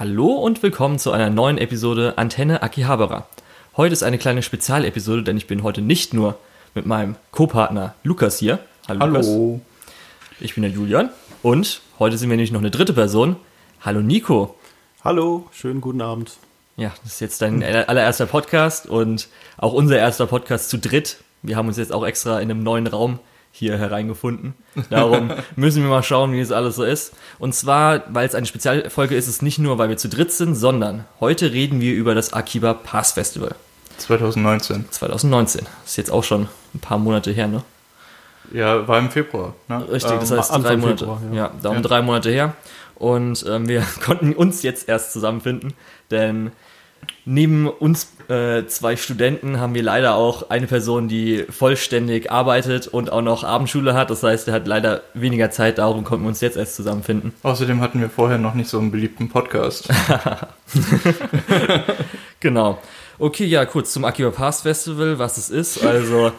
Hallo und willkommen zu einer neuen Episode Antenne Akihabara. Heute ist eine kleine Spezialepisode, denn ich bin heute nicht nur mit meinem Co-Partner Lukas hier. Hallo. Lukas. Ich bin der Julian und heute sind wir nämlich noch eine dritte Person. Hallo Nico. Hallo, schönen guten Abend. Ja, das ist jetzt dein allererster Podcast und auch unser erster Podcast zu dritt. Wir haben uns jetzt auch extra in einem neuen Raum hier hereingefunden. Darum müssen wir mal schauen, wie es alles so ist. Und zwar, weil es eine Spezialfolge ist, ist es nicht nur, weil wir zu dritt sind, sondern heute reden wir über das Akiba Pass Festival. 2019. 2019. Das ist jetzt auch schon ein paar Monate her, ne? Ja, war im Februar. Ne? Richtig, das ähm, heißt drei Monate. Februar, ja. ja, darum ja. drei Monate her. Und ähm, wir konnten uns jetzt erst zusammenfinden, denn neben uns äh, zwei Studenten haben wir leider auch eine Person, die vollständig arbeitet und auch noch Abendschule hat. Das heißt, er hat leider weniger Zeit, darum konnten wir uns jetzt erst zusammenfinden. Außerdem hatten wir vorher noch nicht so einen beliebten Podcast. genau. Okay, ja, kurz zum Akiba Pass Festival, was es ist. Also, äh,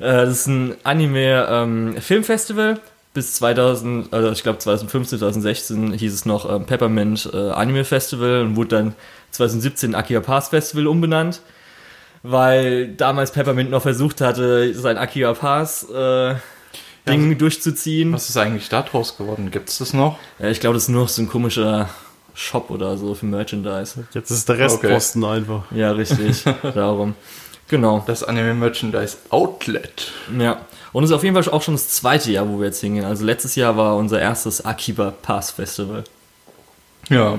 das ist ein Anime-Filmfestival. Ähm, Bis 2000, also ich glaube 2015, 2016 hieß es noch ähm, Peppermint äh, Anime Festival und wurde dann 2017 Akiba Pass Festival umbenannt, weil damals Peppermint noch versucht hatte, sein Akiba Pass äh, Ding ja, durchzuziehen. Was ist eigentlich daraus geworden? Gibt es das noch? Ja, ich glaube, das ist nur so ein komischer Shop oder so für Merchandise. Jetzt ist der Restposten okay. einfach. Ja, richtig. darum. Genau. Das Anime Merchandise Outlet. Ja. Und es ist auf jeden Fall auch schon das zweite Jahr, wo wir jetzt hingehen. Also letztes Jahr war unser erstes Akiba Pass Festival. Ja.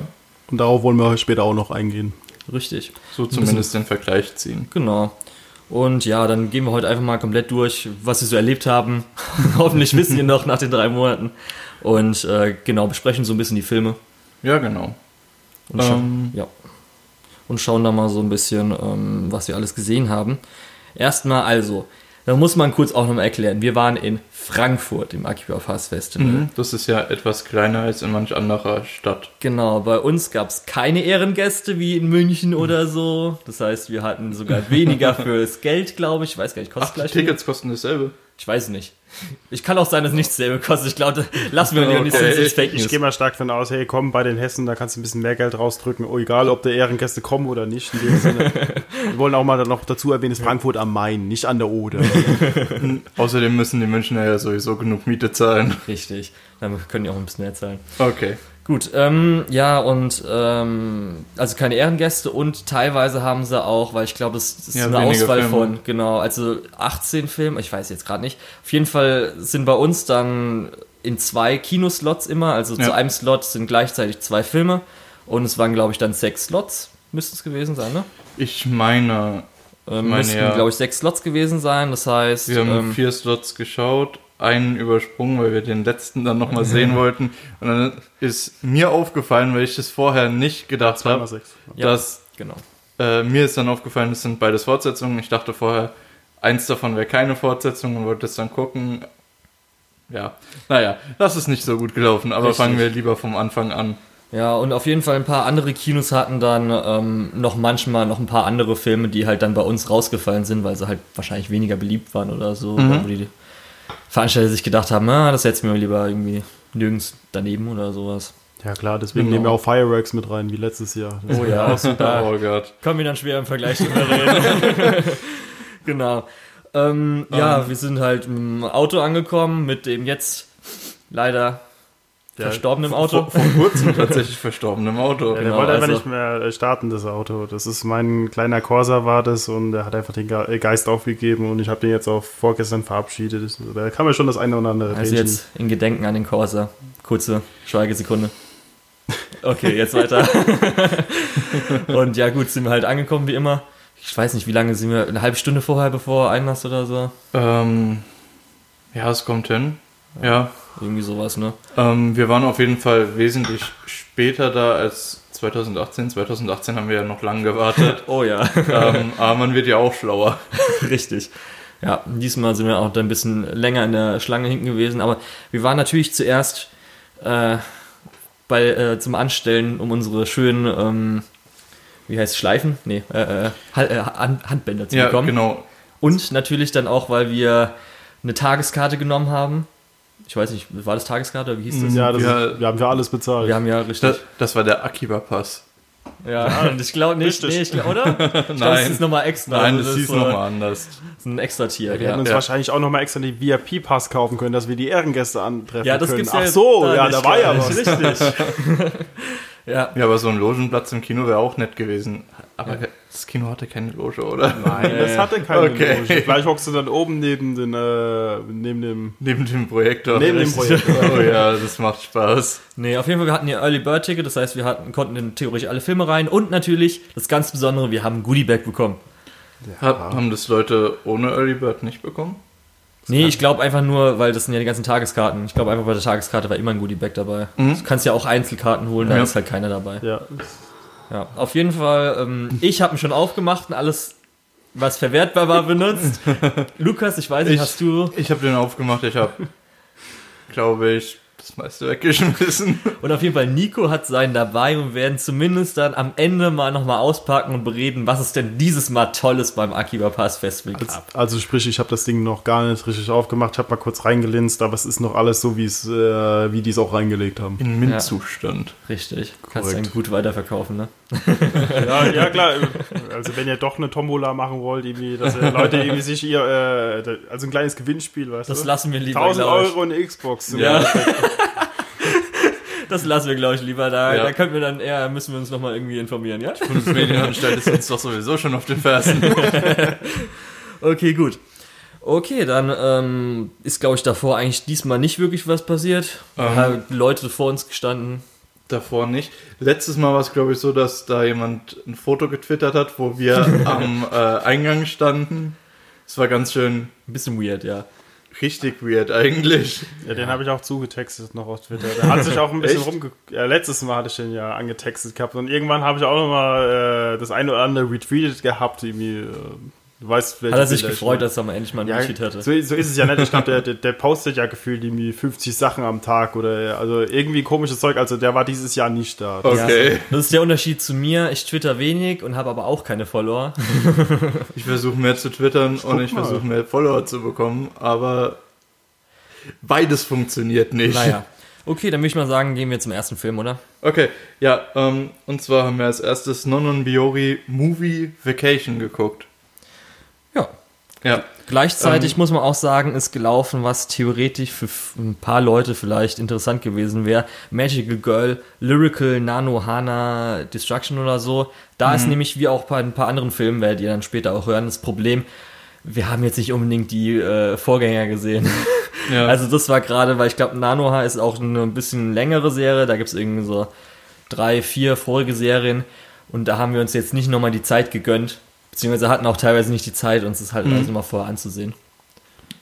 Und darauf wollen wir später auch noch eingehen. Richtig. So zumindest den Vergleich ziehen. Genau. Und ja, dann gehen wir heute einfach mal komplett durch, was wir so erlebt haben. Hoffentlich wissen wir noch nach den drei Monaten. Und äh, genau, besprechen so ein bisschen die Filme. Ja, genau. Und, scha ähm. ja. und schauen da mal so ein bisschen, ähm, was wir alles gesehen haben. Erstmal also, da muss man kurz auch nochmal erklären. Wir waren in Frankfurt im Akiba Fast Festival. Mhm, das ist ja etwas kleiner als in manch anderer Stadt. Genau, bei uns gab es keine Ehrengäste wie in München oder so. Das heißt, wir hatten sogar weniger fürs Geld, glaube ich. Ich weiß gar nicht, kostet Ach, gleich. Tickets kosten dasselbe. Ich weiß nicht. Ich kann auch sein, dass nichts selber kostet. Ich glaube, lassen wir okay. nicht ins Fake News. Ich gehe mal stark davon aus, hey, komm, bei den Hessen, da kannst du ein bisschen mehr Geld rausdrücken. Oh, egal, ob der Ehrengäste kommen oder nicht. In dem Sinne. wir wollen auch mal noch dazu erwähnen, es ist Frankfurt am Main, nicht an der Oder. Außerdem müssen die Münchner ja sowieso genug Miete zahlen. Richtig. Dann können die auch ein bisschen mehr zahlen. Okay. Gut, ähm, ja, und ähm, also keine Ehrengäste und teilweise haben sie auch, weil ich glaube, das, das ist ja, eine Auswahl Filme. von, genau, also 18 Filme, ich weiß jetzt gerade nicht. Auf jeden Fall sind bei uns dann in zwei Kinoslots immer, also ja. zu einem Slot sind gleichzeitig zwei Filme und es waren, glaube ich, dann sechs Slots, müsste es gewesen sein, ne? Ich meine. Ähm, meine müssten, ja. glaube ich, sechs Slots gewesen sein, das heißt. Wir haben ähm, vier Slots geschaut einen übersprungen, weil wir den letzten dann nochmal sehen wollten. Und dann ist mir aufgefallen, weil ich das vorher nicht gedacht habe, dass ja, genau. äh, mir ist dann aufgefallen, es sind beides Fortsetzungen. Ich dachte vorher, eins davon wäre keine Fortsetzung und wollte es dann gucken. Ja, naja, das ist nicht so gut gelaufen, aber Richtig. fangen wir lieber vom Anfang an. Ja, und auf jeden Fall ein paar andere Kinos hatten dann ähm, noch manchmal noch ein paar andere Filme, die halt dann bei uns rausgefallen sind, weil sie halt wahrscheinlich weniger beliebt waren oder so, mhm. wo die Veranstalter sich gedacht haben, ah, das setzen wir lieber irgendwie nirgends daneben oder sowas. Ja klar, deswegen genau. nehmen wir auch Fireworks mit rein, wie letztes Jahr. Das oh ja, auch super. oh Gott. Kommen wir dann schwer im Vergleich drüber reden. genau. Ähm, um. Ja, ähm. wir sind halt im Auto angekommen mit dem jetzt leider der verstorben im Auto. Vor, vor kurzem tatsächlich verstorben im Auto. Ja, der genau, wollte einfach also. nicht mehr äh, starten, das Auto. Das ist mein kleiner Corsa war das und der hat einfach den äh, Geist aufgegeben und ich habe den jetzt auch vorgestern verabschiedet. Da kann man schon das eine oder andere Also Rädchen. jetzt in Gedenken an den Corsa. Kurze Schweigesekunde. Okay, jetzt weiter. und ja gut, sind wir halt angekommen wie immer. Ich weiß nicht, wie lange sind wir? Eine halbe Stunde vorher, bevor Einlass oder so? Ähm, ja, es kommt hin. Ja. Irgendwie sowas, ne? Ähm, wir waren auf jeden Fall wesentlich später da als 2018. 2018 haben wir ja noch lange gewartet. oh ja. ähm, aber man wird ja auch schlauer. Richtig. Ja, diesmal sind wir auch da ein bisschen länger in der Schlange hinten gewesen, aber wir waren natürlich zuerst äh, bei, äh, zum Anstellen, um unsere schönen, ähm, wie heißt es, Schleifen? Nee, äh, äh, äh Handbänder zu ja, bekommen. genau. Und natürlich dann auch, weil wir eine Tageskarte genommen haben Ich weiß nicht, war das Tageskarte oder wie hieß das? Ja, das Ja. ist, wir haben für alles bezahlt. Wir haben ja richtig. Das, das war der Akiba-Pass. ja, und ich glaube nicht, Richtig. nee, ich glaub, oder? Ich glaub, das Nein. ist nochmal extra. Nein, Also das hieß nochmal anders. Das ist ein extra Tier. wir Ja, hätten uns Ja. wahrscheinlich auch nochmal extra die VIP-Pass kaufen können, dass wir die Ehrengäste antreffen ja das können. gibt's Ach ja so, da ja, da war ja was. ich. Richtig. ja. Ja, aber so ein Logenplatz im Kino wäre auch nett gewesen. Aber das Kino hatte keine Loge, oder? Nein, Ja, das ja. hatte keine Okay. Loge. Vielleicht hockst du dann oben neben, den, äh, neben dem... Neben dem Projektor. Neben dem Richtig. Oh ja, das macht Spaß. Nee, auf jeden Fall, wir hatten hier Early Bird Ticket, das heißt, wir hatten, konnten in theoretisch alle Filme rein und natürlich, das ganz Besondere, wir haben ein Goodie Bag bekommen. Hat, haben das Leute ohne Early Bird nicht bekommen? Nee, ich glaube einfach nur, weil das sind ja die ganzen Tageskarten. Ich glaube einfach bei der Tageskarte war immer ein Goodie Bag dabei. Du kannst ja auch Einzelkarten holen, da Ja. ist halt keiner dabei. Ja, Ja, auf jeden Fall, ähm, ich habe ihn schon aufgemacht und alles, was verwertbar war, benutzt. Lukas, ich weiß nicht, Ich- hast du... Ich habe den aufgemacht, ich habe, glaube ich, das meiste weggeschmissen. Und auf jeden Fall, Nico hat seinen dabei und werden zumindest dann am Ende mal nochmal auspacken und bereden, was es denn dieses Mal Tolles beim Akiba Pass Festival gab. also sprich, ich habe das Ding noch gar nicht richtig aufgemacht, ich habe mal kurz reingelinst, aber es ist noch alles so, wie es, äh, wie die es auch reingelegt haben. In MINT-Zustand. Richtig. Kannst Korrekt. dann gut weiterverkaufen, ne? Ja, ja klar. Also wenn ihr doch eine Tombola machen wollt, irgendwie, dass ihr Leute irgendwie sich ihr, äh, also ein kleines Gewinnspiel, weißt Das du? lassen wir lieber, 1000 glaub ich. Euro und Xbox. Ja. Das lassen wir, glaube ich, lieber. Da, Ja. da können wir dann eher, müssen wir uns nochmal irgendwie informieren, ja? Bundesmedienanstalt ist uns doch sowieso schon auf den Fersen. Okay, gut. Okay, dann ähm, ist, glaube ich, davor eigentlich diesmal nicht wirklich was passiert. Ähm. Haben Leute vor uns gestanden. Davor nicht. Letztes Mal war es, glaube ich, so, dass da jemand ein Foto getwittert hat, wo wir am äh, Eingang standen. Es war ganz schön Ein bisschen weird, ja. Richtig weird eigentlich. Ja, den habe ich auch zugetextet noch auf Twitter. Der hat sich auch ein bisschen rumge... Ja, letztes Mal hatte ich den ja angetextet gehabt und irgendwann habe ich auch noch mal äh, das eine oder andere retweetet gehabt. Irgendwie, äh, du weißt, welche Hat er sich Bilder ich gefreut, dass er mal endlich mal einen ja, Retweet hatte. so, so ist es ja nicht. Ich glaube, der, der, der postet ja gefühlt irgendwie 50 Sachen am Tag oder also irgendwie komisches Zeug. Also der war dieses Jahr nicht da. Das- Okay. Ja, das ist der Unterschied zu mir. Ich twitter wenig und habe aber auch keine Follower. Ich versuche mehr zu twittern und ich versuche mehr Follower zu bekommen, aber beides funktioniert nicht. Naja. Okay, dann würde ich mal sagen, gehen wir zum ersten Film, oder? Okay, ja, ähm, und zwar haben wir als erstes Nonon Biori Movie Vacation geguckt. Ja. Gleichzeitig Ähm. muss man auch sagen, ist gelaufen, was theoretisch für ein paar Leute vielleicht interessant gewesen wäre. Magical Girl, Lyrical, Nano Hana, Destruction oder so. Da Mhm. ist nämlich, wie auch bei ein paar anderen Filmen, werdet ihr dann später auch hören, das Problem, wir haben jetzt nicht unbedingt die äh, Vorgänger gesehen. ja. Also das war gerade, weil ich glaube, Nanoha ist auch eine ein bisschen längere Serie. Da gibt es irgendwie so drei, vier vorige Serien. Und da haben wir uns jetzt nicht nochmal die Zeit gegönnt. Beziehungsweise hatten auch teilweise nicht die Zeit, uns das halt alles nochmal vorher anzusehen.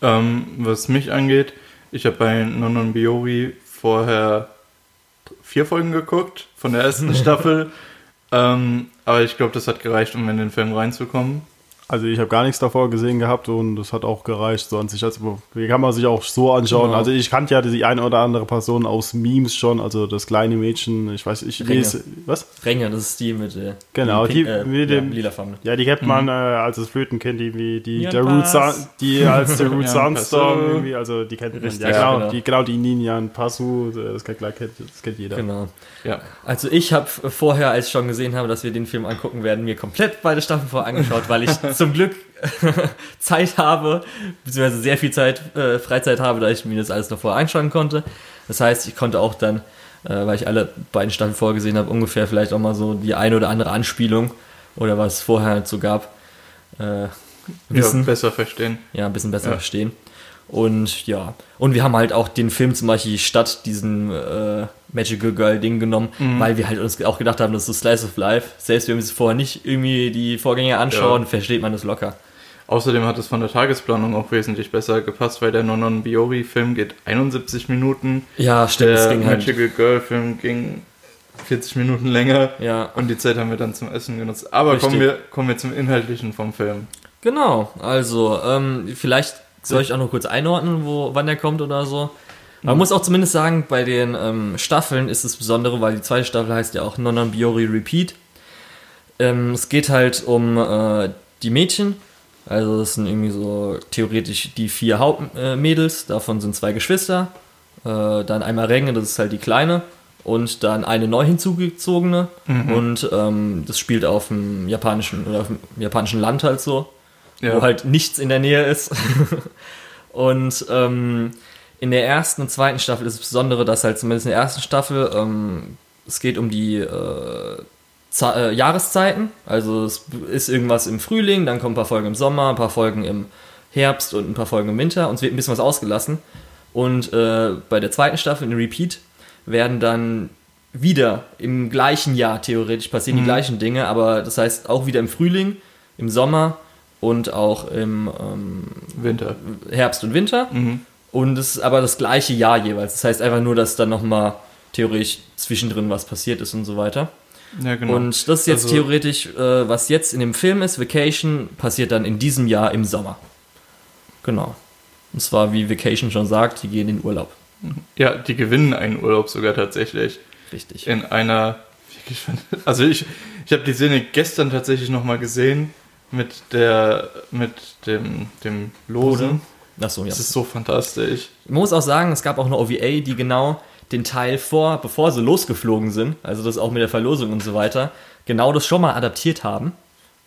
Ähm, was mich angeht, ich habe bei Nonon Biori vorher vier Folgen geguckt von der ersten Staffel. Ähm, aber ich glaube, das hat gereicht, um in den Film reinzukommen. Also ich habe gar nichts davor gesehen gehabt und das hat auch gereicht so an sich. Also die kann man sich auch so anschauen. Genau. Also ich kannte ja die eine oder andere Person aus Memes schon, also das kleine Mädchen, ich weiß, ich Ringe. lese, was? Renge, das ist die mit der Genau, die, die äh, mit ja, dem- lila Farben. Ja, die kennt man äh, als das Flötenkind, die wie die Nian der Root. Sun, die als der Root Sunstorm irgendwie, also die kennt man. Richtig, ja, genau, genau. die genau die Ninian Passu, das kennt, klar, kennt, das kennt jeder. Genau. Ja. Also ich habe vorher, als ich schon gesehen habe, dass wir den Film angucken werden, mir komplett beide Staffeln vorher angeschaut, weil ich zum Glück Zeit habe, beziehungsweise sehr viel Zeit, äh, Freizeit habe, da ich mir das alles noch vorher einschauen konnte. Das heißt, ich konnte auch dann, äh, weil ich alle beiden Staffeln vorgesehen habe, ungefähr vielleicht auch mal so die eine oder andere Anspielung oder was es vorher halt so gab, äh, ja, wissen besser verstehen. ja, ein bisschen besser Ja. verstehen. Und ja, und wir haben halt auch den Film zum Beispiel statt diesem äh, Magical Girl Ding genommen, Mhm. weil wir halt uns auch gedacht haben, das ist so Slice of Life. Selbst wenn wir uns vorher nicht irgendwie die Vorgänger anschauen, Ja. versteht man das locker. Außerdem hat es von der Tagesplanung auch wesentlich besser gepasst, weil der Nonon Biori-Film geht 71 Minuten. Ja, stimmt, Der ging halt. Magical Girl-Film ging 40 Minuten länger. Ja, Und die Zeit haben wir dann zum Essen genutzt. Aber Richtig. kommen wir, kommen wir zum Inhaltlichen vom Film. genau. Also, ähm, vielleicht soll ich auch noch kurz einordnen, wo, wann der kommt oder so. Man muss auch zumindest sagen, bei den ähm, Staffeln ist es Besondere, weil die zweite Staffel heißt ja auch Nonon Biori Repeat. Ähm, es geht halt um äh, die Mädchen. Also das sind irgendwie so theoretisch die vier Hauptmädels. Davon sind zwei Geschwister. äh, dann einmal Ränge, das ist halt die kleine, und dann eine neu hinzugezogene. Und ähm, das spielt auf dem japanischen oder auf dem japanischen Land halt so, Ja. wo halt nichts in der Nähe ist. und ähm, in der ersten und zweiten Staffel ist das Besondere, dass halt zumindest in der ersten Staffel ähm, es geht um die äh, äh, Jahreszeiten. Also es ist irgendwas im Frühling, dann kommen ein paar Folgen im Sommer, ein paar Folgen im Herbst und ein paar Folgen im Winter und es wird ein bisschen was ausgelassen. Und äh, bei der zweiten Staffel, in Repeat, werden dann wieder im gleichen Jahr theoretisch passieren die gleichen Dinge, aber das heißt auch wieder im Frühling, im Sommer und auch im ähm, Winter. Herbst und Winter. Und es ist aber das gleiche Jahr jeweils. Das heißt einfach nur, dass dann nochmal theoretisch zwischendrin was passiert ist und so weiter. Ja, genau. Und das ist jetzt Also- theoretisch, äh, was jetzt in dem Film ist, Vacation, passiert dann in diesem Jahr im Sommer. Genau. Und zwar, wie Vacation schon sagt, die gehen in Urlaub. Ja, die gewinnen einen Urlaub sogar tatsächlich. Richtig. In einer. Also ich, ich habe die Szene gestern tatsächlich nochmal gesehen mit der mit dem, dem Losen. Achso, ja. Das ist so fantastisch. Man muss auch sagen, es gab auch eine OVA, die genau den Teil vor, bevor sie losgeflogen sind, also das auch mit der Verlosung und so weiter, genau das schon mal adaptiert haben.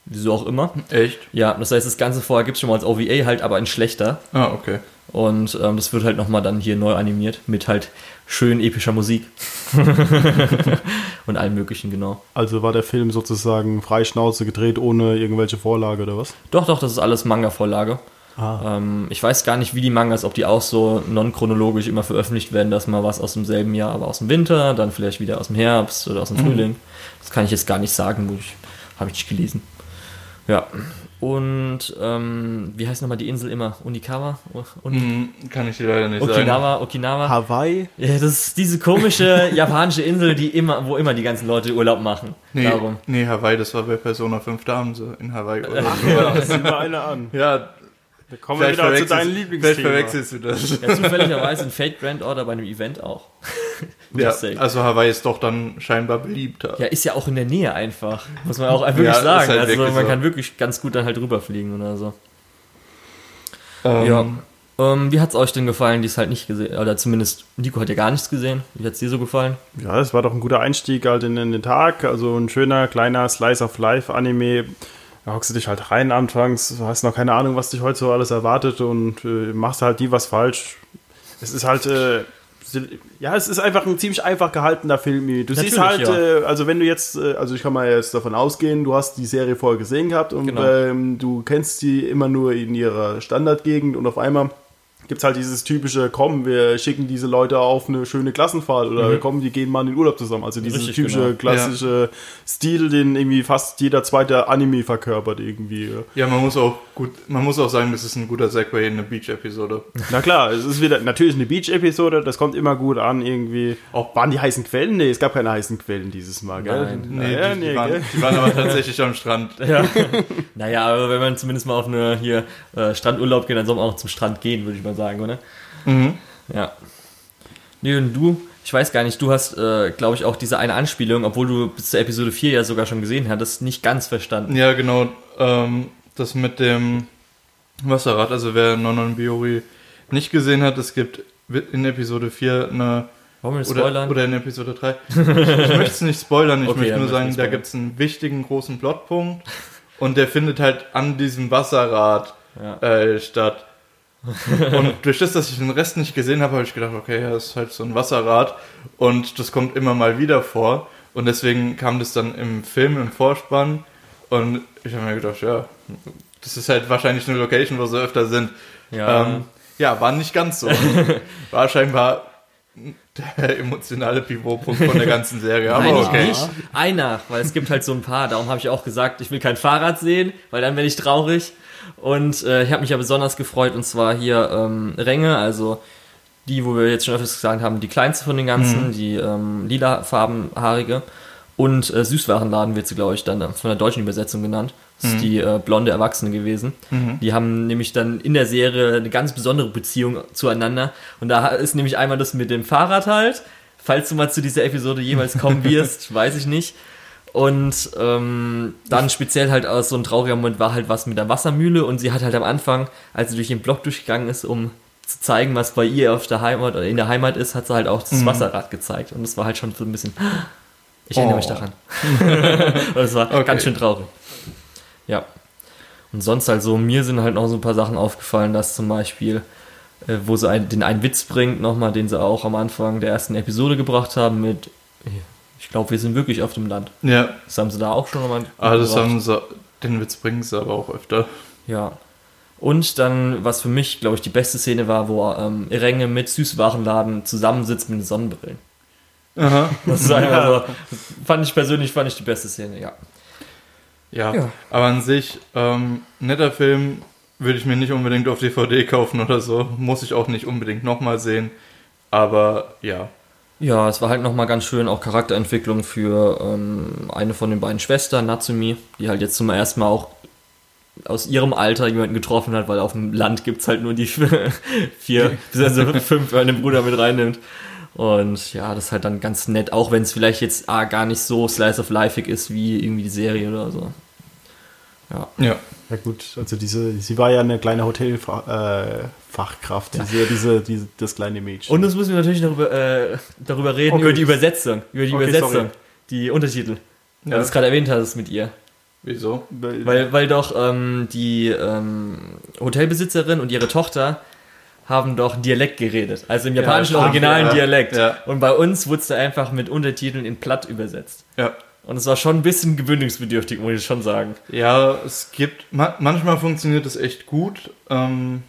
Wieso auch immer. Echt? Ja, das heißt, das Ganze vorher gibt es schon mal als OVA halt, aber in schlechter. Ah, okay. Und ähm, das wird halt nochmal dann hier neu animiert mit halt schön epischer Musik. und allem möglichen, genau. Also war der Film sozusagen freischnauze gedreht, ohne irgendwelche Vorlage oder was? Doch, doch, das ist alles Manga-Vorlage. Ah. Ähm, ich weiß gar nicht, wie die Mangas, ob die auch so non-chronologisch immer veröffentlicht werden, dass mal was aus demselben Jahr, aber aus dem Winter, dann vielleicht wieder aus dem Herbst oder aus dem Frühling. Das kann ich jetzt gar nicht sagen, wo ich, habe ich nicht gelesen. Ja. Und ähm, wie heißt nochmal die Insel immer? Unikawa? Un Hm, kann ich dir leider nicht sagen. Okinawa? Okinawa? Hawaii? Ja, das ist diese komische japanische Insel, die immer, wo immer die ganzen Leute Urlaub machen. Nee, Darum. nee, Hawaii, das war bei Persona 5 da haben sie in Hawaii. Oder so. Ja, mal eine an. ja, Da kommen wir vielleicht wieder zu verwechselst, deinem vielleicht verwechselst du das. Ja, zufälligerweise in Fate Grand Order bei einem Event auch. Ja, also Hawaii ist doch dann scheinbar beliebter. Ja, ist ja auch in der Nähe einfach. Muss man auch wirklich Ja, sagen. halt also wirklich man so. kann wirklich ganz gut dann halt rüberfliegen oder so. Ähm, Ja. Ähm, wie hat's euch denn gefallen, die es halt nicht gesehen, oder zumindest Nico hat ja gar nichts gesehen. Wie hat's dir so gefallen? Ja, es war doch ein guter Einstieg halt in, in den Tag. Also ein schöner, kleiner Slice of Life Anime. Da hockst du dich halt rein anfangs, hast noch keine Ahnung, was dich heute so alles erwartet und äh, machst halt nie was falsch. Es ist halt, äh, ja, es ist einfach ein ziemlich einfach gehaltener Film. Du siehst halt, Natürlich, äh, also wenn du jetzt, äh, also ich kann mal jetzt davon ausgehen, du hast die Serie vorher gesehen gehabt und Genau. ähm, du kennst sie immer nur in ihrer Standardgegend und auf einmal gibt es halt dieses typische, komm, wir schicken diese Leute auf eine schöne Klassenfahrt oder komm, die gehen mal in den Urlaub zusammen. Also dieses Mhm. Richtig, typische genau. klassische Stil, den irgendwie fast jeder zweite Anime verkörpert irgendwie. Ja, man muss auch gut, man muss auch sagen, das ist ein guter Segway in eine Beach-Episode. Na klar, es ist wieder natürlich eine Beach-Episode, das kommt immer gut an irgendwie. Auch waren die heißen Quellen? Nee, es gab keine heißen Quellen dieses Mal, gell? Nein. Nee, Naja, die, die, nee, waren, gell? die waren aber tatsächlich am Strand. Ja. naja, aber wenn man zumindest mal auf eine hier äh, Strandurlaub geht, dann soll man auch zum Strand gehen, würde ich mal sagen, oder? Mhm. Ja. Nee, und du, ich weiß gar nicht, du hast, äh, glaube ich, auch diese eine Anspielung, obwohl du bis zur Episode 4 ja sogar schon gesehen hattest, nicht ganz verstanden. Ja, genau. Ähm, das mit dem Wasserrad, also wer Nonon Biori nicht gesehen hat, es gibt in Episode 4 eine Wollen wir das oder, spoilern? oder in Episode 3. Ich, ich möchte es nicht spoilern, ich Okay, möchte nur sagen, da spoilern. gibt es einen wichtigen großen Plotpunkt und der findet halt an diesem Wasserrad Ja. äh, statt. Und durch das, dass ich den Rest nicht gesehen habe, habe ich gedacht, okay, ja, das ist halt so ein Wasserrad und das kommt immer mal wieder vor und deswegen kam das dann im Film, im Vorspann und ich habe mir gedacht, ja, das ist halt wahrscheinlich eine Location, wo sie öfter sind. Ja. Ähm, ja, war nicht ganz so. War scheinbar der emotionale Pivotpunkt von der ganzen Serie. Aber Eigentlich okay. nicht. Einer, weil es gibt halt so ein paar. Darum habe ich auch gesagt, ich will kein Fahrrad sehen, weil dann bin ich traurig. Und äh, ich habe mich ja besonders gefreut, und zwar hier ähm, Ränge, also die, wo wir jetzt schon öfters gesagt haben, die kleinste von den ganzen, die ähm, lilafarbenhaarige. Und äh, Süßwarenladen wird sie, glaube ich, dann äh, von der deutschen Übersetzung genannt. Das ist die äh, blonde Erwachsene gewesen. Die haben nämlich dann in der Serie eine ganz besondere Beziehung zueinander. Und da ist nämlich einmal das mit dem Fahrrad halt. Falls du mal zu dieser Episode jemals kommen wirst, weiß ich nicht. Und ähm, dann speziell halt aus so ein trauriger Moment war halt was mit der Wassermühle und sie hat halt am Anfang, als sie durch den Block durchgegangen ist, um zu zeigen, was bei ihr auf der Heimat oder in der Heimat ist, hat sie halt auch das Mhm. Wasserrad gezeigt. Und das war halt schon so ein bisschen. Ich erinnere mich Oh. daran. Und das war Okay. ganz schön traurig. Ja. Und sonst halt so, mir sind halt noch so ein paar Sachen aufgefallen, dass zum Beispiel, äh, wo sie einen, den einen Witz bringt, nochmal, den sie auch am Anfang der ersten Episode gebracht haben mit, ich glaube, wir sind wirklich auf dem Land. Ja, Das haben sie da auch schon nochmal aber das haben sie, den Witz bringen sie aber auch öfter. Ja. Und dann, was für mich, glaube ich, die beste Szene war, wo ähm, Irenge mit Süßwarenladen zusammensitzt mit den Sonnenbrillen. Aha. Das ist einfach so, fand ich persönlich, fand ich die beste Szene, ja. Ja, Ja. aber an sich, ähm, netter Film würde ich mir nicht unbedingt auf DVD kaufen oder so. Muss ich auch nicht unbedingt nochmal sehen. Aber ja. Ja, es war halt nochmal ganz schön, auch Charakterentwicklung für ähm, eine von den beiden Schwestern, Natsumi, die halt jetzt zum ersten Mal auch aus ihrem Alter jemanden getroffen hat, weil auf dem Land gibt's halt nur die vier, beziehungsweise fünf, wenn den Bruder mit reinnimmt. Und ja, das ist halt dann ganz nett, auch wenn es vielleicht jetzt ah, gar nicht so Slice of Lifeig ist wie irgendwie die Serie oder so. Ja. Ja. Ja gut, also diese, sie war ja eine kleine Hotelfachkraft, äh, diese, diese, diese, das kleine Mädchen. Und jetzt müssen wir natürlich darüber, äh, darüber reden, Okay. über die Übersetzung, über die Okay, Übersetzung, sorry. die Untertitel. Ja. Ja. Weil du es gerade erwähnt hattest mit ihr. Wieso? Weil, weil doch ähm, die ähm, Hotelbesitzerin und ihre Tochter haben doch Dialekt geredet. Also im japanischen stimmt, originalen ja. Dialekt. Ja. Und bei uns wurde es da einfach mit Untertiteln in Platt übersetzt. Ja. Und es war schon ein bisschen gewöhnungsbedürftig, muss ich schon sagen. Ja, es gibt, ma manchmal funktioniert es echt gut. Ähm,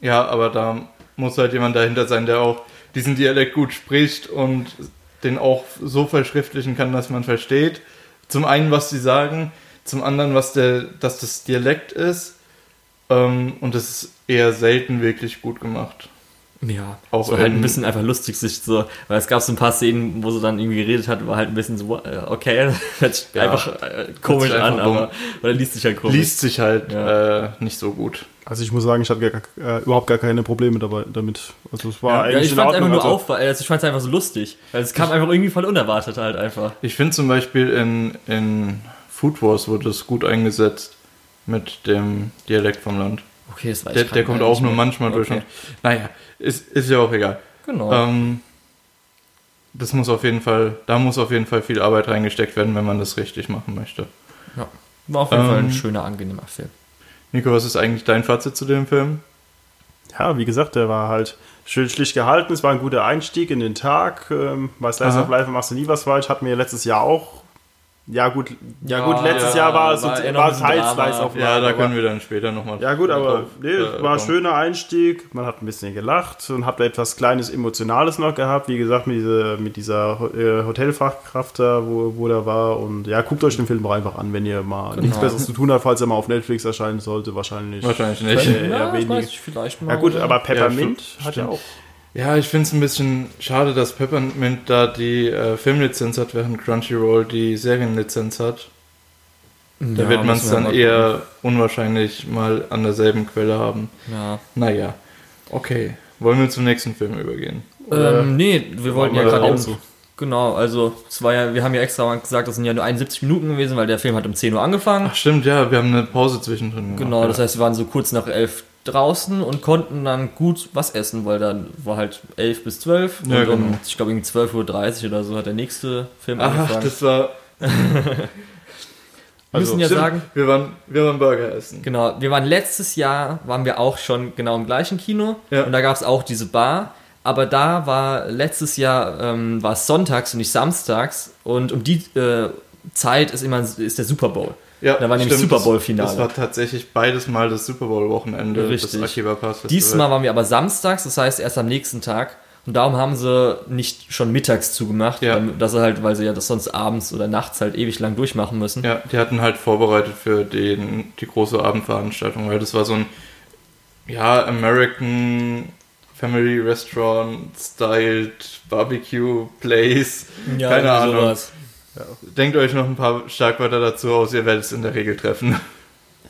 ja, aber da muss halt jemand dahinter sein, der auch diesen Dialekt gut spricht und den auch so verschriftlichen kann, dass man versteht. Zum einen, was sie sagen, zum anderen, was der, dass das Dialekt ist. Ähm, und das ist eher selten wirklich gut gemacht. Ja, Auch so halt in- ein bisschen einfach lustig, sich so, weil es gab so ein paar Szenen, wo sie dann irgendwie geredet hat, war halt ein bisschen so, äh, okay, hört sich Ja. einfach äh, komisch Hört sich an, einfach aber, oder liest sich halt komisch. Liest sich halt Ja. äh, nicht so gut. Also ich muss sagen, ich hatte gar, äh, überhaupt gar keine Probleme dabei, damit. Also es war Ja, eigentlich ich fand es einfach nur also, auf, also ich fand es einfach so lustig, weil es kam einfach irgendwie voll unerwartet halt einfach. Ich finde zum Beispiel in, in Food Wars wurde es gut eingesetzt mit dem Dialekt vom Land. Okay, das weiß Der, ich der kommt auch nur mehr. manchmal durch. Okay. Und, naja, ist, ist ja auch egal. Genau. Ähm, das muss auf jeden Fall, da muss auf jeden Fall viel Arbeit reingesteckt werden, wenn man das richtig machen möchte. ja. War auf jeden Fall ein ähm, schöner, angenehmer Film. Nico, was ist eigentlich dein Fazit zu dem Film? ja, wie gesagt, der war halt schön schlicht gehalten. Es war ein guter Einstieg in den Tag. Ähm, bei Slice Aha. of Life machst du nie was falsch. Hatten wir letztes Jahr auch. Ja gut, ja, Ja, gut, letztes ja, Jahr war es war es Life. Ja, da können wir dann später nochmal. Ja gut, aber nee, es war ein schöner Einstieg. Man hat ein bisschen gelacht und hat etwas Kleines Emotionales noch gehabt. Wie gesagt, mit, diese, mit dieser äh, Hotelfachkraft da, wo, wo der war. Und ja, guckt euch den Film doch einfach an, wenn ihr mal nichts Besseres zu tun habt, falls er mal auf Netflix erscheinen sollte. Wahrscheinlich. Wahrscheinlich nicht. Äh, ja, eher das wenig. weiß ich vielleicht mal. Ja gut, oder? aber Peppermint Ja, hat ja auch. Ja, ich finde es ein bisschen schade, dass Peppermint da die äh, Filmlizenz hat, während Crunchyroll die Serienlizenz hat. Da Ja, wird man es dann eher unwahrscheinlich mal an derselben Quelle haben. Ja. Naja, okay. Wollen wir zum nächsten Film übergehen? Oder- Ähm, nee, wir wollten ja gerade eben. Genau, also es war ja, wir haben ja extra mal gesagt, das sind ja nur 71 Minuten gewesen, weil der Film hat um 10 Uhr angefangen. Ach stimmt, ja, wir haben eine Pause zwischendrin gemacht. genau, das heißt, wir waren so kurz nach 11 draußen und konnten dann gut was essen, weil dann war halt 11 bis 12 Ja, und um, genau. ich glaube, irgendwie 12.30 Uhr oder so hat der nächste Film Ach, angefangen. das war. wir müssen ja Stimmt, sagen, wir waren, wir waren Burger essen. Genau, wir waren letztes Jahr, waren wir auch schon genau im gleichen Kino Ja. und da gab es auch diese Bar, aber da war letztes Jahr ähm, war es sonntags und nicht samstags und um die äh, Zeit ist immer ist der Super Bowl. Ja, Da war nämlich stimmt, Super Bowl-Finale. Das, war tatsächlich beides Mal das Super Bowl-Wochenende des Akiba Pass. Diesmal waren wir aber samstags, das heißt erst am nächsten Tag und darum haben sie nicht schon mittags zugemacht, Ja. damit- dass sie halt, weil sie ja das sonst abends oder nachts halt ewig lang durchmachen müssen. Ja, die hatten halt vorbereitet für den, die große Abendveranstaltung, weil das war so ein, ja, American Family Restaurant Styled Barbecue Place. Ja, Keine Ahnung. sowas. Denkt euch noch ein paar Schlagwörter dazu aus, ihr werdet es in der Regel treffen.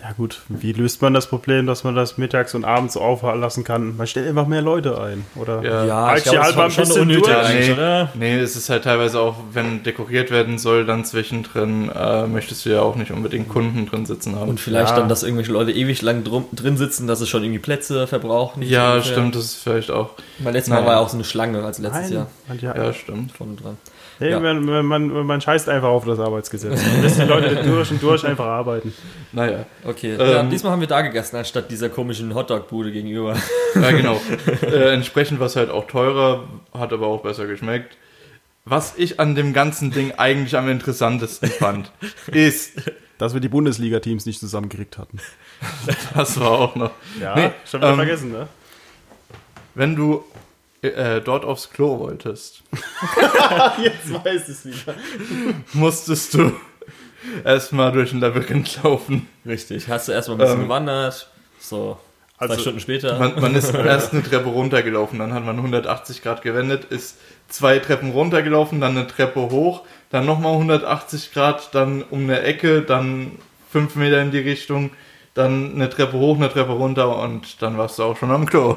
Ja gut, wie löst man das Problem, dass man das mittags und abends auflassen kann? Man stellt einfach mehr Leute ein, oder? Ja. Ja, Halt ich das halber war ein bisschen unnötig durch. nee, oder? nee, es ist halt teilweise auch, wenn dekoriert werden soll, dann zwischendrin äh, möchtest du ja auch nicht unbedingt Kunden drin sitzen haben. Und vielleicht Ja. dann, dass irgendwelche Leute ewig lang drum, drin sitzen, dass sie schon irgendwie Plätze verbrauchen. ja, ungefähr. stimmt, das ist vielleicht auch. Weil letztes Mal Nein. war ja auch so eine Schlange, als letztes Jahr. Man, ja, Ja, stimmt. Vorne dran. Hey, ja. man, man, man, man scheißt einfach auf das Arbeitsgesetz. Man lässt die Leute durch und durch einfach arbeiten. Naja. Okay, Ähm, ja, diesmal haben wir da gegessen, anstatt dieser komischen Hotdog-Bude gegenüber. Ja, genau. äh, entsprechend war es halt auch teurer, hat aber auch besser geschmeckt. Was ich an dem ganzen Ding eigentlich am interessantesten fand, ist, Dass wir die Bundesliga-Teams nicht zusammengekriegt hatten. das war auch noch, Ja, Nee, schon wieder ähm, vergessen, ne? wenn du äh, dort aufs Klo wolltest, Jetzt weiß ich es wieder. musstest du erstmal durch ein Labyrinth laufen. Richtig. Hast du erstmal ein bisschen Ähm, gewandert, so zwei also- Stunden später. Man, man ist erst eine Treppe runtergelaufen, dann hat man 180 Grad gewendet, ist zwei Treppen runtergelaufen, dann eine Treppe hoch, dann nochmal 180 Grad, dann um eine Ecke, dann fünf Meter in die Richtung, dann eine Treppe hoch, eine Treppe runter und dann warst du auch schon am Klo.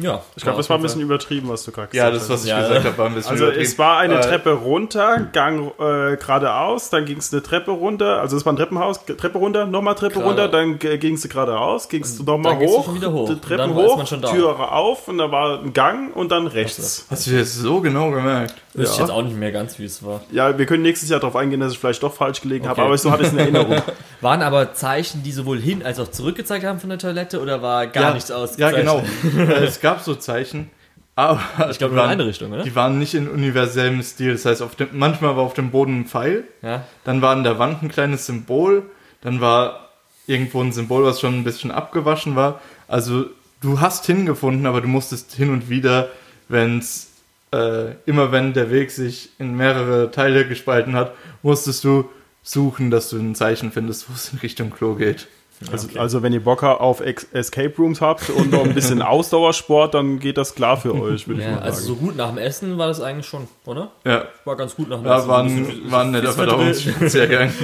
Ja, Ich glaube, das war ein bisschen übertrieben, was du gerade Ja, gesagt das, was hast. ich Ja, gesagt ja. habe, war ein bisschen Also übertrieben. es war eine Äh, Treppe runter, Gang äh, geradeaus, dann ging es eine Treppe runter, also es war ein Treppenhaus, Treppe runter, nochmal Treppe Gerade- runter, dann ging es geradeaus, gingst du nochmal hoch, hoch. Treppen hoch, man schon da. Türe auf und da war ein Gang und dann rechts. Hast du jetzt so genau gemerkt? Wüsste ich Ja. jetzt auch nicht mehr ganz, wie es war. Ja, wir können nächstes Jahr darauf eingehen, dass ich vielleicht doch falsch gelegen habe, Okay. aber so hatte ich es in Erinnerung. Waren aber Zeichen, die sowohl hin als auch zurück gezeigt haben von der Toilette oder war gar ja, nichts Ja, ausgezeichnet? genau. Äh, es gab so Zeichen, aber Ich glaube die nur in eine Richtung, oder? Die waren nicht in universellem Stil. Das heißt, dem, manchmal war auf dem Boden ein Pfeil, Ja. dann war an der Wand ein kleines Symbol, dann war irgendwo ein Symbol, was schon ein bisschen abgewaschen war. Also du hast hingefunden, aber du musstest hin und wieder, wenn es äh, immer wenn der Weg sich in mehrere Teile gespalten hat, musstest du suchen, dass du ein Zeichen findest, wo es in Richtung Klo geht. Also, also wenn ihr Bock auf Ex Escape Rooms habt und noch ein bisschen Ausdauersport, dann geht das klar für euch, würde ich ja mal also sagen. so gut nach dem Essen war das eigentlich schon, oder? Ja, War ganz gut nach dem ja Essen. war ein, war ein netter verdrillt. Verdauungsspaziergang.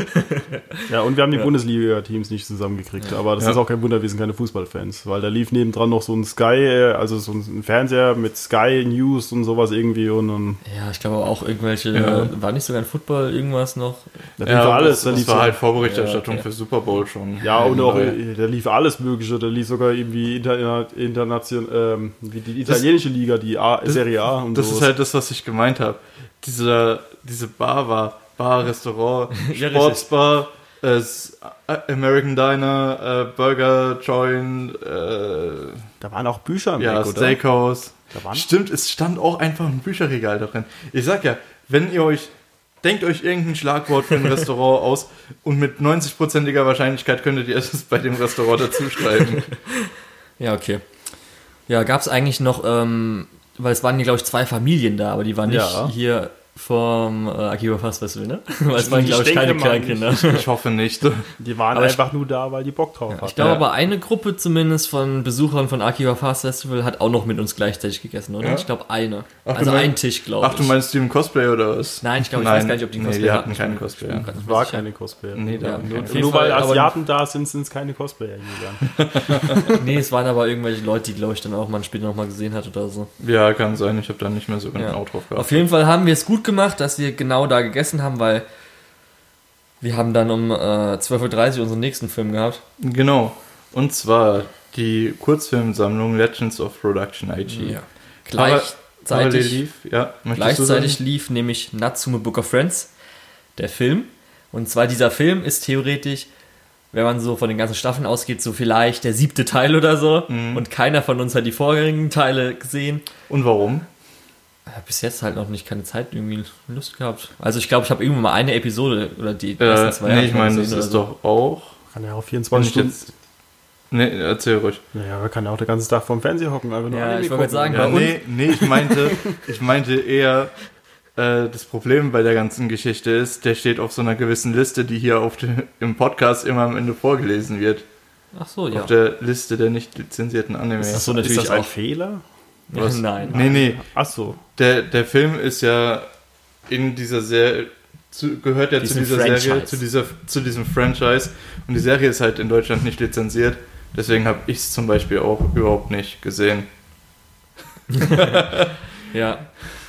Ja, und wir haben die Bundesliga-Teams nicht zusammengekriegt, aber das Ja. ist auch kein Wunder, wir sind keine Fußballfans, weil da lief nebendran noch so ein Sky, äh, also so ein Fernseher mit Sky News und sowas irgendwie und dann Ja, ich glaube auch irgendwelche, Ja. war nicht sogar ein Football irgendwas noch? da lief alles, da das, lief das war halt Vorberichterstattung Ja, okay. für Super Bowl schon. ja und auch, äh, da lief alles mögliche, da lief sogar irgendwie inter, international, ähm, wie die italienische Liga, die A, Serie A und Das sowas. ist halt das, was ich gemeint habe. Diese, diese Bar war Bar, Restaurant, Sportsbar, äh, S- American Diner, äh, Burger Joint, äh, da waren auch Bücher im ja, oder? Steakhouse. Da waren- Stimmt, es stand auch einfach ein Bücherregal da drin. Ich sag ja, wenn ihr euch, denkt euch irgendein Schlagwort für ein Restaurant aus und mit 90%iger Wahrscheinlichkeit könntet ihr es bei dem Restaurant dazu schreiben. Ja, okay. Ja, gab es eigentlich noch, ähm, weil es waren hier, glaube ich, zwei Familien da, aber die waren nicht Ja. hier vom äh, Akiba Fast Festival, ne? Weil es waren, Ich glaube ich, keine Kleinkinder. Ich hoffe nicht. Die waren Aber ich- einfach nur da, weil die Bock drauf hatten. Ich glaube Ja. aber eine Gruppe zumindest von Besuchern von Akiba Fast Festival hat auch noch mit uns gleichzeitig gegessen, oder? Ja? Ich glaube eine. Ach, also ein Tisch, glaube ich. Ach, du meinst die im Cosplay oder was? Nein, ich glaube, ich weiß gar nicht, ob die einen nee, Cosplay die hatten. hatten keinen Ich bin Cosplay. mehr war keine Cosplayer. Nee, da Ja, nur- keine. Nur weil Asiaten da sind, sind es keine Cosplayer gegangen. Nee, es waren aber irgendwelche Leute, die, glaube ich, dann auch mal später nochmal gesehen hat oder so. Ja, kann sein. Ich habe da nicht mehr so genau Ja. drauf gehabt. Auf jeden Fall haben wir es gut gemacht, dass wir genau da gegessen haben, weil wir haben dann um äh, 12.30 Uhr unseren nächsten Film gehabt. Genau. Und zwar die Kurzfilmsammlung Legends of Production IG. Parallel Gleichzeitig, lief, ja, gleichzeitig lief nämlich Natsume Book of Friends, der Film. Und zwar dieser Film ist theoretisch, wenn man so von den ganzen Staffeln ausgeht, so vielleicht der siebte Teil oder so. Mhm. Und keiner von uns hat die vorherigen Teile gesehen. Und warum? Ich habe bis jetzt halt noch nicht keine Zeit irgendwie Lust gehabt. Also ich glaube, ich habe irgendwann mal eine Episode oder die Äh, ersten zwei nee, ich meine, das ist so. doch auch. Kann ja auch Wenn 24 ich Stunden. jetzt. Nee, erzähl ruhig. Naja, man kann ja auch den ganzen Tag vorm Fernseher hocken, einfach nur Ja, Anime ich wollte gucken. sagen, Ja, bei uns- nee, nee, ich meinte, ich meinte eher, äh, das Problem bei der ganzen Geschichte ist, der steht auf so einer gewissen Liste, die hier auf dem, im Podcast immer am Ende vorgelesen wird. Ach so, ja. Auf der Liste der nicht lizenzierten Anime. Ist das so Ist natürlich das ein auch. Fehler? Was? Nein. Nee, nee, Ach so. der, der Film ist ja in dieser Serie, zu, gehört ja zu Diesen dieser Franchise. Serie, zu, dieser, zu diesem Franchise. Und die Serie ist halt in Deutschland nicht lizenziert. Deswegen habe ich es zum Beispiel auch überhaupt nicht gesehen. Ja.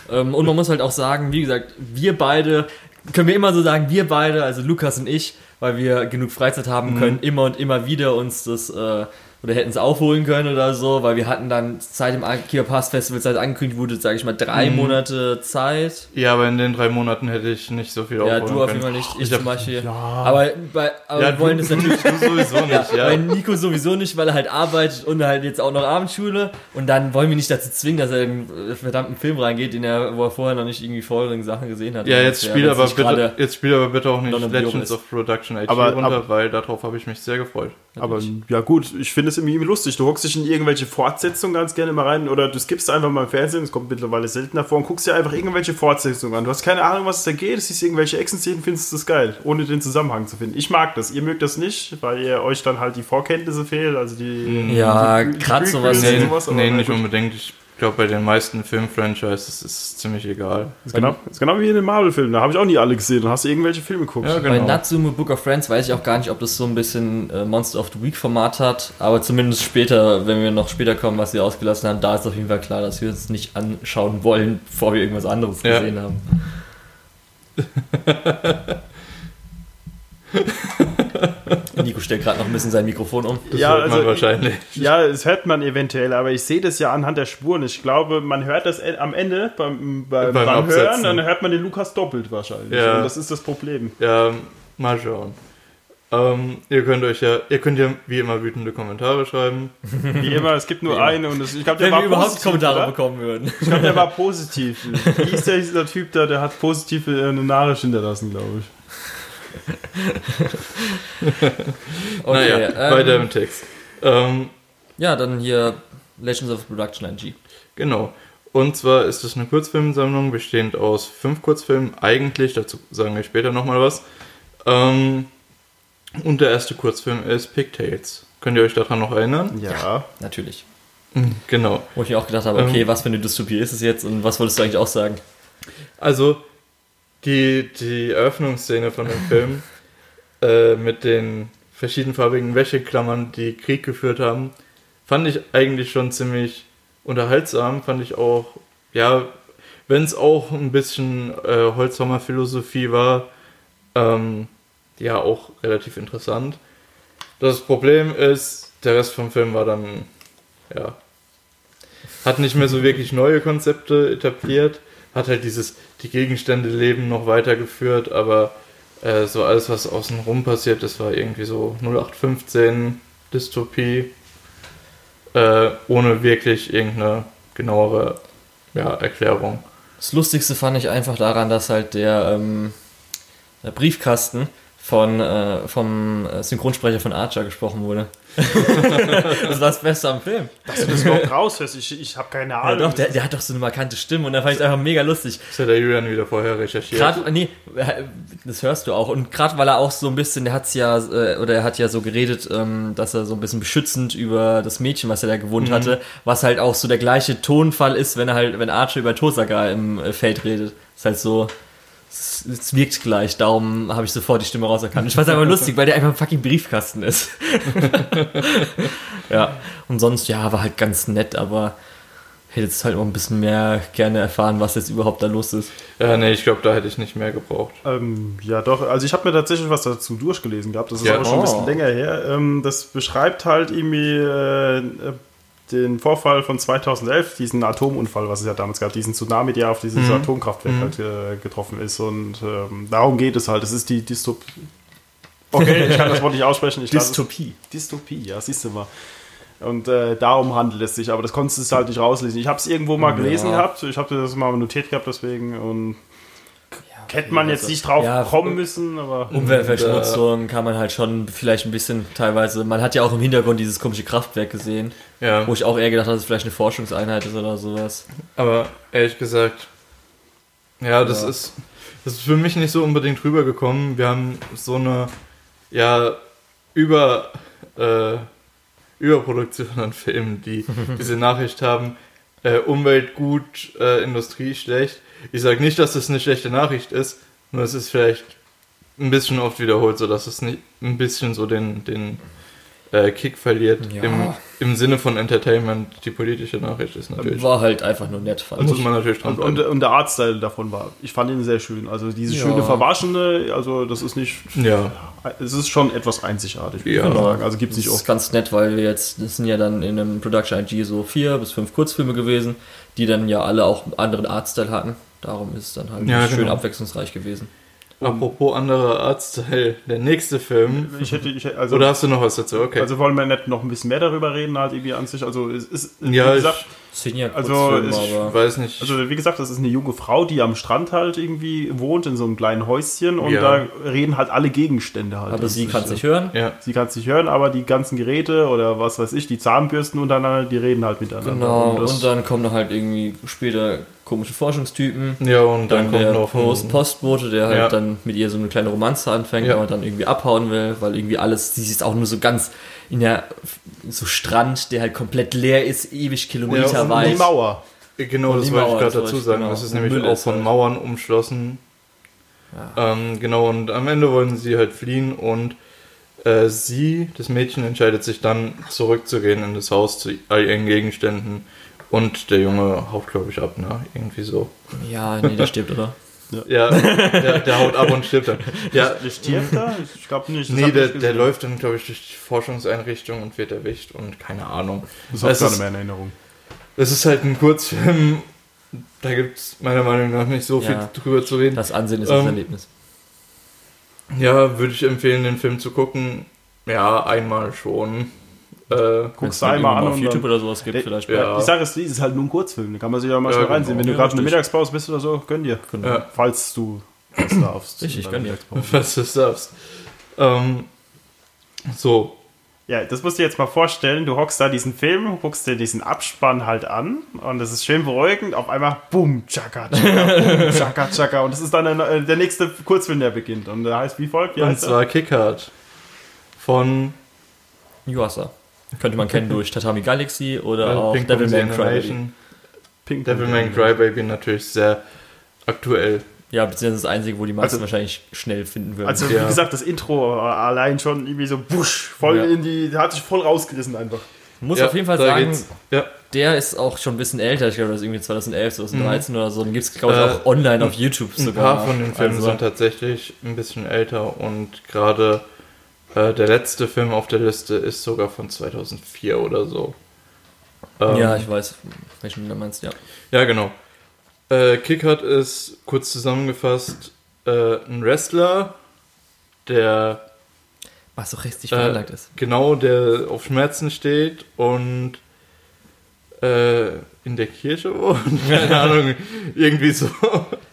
Ähm, und man muss halt auch sagen, wie gesagt, wir beide, können wir immer so sagen, wir beide, also Lukas und ich, weil wir genug Freizeit haben Mhm. können, immer und immer wieder uns das, äh, oder hätten es aufholen können oder so, weil wir hatten dann seit dem Akiba Pass Festival, seit angekündigt wurde, sage ich mal, drei Mhm. Monate Zeit. Ja, aber in den drei Monaten hätte ich nicht so viel Ja, aufholen du auf können. jeden Fall nicht, ich, Ich zum Beispiel. Ja. Aber, bei, aber Ja, wir wollen du- das natürlich Du sowieso nicht, ja. Bei Nico sowieso nicht, weil er halt arbeitet und halt jetzt auch noch Abendschule. Und dann wollen wir nicht dazu zwingen, dass er in einen verdammten Film reingeht, den er, wo er vorher noch nicht irgendwie vorherigen Sachen gesehen hat. Ja, jetzt spiel aber bitte, jetzt spiel aber bitte auch nicht Legends of Production IT Aber- runter, aber- weil darauf habe ich mich sehr gefreut. Aber ja gut, ich finde es irgendwie lustig. Du hockst dich in irgendwelche Fortsetzungen ganz gerne mal rein oder du skippst einfach mal im Fernsehen, das kommt mittlerweile seltener vor und guckst dir einfach irgendwelche Fortsetzungen an. Du hast keine Ahnung, was es da geht, es siehst irgendwelche Action-Szenen, findest du das geil, ohne den Zusammenhang zu finden. Ich mag das, ihr mögt das nicht, weil ihr euch dann halt die Vorkenntnisse fehlt, also die... Ja, Prequels sowas- Nee, sowas, nee nicht unbedingt. Ich glaube, bei den meisten Filmfranchises ist es ziemlich egal. Ist genau, ist genau wie in den Marvel-Filmen, da habe ich auch nie alle gesehen, dann hast du irgendwelche Filme geguckt. Ja, Bei genau. Natsume Book of Friends weiß ich auch gar nicht, ob das so ein bisschen äh, Monster of the Week Format hat, aber zumindest später, wenn wir noch später kommen, was sie ausgelassen haben, da ist auf jeden Fall klar, dass wir uns nicht anschauen wollen, bevor wir irgendwas anderes Ja. gesehen haben. Nico stellt gerade noch ein bisschen sein Mikrofon um. Das Ja, hört man also- wahrscheinlich. Ja, das hört man eventuell, aber ich sehe das ja anhand der Spuren. Ich glaube, man hört das e- am Ende beim, beim, Beim. Hören, dann hört man den Lukas doppelt wahrscheinlich. Ja. Und das ist das Problem. Ja, mal schauen. Ähm, ihr könnt euch ja, ihr könnt ja wie immer wütende Kommentare schreiben. Wie immer, es gibt nur Wie immer. eine und das, ich glaube, der Wenn war wir überhaupt positiv, Kommentare oder? bekommen würden. Ich glaube, der war positiv. Wie ist der, dieser Typ da, der hat positive äh, eine Nachricht hinterlassen, glaube ich. Okay, naja, ähm, weiter im Text. Ähm, Ja, dann hier Legends of Production NG. Genau. Und zwar ist es eine Kurzfilmsammlung, bestehend aus fünf Kurzfilmen. Eigentlich, dazu sagen wir später nochmal was. Ähm, und der erste Kurzfilm ist Pigtails. Könnt ihr euch daran noch erinnern? Ja. Natürlich. Genau. Wo ich mir auch gedacht habe, okay, Ähm. was für eine Dystopie ist es jetzt und was wolltest du eigentlich auch sagen? Also, die, die Eröffnungsszene von dem Film äh, mit den verschiedenfarbigen Wäscheklammern, die Krieg geführt haben, fand ich eigentlich schon ziemlich unterhaltsam. Fand ich auch, ja, wenn es auch ein bisschen äh, Holzhammer-Philosophie war, ähm, ja, auch relativ interessant. Das Problem ist, der Rest vom Film war dann, ja, hat nicht mehr so wirklich neue Konzepte etabliert, hat halt dieses, die Gegenstände leben noch weitergeführt, aber äh, so alles, was außenrum passiert, das war irgendwie so 0815 Dystopie, äh, ohne wirklich irgendeine genauere ja, Erklärung. Das Lustigste fand ich einfach daran, dass halt der, ähm, der Briefkasten von, äh, vom äh, Synchronsprecher von Archer gesprochen wurde. das war das Beste am Film. Dass du das überhaupt raushörst, ich, ich habe keine Ja, Ahnung. doch, der, der hat doch so eine markante Stimme und da fand ich einfach mega lustig. Das hat der Julian wieder vorher recherchiert. Gerade, nee, das hörst du auch. Und gerade weil er auch so ein bisschen, der hat's ja, äh, oder er hat ja so geredet, ähm, dass er so ein bisschen beschützend über das Mädchen, was er da gewohnt hatte, was halt auch so der gleiche Tonfall ist, wenn er halt, wenn Archer über Tosaka im äh, Feld redet. Ist halt so, es, es wirkt gleich, darum habe ich sofort die Stimme rauserkannt. Ich fand's einfach lustig, weil der einfach ein fucking Briefkasten ist. ja, und sonst, ja, war halt ganz nett, aber hätte jetzt halt noch ein bisschen mehr gerne erfahren, was jetzt überhaupt da los ist. Ja, nee, ich glaube, da hätte ich nicht mehr gebraucht. Ähm, ja, doch. Also ich habe mir tatsächlich was dazu durchgelesen gehabt. Das ist Ja. aber schon ein bisschen Oh. länger her. Ähm, das beschreibt halt irgendwie äh, den Vorfall von 2011, diesen Atomunfall, was es ja damals gab, diesen Tsunami, der auf dieses Atomkraftwerk halt äh, getroffen ist. Und ähm, darum geht es halt. Es ist die Dystopie. Okay, ich kann das Wort nicht aussprechen. Ich es- Dystopie. Dystopie, ja, siehst du mal. Und äh, darum handelt es sich, aber das konntest du halt nicht rauslesen. Ich habe es irgendwo mal gelesen Ja. gehabt, ich habe das mal notiert gehabt deswegen und hätte man jetzt nicht drauf Ja, kommen müssen, aber Umweltverschmutzung kann man halt schon vielleicht ein bisschen teilweise. Man hat ja auch im Hintergrund dieses komische Kraftwerk gesehen, Ja, wo ich auch eher gedacht habe, dass es vielleicht eine Forschungseinheit ist oder sowas. aber ehrlich gesagt, ja, das Ja. ist das ist für mich nicht so unbedingt rübergekommen. Wir haben so eine ja über äh, Überproduktion an Filmen, die diese Nachricht haben. Äh, Umwelt gut, äh, Industrie schlecht. Ich sage nicht, dass das eine schlechte Nachricht ist, Nur es ist vielleicht ein bisschen oft wiederholt, sodass es nicht ein bisschen so den, den äh, Kick verliert. Ja. Im, Im Sinne von Entertainment, die politische Nachricht ist natürlich. War halt einfach nur nett, fand muss ich. man natürlich dran Und, und, und der Artstyle davon war, ich fand ihn sehr schön. Also diese Ja. schöne Verwaschene, also das ist nicht, Ja, es ist schon etwas einzigartig, würde Ja. ich mal sagen. Also gibt es Das nicht ist oft. ganz nett, weil wir jetzt, das sind ja dann in einem Production IG so vier bis fünf Kurzfilme gewesen, die dann ja alle auch einen anderen Artstyle hatten. Darum ist es dann halt Ja, schön genau. abwechslungsreich gewesen. apropos anderer Artstyle, der nächste Film. Ich hätte, ich, hätte- also, Oder hast du noch was dazu? Okay. also wollen wir nicht noch ein bisschen mehr darüber reden, halt irgendwie an sich. Also es ist, ja, wie gesagt, Das sind ja Also, Kurzfilme, ich aber ich weiß nicht. Also wie gesagt, das ist eine junge Frau, die am Strand halt irgendwie wohnt, in so einem kleinen Häuschen und Ja. da reden halt alle Gegenstände halt. aber sie kann es nicht hören. ja. Sie kann es nicht hören, aber die ganzen Geräte oder was weiß ich, die Zahnbürsten untereinander, die reden halt miteinander. Genau, Und und dann kommen noch halt irgendwie später komische Forschungstypen. ja, und dann, Dann, kommt der noch ein- Post Postbote, der halt Ja. dann mit ihr so eine kleine Romanze anfängt, Ja. aber dann irgendwie abhauen will, weil irgendwie alles, sie ist auch nur so ganz in der so Strand, der halt komplett leer ist, ewig und kilometerweit. die Mauer. Genau, Und das wollte ich gerade dazu sagen. genau. Das ist nämlich Müll auch von halt- Mauern umschlossen. Ähm, genau, und am Ende wollen sie halt fliehen und äh, sie, das Mädchen, entscheidet sich dann zurückzugehen in das Haus zu all ihren Gegenständen und der Junge haut, glaube ich, ab, ne? Irgendwie so. Ja, nee, der stirbt, oder? Ja, der, der haut ab und stirbt dann. Ja, Der stirbt da? Ich glaube nicht. das nee, der, der läuft dann, glaube ich, durch die Forschungseinrichtung und wird erwischt und keine Ahnung. Das habe ich Es gar nicht ist- mehr in Erinnerung. Es ist halt ein Kurzfilm, da gibt es meiner Meinung nach nicht so viel Ja. drüber zu reden. Das Ansehen ist Ähm, das Erlebnis. Ja, würde ich empfehlen, den Film zu gucken. Ja, einmal schon. Äh, Guckst du einmal an auf und YouTube dann, oder sowas gibt, Der- vielleicht. ja. Die Sache ist, die ist halt nur ein Kurzfilm. Da kann man sich ja mal Ja, schnell genau. reinziehen. Wenn du Ja, gerade in der. Mittagspause bist oder so, gönn dir. Genau. Ja. Falls du das darfst. Richtig, gönn dir. Was du darfst. Ähm, so, Ja, das musst du dir jetzt mal vorstellen. Du hockst da diesen Film, guckst dir diesen Abspann halt an und das ist schön beruhigend. Auf einmal, boom, tschakka, tschakka, boom, tschakka, tschakka. Und das ist dann der, der nächste Kurzfilm, der beginnt. Und der heißt wie folgt? Wie und zwar Kickard von Yuasa. Könnte man kennen durch Tatami Galaxy oder äh, auch Pong Devilman Crybaby. Pink Devilman Crybaby natürlich sehr aktuell. Ja, beziehungsweise das einzige, wo die meisten Also- wahrscheinlich schnell finden würden. Also, Ja. wie gesagt, das Intro allein schon irgendwie so wusch, voll Ja. in die, hat sich voll rausgerissen einfach. muss Ja, auf jeden Fall sagen, der ist auch schon ein bisschen älter. Ich glaube, das ist irgendwie 2011, 2013 oder so. Den gibt es, glaube ich, Äh, auch online auf YouTube ein sogar. paar von den Filmen Also, sind tatsächlich ein bisschen älter und gerade äh, der letzte Film auf der Liste ist sogar von 2004 oder so. Ähm, Ja, ich weiß, welchen du meinst, ja. Ja, genau. Äh, Kickard ist, kurz zusammengefasst, äh, ein Wrestler, der Was so richtig Äh, veranlagt ist. genau, der auf Schmerzen steht und äh, in der Kirche wohnt. Keine Ahnung, irgendwie so.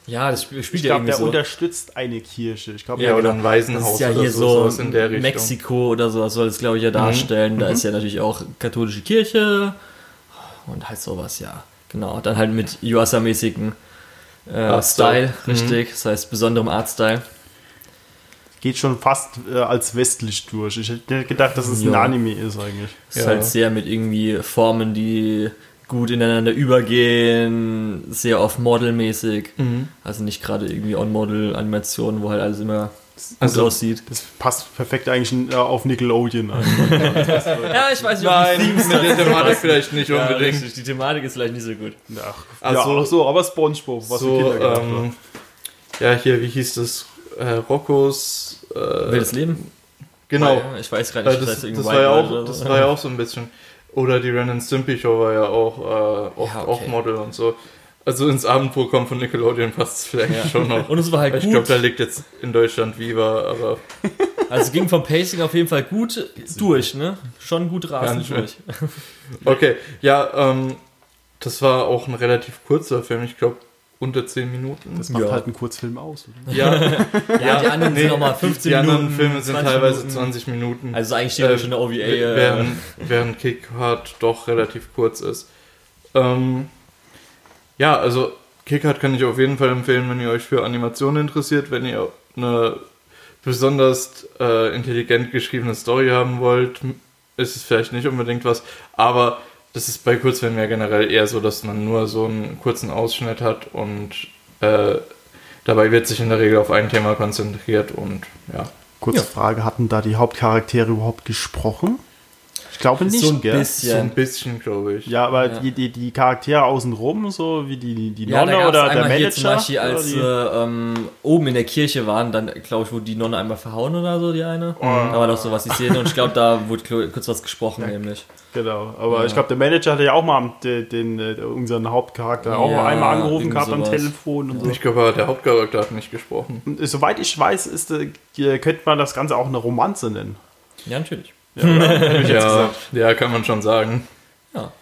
Ja, das spielt Ich ja glaube, irgendwie der so. unterstützt eine Kirche. Ich glaube, Ja, Ja, oder genau. ein Waisenhaus Das ist ja oder hier so, so sowas in der Richtung. Mhm. Mexiko oder sowas soll es, glaube ich, ja darstellen. Da ist ja natürlich auch katholische Kirche und halt sowas, ja. Genau, dann halt mit Yuasa-mäßigen äh, Artstyle. Style, richtig. Das heißt besonderem Artstyle. geht schon fast äh, als westlich durch. Ich hätte gedacht, dass es ein Ja. Anime ist eigentlich. Es ist Ja. halt sehr mit irgendwie Formen, die gut ineinander übergehen, sehr oft modelmäßig. Mhm. Also nicht gerade irgendwie On-Model-Animationen, wo halt alles immer gut Also- aussieht. Das passt perfekt eigentlich äh, auf Nickelodeon. Ja, ich weiß nicht, Nein, die mit der Thematik vielleicht nicht Ja, unbedingt. richtig. Die Thematik ist vielleicht nicht so gut. Ach, Ach ja, so. so, aber Spongebob, was für so, Kinder gemacht ähm, ja, hier, wie hieß das? Äh, Roccos. Äh, Wildes Leben? Genau. Ja, ich weiß gerade Äh, nicht, das, das, Wild war ja auch, oder das so. war ja auch so ein bisschen. Oder die Ren and Stimpy Show war ja auch äh, oft Ja, okay. auch Model und so. Also ins Abendprogramm von Nickelodeon passt es vielleicht Ja. schon noch. Und es war halt ich gut. glaube, da liegt jetzt in Deutschland Viva, aber Also ging vom Pacing auf jeden Fall gut durch, ne? Schon gut rasend durch. okay. Ja, ähm, das war auch ein relativ kurzer Film, ich glaube unter 10 Minuten. Das macht Ja. halt einen Kurzfilm aus. Oder? ja, Ja, die anderen sind nochmal 15 die Minuten. anderen Filme sind 20 teilweise Minuten. 20 Minuten. Also eigentlich steht äh, schon eine OVA. Äh, während, während Kick Hard doch relativ kurz ist. Ähm, ja, also Kick Hard kann ich auf jeden Fall empfehlen, wenn ihr euch für Animationen interessiert, wenn ihr eine besonders äh, intelligent geschriebene Story haben wollt, ist es vielleicht nicht unbedingt was, aber das ist bei Kurzfilmen ja generell eher so, dass man nur so einen kurzen Ausschnitt hat und äh, Dabei wird sich in der Regel auf ein Thema konzentriert und ja. Kurze Ja. Frage, hatten da die Hauptcharaktere überhaupt gesprochen? Ich glaube nicht, so ein gell? bisschen. So ein bisschen, glaube ich. Ja, aber Ja. Die, die, die Charaktere außenrum, so wie die, die Ja, Nonne gab's oder der Manager? hier zum Beispiel, oder als die- sie ähm, oben in der Kirche waren, dann glaube ich, wurde die Nonne einmal verhauen oder so, die eine. Da war doch sowas, die Szene und ich glaube, da wurde kurz was gesprochen, nämlich. Genau, aber Ja. ich glaube, der Manager hatte ja auch mal den, den, äh, unseren Hauptcharakter auch Ja, einmal angerufen gehabt am sowas. Telefon und so. Ich glaube, der Hauptcharakter hat nicht gesprochen. Und, äh, soweit ich weiß, ist, äh, könnte man das Ganze auch eine Romanze nennen. Ja, natürlich. Ja, Ja, ja, kann man schon sagen. Ja.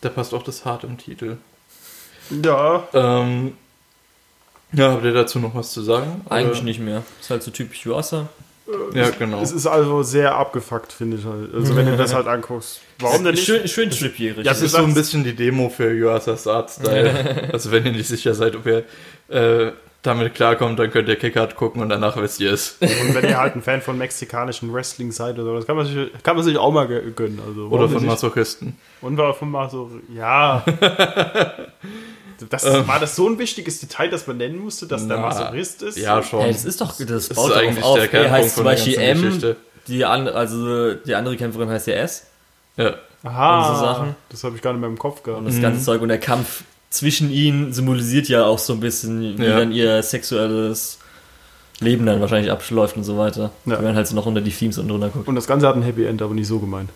Da passt auch das Hart im Titel. ja, Ähm, ja, habt ihr dazu noch was zu sagen? Eigentlich Oder- nicht mehr. Ist halt so typisch Yuasa. Ja, genau. es ist also sehr abgefuckt, finde ich halt. Also wenn du das halt anguckst. Warum denn nicht? Schön, schön trippierig. Ja, Das ist so ein bisschen die Demo für Yuasas Artstyle. also wenn ihr nicht sicher seid, ob ihr äh, damit klarkommt, dann könnt ihr Kickard gucken und danach wisst ihr es. Und wenn ihr halt ein Fan von mexikanischen Wrestling seid oder so, das kann man sich, kann man sich auch mal gö- gönnen. Also, Oder von? Masochisten. Und war von Maso, ja. Das, war das so ein wichtiges Detail, das man nennen musste, dass der Na, Masochist ist? Ja, schon. Hey, das ist doch, das Das baut ist darauf eigentlich auf. der Er Kernpunkt heißt zum von der Beispiel ganzen M, Geschichte. die, an, also die andere Kämpferin heißt ja S. Ja. Aha, Und so Sachen. das habe ich gar nicht mehr im Kopf Und gehabt. das ganze Zeug und der Kampf zwischen ihnen symbolisiert ja auch so ein bisschen, wie Ja. dann ihr sexuelles Leben dann wahrscheinlich abläuft und so weiter. Ja. Wenn man halt so noch unter die Themes und drunter guckt. Und das Ganze hat ein Happy End, aber nicht so gemeint.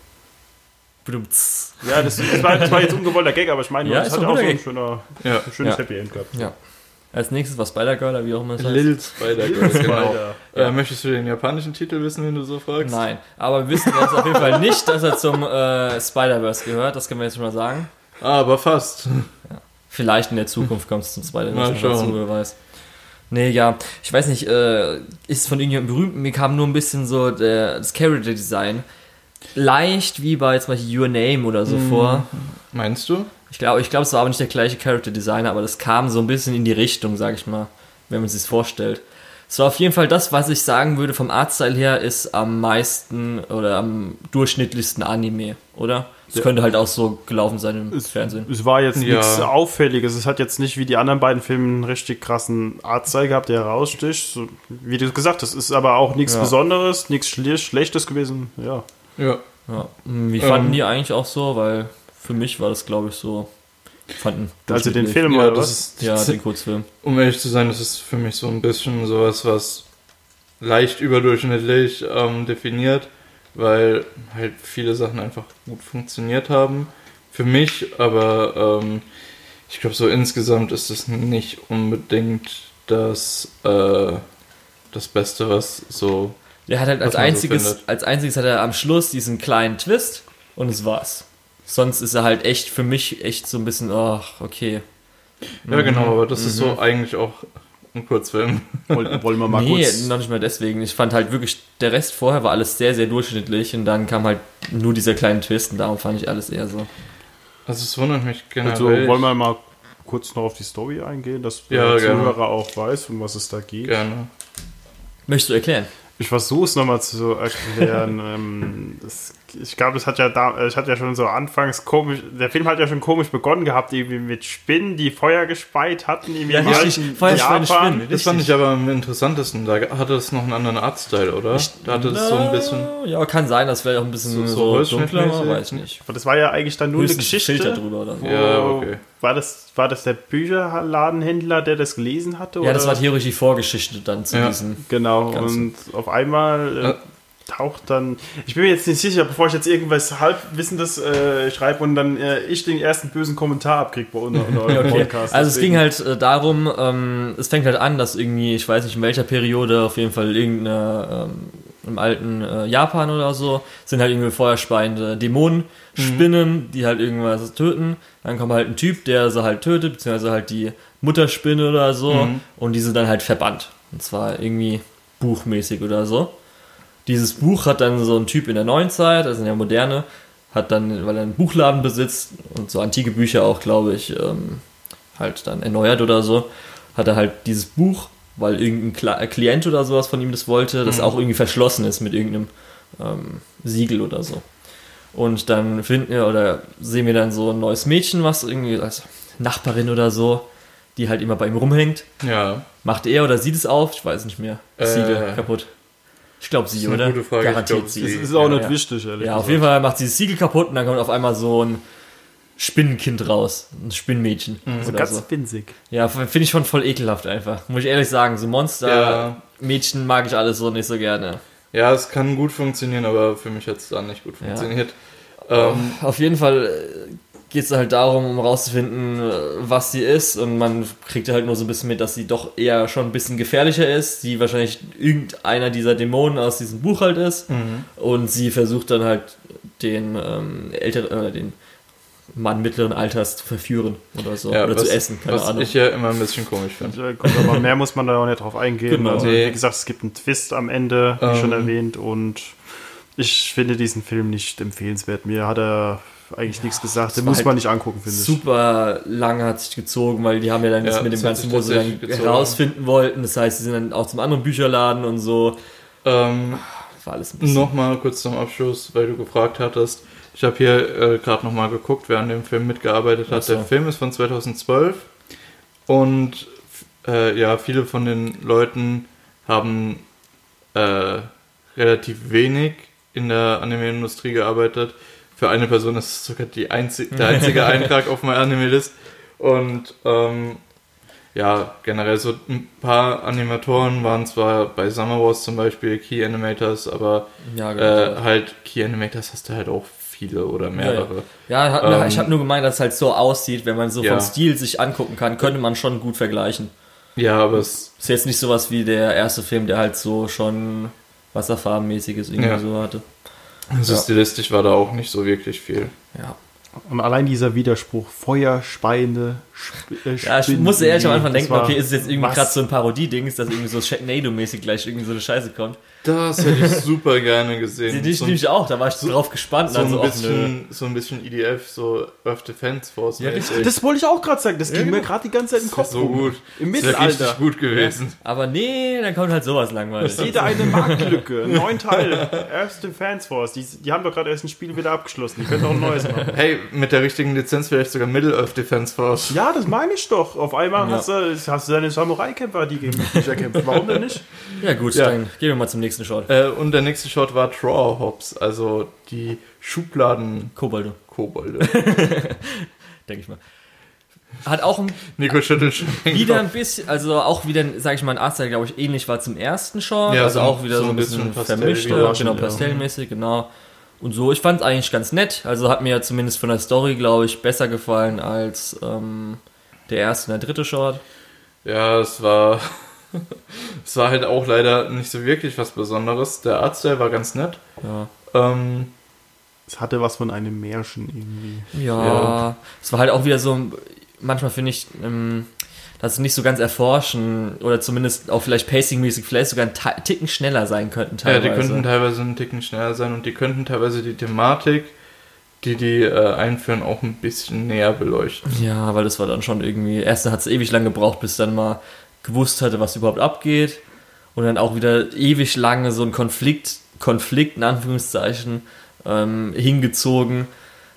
Ja, das, das, war, das war jetzt ungewollter Gag, aber ich meine, Ja, das ist hat ja auch so ein, schöner, Ja. ein schönes Ja. Happy End gehabt. Ja. Als nächstes war Spider-Girl, oder wie auch immer es heißt. Lil Spider-Girl, genau. Spider. Äh, möchtest du den japanischen Titel wissen, wenn du so fragst? Nein, aber wir wissen jetzt auf jeden Fall nicht, dass er zum äh, Spider-Verse gehört. Das können wir jetzt schon mal sagen. Aber fast. Vielleicht in der Zukunft kommt es zum Spider-Verse Mal dazu, wer weiß. Nee, ja, ich weiß nicht, äh, ist von irgendjemandem berühmt, mir kam nur ein bisschen so der, das Character Design leicht wie bei zum Beispiel Your Name oder so Mhm. vor. Meinst du? Ich glaube, ich glaube, es war aber nicht der gleiche Character Designer, aber das kam so ein bisschen in die Richtung, sag ich mal, wenn man sich vorstellt. Es war auf jeden Fall das, was ich sagen würde vom Artstyle her, ist am meisten oder am durchschnittlichsten Anime, oder? Es Ja. könnte halt auch so gelaufen sein im Es, Fernsehen. es war jetzt Ja. nichts Auffälliges. Es hat jetzt nicht wie die anderen beiden Filme einen richtig krassen Artstyle gehabt, der heraussticht. So, wie du gesagt hast, ist aber auch nichts Ja. Besonderes, nichts Schle Schlechtes gewesen. Ja. Ja. Ja. Wie fanden Ähm. die eigentlich auch so? Weil für mich war das, glaube ich, so. Fanden Also den. Film Ja, oder das was? ist, Ja, den Kurzfilm. um ehrlich zu sein, das ist für mich so ein bisschen sowas, was leicht überdurchschnittlich ähm, definiert, weil halt viele Sachen einfach gut funktioniert haben. Für mich, aber ähm, ich glaube, so insgesamt ist es nicht unbedingt das, äh, das Beste, was so. Der hat halt als so einziges, findet. als einziges hat er am Schluss diesen kleinen Twist und es war's. Sonst ist er halt echt für mich echt so ein bisschen, ach, okay. Ja, genau, aber das ist so eigentlich auch ein Kurzfilm. Wollen, wollen wir mal nee, kurz. noch nicht mal deswegen. Ich fand halt wirklich, der Rest vorher war alles sehr, sehr durchschnittlich und dann kam halt nur dieser kleine Twist und darum fand ich alles eher so. Also es wundert mich generell. Also wollen wir mal kurz noch auf die Story eingehen, dass Ja, der gerne. Zuhörer auch weiß, um was es da geht. gerne. Möchtest du erklären? Ich versuche es nochmal zu erklären. ähm, das, ich glaube, es hat ja da, es hat ja schon so anfangs komisch, der Film hat ja schon komisch begonnen gehabt, irgendwie mit Spinnen, die Feuer gespeit hatten, irgendwie Ja, richtig. Feuerschweine, Japan. Spinnen. Das fand ich aber am interessantesten. Da hatte es noch einen anderen Artstyle, oder? da hatte es so ein bisschen. Ja, kann sein, dass vielleicht auch ein bisschen So- so, dunkler war, weiß ich nicht. Aber das war ja eigentlich dann nur eine Höchstens Geschichte. Filter drüber oder so. Ja, okay. War das, war das der Bücherladenhändler, der das gelesen hatte? Ja, das oder? war theoretisch die Vorgeschichte dann zu Ja. Genau, Ganz und auf einmal äh. Taucht dann. Ich bin mir jetzt nicht sicher, bevor ich jetzt irgendwas Halbwissendes äh, schreibe und dann äh, ich den ersten bösen Kommentar abkriege bei unter, unter eurem Okay. Podcast. Also es ging halt äh, darum, ähm, es fängt halt an, dass irgendwie, ich weiß nicht in welcher Periode, auf jeden Fall irgendeine, ähm, im alten äh, Japan oder so, sind halt irgendwie feuerspeiende Dämonen, Spinnen, die halt irgendwas töten. Dann kommt halt ein Typ, der sie halt tötet, beziehungsweise halt die Mutterspinne oder so, Mhm. und die sind dann halt verbannt. Und zwar irgendwie buchmäßig oder so. Dieses Buch hat dann so ein Typ in der neuen Zeit, also in der Moderne, hat dann, weil er einen Buchladen besitzt und so antike Bücher auch, glaube ich, ähm, halt dann erneuert oder so, hat er halt dieses Buch, weil irgendein Kla Klient oder sowas von ihm das wollte, das auch irgendwie verschlossen ist mit irgendeinem ähm, Siegel oder so. Und dann finden wir oder sehen wir dann so ein neues Mädchen, was irgendwie als Nachbarin oder so, die halt immer bei ihm rumhängt. Ja. Macht er oder sieht es auf? Ich weiß nicht mehr. Äh, Siegel kaputt. Ich glaube sie, ist eine oder? gute Frage. Ich Garantiert glaub, sie. Das ist auch Ja, nicht ja. wichtig, ehrlich Ja, auf jeden Fall macht sie das Siegel kaputt und dann kommt auf einmal so ein Spinnenkind raus. Ein Spinnmädchen. So oder ganz so. winzig. Ja, finde ich schon voll ekelhaft einfach. Muss ich ehrlich sagen. So Ja. Monster-Mädchen mag ich alles so nicht so gerne. ja, es kann gut funktionieren, aber für mich hat es dann nicht gut funktioniert. Ähm, Auf jeden Fall geht es halt darum, um rauszufinden, äh, was sie ist. Und man kriegt halt nur so ein bisschen mit, dass sie doch eher schon ein bisschen gefährlicher ist. Sie wahrscheinlich irgendeiner dieser Dämonen aus diesem Buch halt ist. mhm. Und sie versucht dann halt den ähm, älteren, äh, den Mann mittleren Alters zu verführen oder so. ja, oder was, zu essen, keine was Ahnung. ich ja immer ein bisschen komisch finde. Gut, aber mehr muss man da auch nicht drauf eingehen. Genau. Also, wie gesagt, es gibt einen Twist am Ende, wie Ähm. schon erwähnt, und ich finde diesen Film nicht empfehlenswert. Mir hat er eigentlich nichts gesagt. Den muss halt man nicht angucken, finde ich. super lang hat sich gezogen, weil die haben ja dann Ja, das mit dem ganzen, wo sie dann gezogen. herausfinden wollten. Das heißt, sie sind dann auch zum anderen Bücherladen und so. Ähm, War alles ein bisschen. Nochmal kurz zum Abschluss, weil du gefragt hattest. Ich habe hier äh, gerade nochmal geguckt, wer an dem Film mitgearbeitet hat. So. Der Film ist von 2012 und äh, ja, viele von den Leuten haben äh, relativ wenig in der Anime-Industrie gearbeitet. Für eine Person ist es sogar die einzig, der einzige Eintrag auf meiner Anime-List. Und ähm, ja, generell so ein paar Animatoren waren zwar bei Summer Wars zum Beispiel Key Animators, aber ja, äh, genau. halt Key Animators hast du halt auch viele oder mehrere. ja, ähm, ich habe nur gemeint, dass es halt so aussieht, wenn man so Ja. vom Stil sich angucken kann, könnte man schon gut vergleichen. Ja, aber es, Ist jetzt nicht sowas wie der erste Film, der halt so schon wasserfarbenmäßiges irgendwie Ja. so hatte. Also Ja. stilistisch war da auch nicht so wirklich viel. Ja. Und allein dieser Widerspruch, Feuer, Speine, Sp äh, Ja, ich musste ehrlich am Anfang denken, okay, ist es jetzt irgendwie gerade so ein Parodie-Dings, dass irgendwie so Sharknado-mäßig gleich irgendwie so eine Scheiße kommt. Das hätte ich super gerne Die, gesehen. die so, nämlich auch, da war ich drauf gespannt. so, dann ein so, bisschen, so ein bisschen EDF, so Earth Defense Force. Ja, mäßig. Das wollte ich auch gerade sagen. Das ging genau. mir gerade die ganze Zeit im Das Kopf so rum. gut. Im Das wäre Mittelalter. richtig gut gewesen. Aber nee, dann kommt halt sowas langweilig. Jeder eine Marktlücke. Neun Teile. Erst Defense Force. Die, die haben doch gerade erst ein Spiel wieder abgeschlossen. Die können doch ein neues machen. Hey, mit der richtigen Lizenz vielleicht sogar Middle Earth Defense Force. Ja, das meine ich doch. Auf einmal Ja. hast, du, hast du deine Samurai-Kämpfer, die gegen dich kämpfen. Warum denn nicht? Ja gut, Ja. dann gehen wir mal zum nächsten Shot. Äh, und der nächste Shot war Draw Hops, also die Schubladen-Kobolde. Kobolde, denke ich mal. Hat auch ein, Nico schüttelt schon wieder ein bisschen, also auch wieder, sage ich mal, ein Artstyle, glaube ich, ähnlich war zum ersten Shot. Ja, also so- auch wieder so so, ein bisschen, bisschen vermischt, ja, genau, pastellmäßig, genau. Und so, ich fand es eigentlich ganz nett. Also hat mir zumindest von der Story, glaube ich, besser gefallen als ähm, der erste und der dritte Shot. Ja, es war. es war halt auch leider nicht so wirklich was Besonderes. Der Artstyle war ganz nett. Ja. Ähm, Es hatte was von einem Märchen irgendwie. Ja, Ja. es war halt auch wieder so, manchmal finde ich, ähm, dass sie nicht so ganz erforschen oder zumindest auch vielleicht pacingmäßig vielleicht sogar einen Ticken schneller sein könnten ja, teilweise. die könnten teilweise einen Ticken schneller sein und die könnten teilweise die Thematik, die die äh, einführen, auch ein bisschen näher beleuchten. ja, weil das war dann schon irgendwie, erst hat es ewig lang gebraucht, bis dann mal gewusst hatte, was überhaupt abgeht und dann auch wieder ewig lange so ein Konflikt, Konflikt in Anführungszeichen ähm, hingezogen,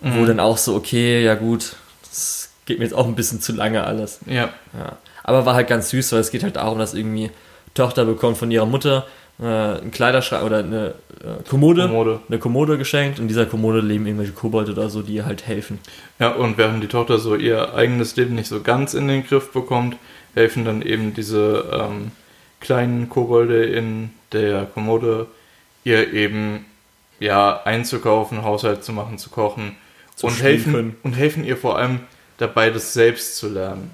wo Mhm. dann auch so, okay, ja gut, das geht mir jetzt auch ein bisschen zu lange alles. Ja, Ja. Aber war halt ganz süß, weil es geht halt darum, dass irgendwie Tochter bekommt von ihrer Mutter äh, einen Kleiderschrank oder eine äh, Kommode, Kommode. eine Kommode geschenkt. Und in dieser Kommode leben irgendwelche Kobolde oder so, die ihr halt helfen. Ja, und während die Tochter so ihr eigenes Leben nicht so ganz in den Griff bekommt, helfen dann eben diese ähm, kleinen Kobolde in der Kommode ihr eben ja einzukaufen, Haushalt zu machen, zu kochen Zu und helfen können. und helfen ihr vor allem dabei, das selbst zu lernen.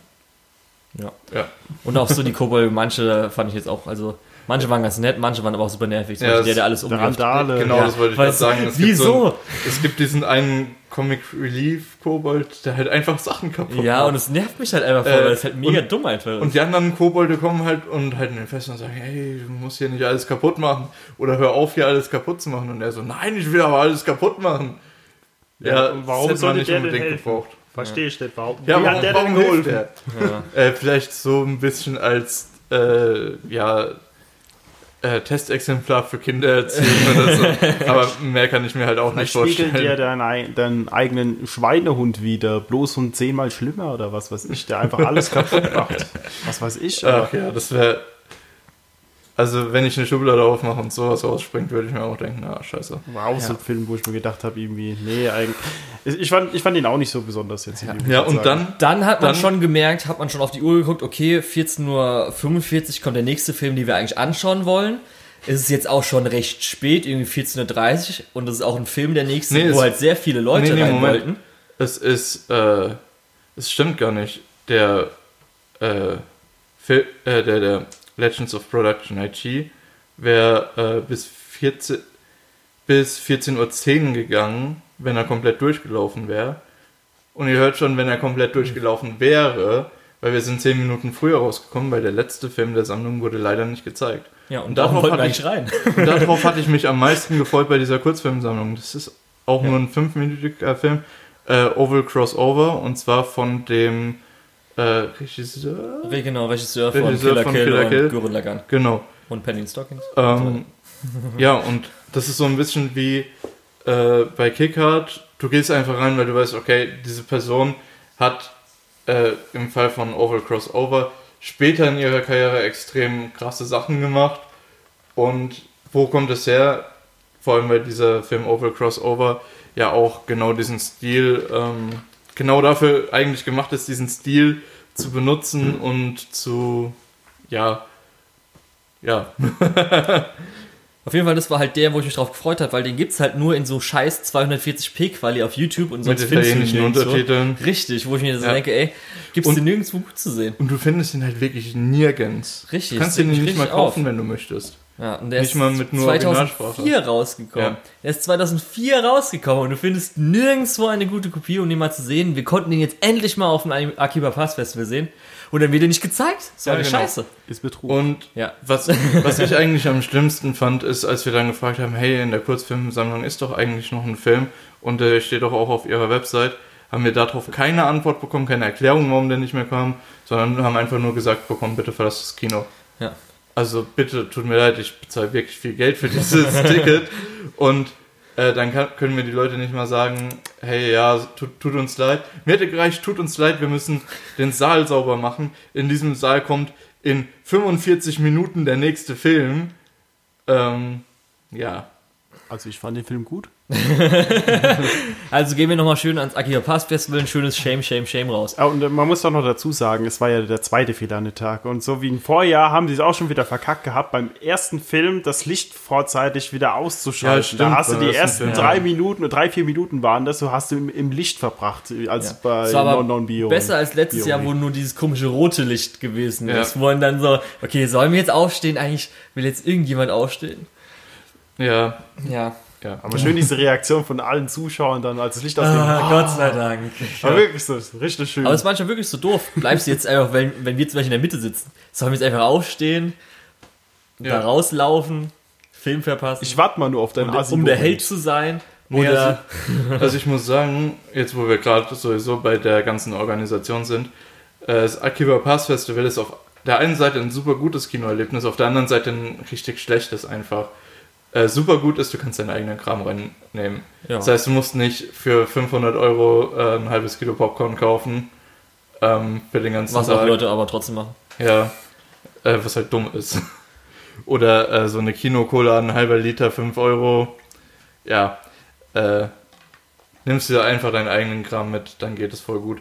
Ja. Ja, Und auch so die Kobolde, manche fand ich jetzt auch, also manche waren ganz nett, manche waren aber auch super nervig. Zum Ja, Beispiel der, es- der alles umwirft. Randale. genau, Ja, das wollte ich gerade sagen. Es gibt, Wieso? so einen, es gibt diesen einen Comic Relief Kobold, der halt einfach Sachen kaputt Ja, macht. und es nervt mich halt einfach voll, Äh, weil es halt mega und- dumm einfach ist. Und die anderen Kobolde kommen halt und halten den fest und sagen, hey, du musst hier nicht alles kaputt machen. Oder hör auf, hier alles kaputt zu machen. Und er so, nein, ich will aber alles kaputt machen. Ja, und warum das hätte man nicht unbedingt gebraucht. Verstehe ich nicht. Warum, Ja, Wie warum, hat der warum denn hilft geholfen? der? ja. Äh, vielleicht so ein bisschen als, äh, ja, äh, Testexemplar für Kinder erzählen oder so. Aber mehr kann ich mir halt auch nicht Vielleicht spiegelt vorstellen. dir deinen, ei- deinen eigenen Schweinehund wieder, bloß und zehnmal schlimmer oder was weiß ich, der einfach alles kaputt macht. Was weiß ich. Ach ja, das wäre. Also, wenn ich eine Schublade aufmache und sowas rausspringt, würde ich mir auch denken, na, scheiße. War auch so ein Film, wo ich mir gedacht habe, irgendwie, nee, eigentlich. Ich fand, ich fand ihn auch nicht so besonders jetzt. Ja, ich und sagen. dann, Dann hat man Dann- schon gemerkt, hat man schon auf die Uhr geguckt, okay, 14.45 Uhr kommt der nächste Film, den wir eigentlich anschauen wollen. Es ist jetzt auch schon recht spät, irgendwie 14.30 Uhr und das ist auch ein Film, der nächste, Nee, wo es- halt sehr viele Leute Nee, nee, rein Moment. wollten. es ist, äh, es stimmt gar nicht. Der, äh, Fil äh, der, der Legends of Production IG wäre äh, bis 14, bis 14.10 Uhr gegangen, wenn er komplett durchgelaufen wäre. Und ihr hört schon, wenn er komplett durchgelaufen wäre, weil wir sind 10 Minuten früher rausgekommen, weil der letzte Film der Sammlung wurde leider nicht gezeigt. Ja, und, Und darauf hatte ich- rein. Und darauf hatte ich mich am meisten gefreut bei dieser Kurzfilmsammlung. Das ist auch nur ein fünfminütiger Film. Äh, Oval Crossover und zwar von dem äh, Regisseur. Re- Genau, Regisseur von Regisseur Killer von Kill Killer und Kill. Gurren Lagann Genau. und Penny Stockings. Ähm, ja, und das ist so ein bisschen wie äh, bei Kickard. Du gehst einfach rein, weil du weißt, okay, diese Person hat äh, im Fall von Oval Crossover später in ihrer Karriere extrem krasse Sachen gemacht. Und wo kommt es her? Vor allem, weil dieser Film Oval Crossover ja auch genau diesen Stil, ähm, genau dafür eigentlich gemacht ist, diesen Stil zu benutzen und zu, ja, ja, Auf jeden Fall, das war halt der, wo ich mich drauf gefreut habe, weil den gibt's halt nur in so scheiß 240p Quali auf YouTube und mit sonst findest du ihn. Untertiteln. Richtig, wo ich mir so Ja. denke, ey, gibt's Und- den nirgendwo gut zu sehen. Und du findest ihn halt wirklich nirgends. Richtig, Du kannst regt nicht mal kaufen, auf. wenn du möchtest. Ja, und der Nicht ist mal mit nur 2004 Originalsprache. rausgekommen. Ja. Der ist 2004 rausgekommen und du findest nirgendwo eine gute Kopie, um den mal zu sehen. Wir konnten ihn jetzt endlich mal auf dem Akiba Pass Festival sehen und dann wird er nicht gezeigt. So Ja, eine genau. Scheiße. Ist Betrug. Und Ja. was, was ich eigentlich am schlimmsten fand, ist, als wir dann gefragt haben, hey, in der Kurzfilmsammlung ist doch eigentlich noch ein Film und der steht doch auch auf ihrer Website, haben wir darauf keine Antwort bekommen, keine Erklärung, warum der nicht mehr kam, sondern haben einfach nur gesagt bekommen, bitte verlass das Kino. Ja. Also bitte, tut mir leid, ich bezahle wirklich viel Geld für dieses Ticket und äh, dann kann, können mir die Leute nicht mal sagen, hey, ja, tut, tut uns leid. Mir hätte gereicht, tut uns leid, wir müssen den Saal sauber machen. In diesem Saal kommt in 45 Minuten der nächste Film. Ähm, ja. Also ich fand den Film gut. Also gehen wir nochmal schön ans Akiba Pass Festival, ein schönes Shame, Shame, Shame raus. Ah, Und äh, man muss doch noch dazu sagen, es war ja der zweite Fehler an dem Tag. Und so wie im Vorjahr haben sie es auch schon wieder verkackt gehabt, beim ersten Film das Licht vorzeitig wieder auszuschalten. Ja, stimmt, da hast du die ersten drei Minuten, oder drei, vier Minuten waren das, so hast du im, im Licht verbracht, als Ja. bei Es war aber Non-Bio. besser als letztes Bio. Jahr, wo nur dieses komische rote Licht gewesen Ja. ist, wo man dann so, okay, sollen wir jetzt aufstehen? Eigentlich will jetzt irgendjemand aufstehen. Ja. Ja. Ja. Aber schön diese Reaktion von allen Zuschauern dann, als das Licht ausging. Ah, Gott sei Dank. Aber wirklich so, richtig schön. Aber es ist manchmal wirklich so doof. Bleibst du jetzt einfach, wenn, wenn wir zum Beispiel in der Mitte sitzen, sollen wir jetzt einfach aufstehen, da Ja. rauslaufen, Film verpassen, ich warte mal nur auf deinen um, um der Held zu sein? Nee, Oder also, also ich muss sagen, jetzt wo wir gerade sowieso bei der ganzen Organisation sind, äh, das Akiba Pass Festival ist auf der einen Seite ein super gutes Kinoerlebnis, auf der anderen Seite ein richtig schlechtes einfach. Äh, super gut ist, du kannst deinen eigenen Kram reinnehmen. Ja. Das heißt, du musst nicht für 500 Euro äh, ein halbes Kilo Popcorn kaufen ähm, für den ganzen was Tag. auch Leute aber trotzdem machen. Ja, äh, was halt dumm ist. Oder äh, so eine Kino-Cola, ein halber Liter, 5 Euro. Ja, äh, nimmst du da einfach deinen eigenen Kram mit, dann geht es voll gut.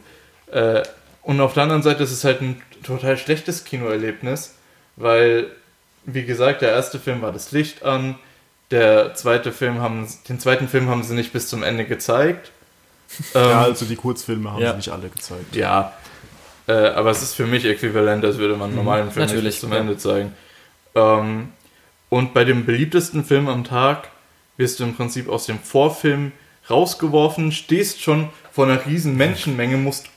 Äh, und auf der anderen Seite ist es halt ein total schlechtes Kinoerlebnis, weil, wie gesagt, der erste Film war das Licht an, der zweite Film haben, den zweiten Film haben sie nicht bis zum Ende gezeigt. Ähm, Ja, also die Kurzfilme haben Ja. sie nicht alle gezeigt. ja, äh, aber es ist für mich äquivalent, als würde man einen normalen Film nicht natürlich, bis zum ja. Ende zeigen. Ähm, und bei dem beliebtesten Film am Tag wirst du im Prinzip aus dem Vorfilm rausgeworfen, stehst schon vor einer riesen Menschenmenge, musst,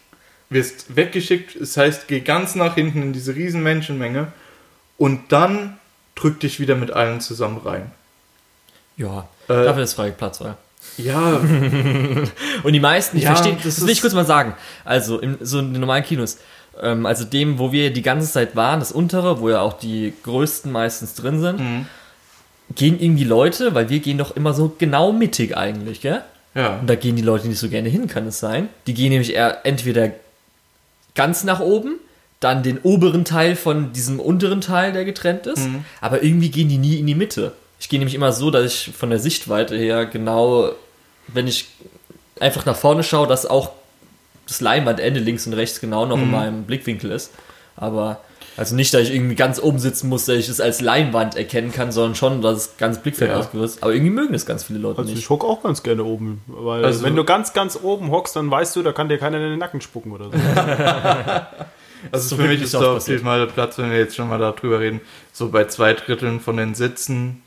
wirst weggeschickt, das heißt, geh ganz nach hinten in diese riesen Menschenmenge und dann drück dich wieder mit allen zusammen rein. Ja, Äh, dafür ist freie Platzwahl. Ja, Und die meisten, ich Ja, verstehe, das das will ich kurz mal sagen. Also, in so in den normalen Kinos, ähm, also dem, wo wir die ganze Zeit waren, das untere, wo ja auch die größten meistens drin sind, Mhm. gehen irgendwie Leute, weil wir gehen doch immer so genau mittig eigentlich, gell? Ja. Und da gehen die Leute nicht so gerne hin, kann es sein. Die gehen nämlich eher entweder ganz nach oben, dann den oberen Teil von diesem unteren Teil, der getrennt ist, aber irgendwie gehen die nie in die Mitte. Ich gehe nämlich immer so, dass ich von der Sichtweite her genau, wenn ich einfach nach vorne schaue, dass auch das Leinwandende links und rechts genau noch in meinem Blickwinkel ist. Aber also nicht, dass ich irgendwie ganz oben sitzen muss, dass ich es als Leinwand erkennen kann, sondern schon, dass es ganz Blickfeld Ja. ausgerüstet ist. Aber irgendwie mögen es ganz viele Leute Also nicht. ich hock auch ganz gerne oben. Weil Also- wenn du ganz, ganz oben hockst, dann weißt du, da kann dir keiner in den Nacken spucken oder so. Also so für mich ist da auf passiert. jeden Fall Platz, wenn wir jetzt schon mal darüber reden, so bei zwei Dritteln von den Sitzen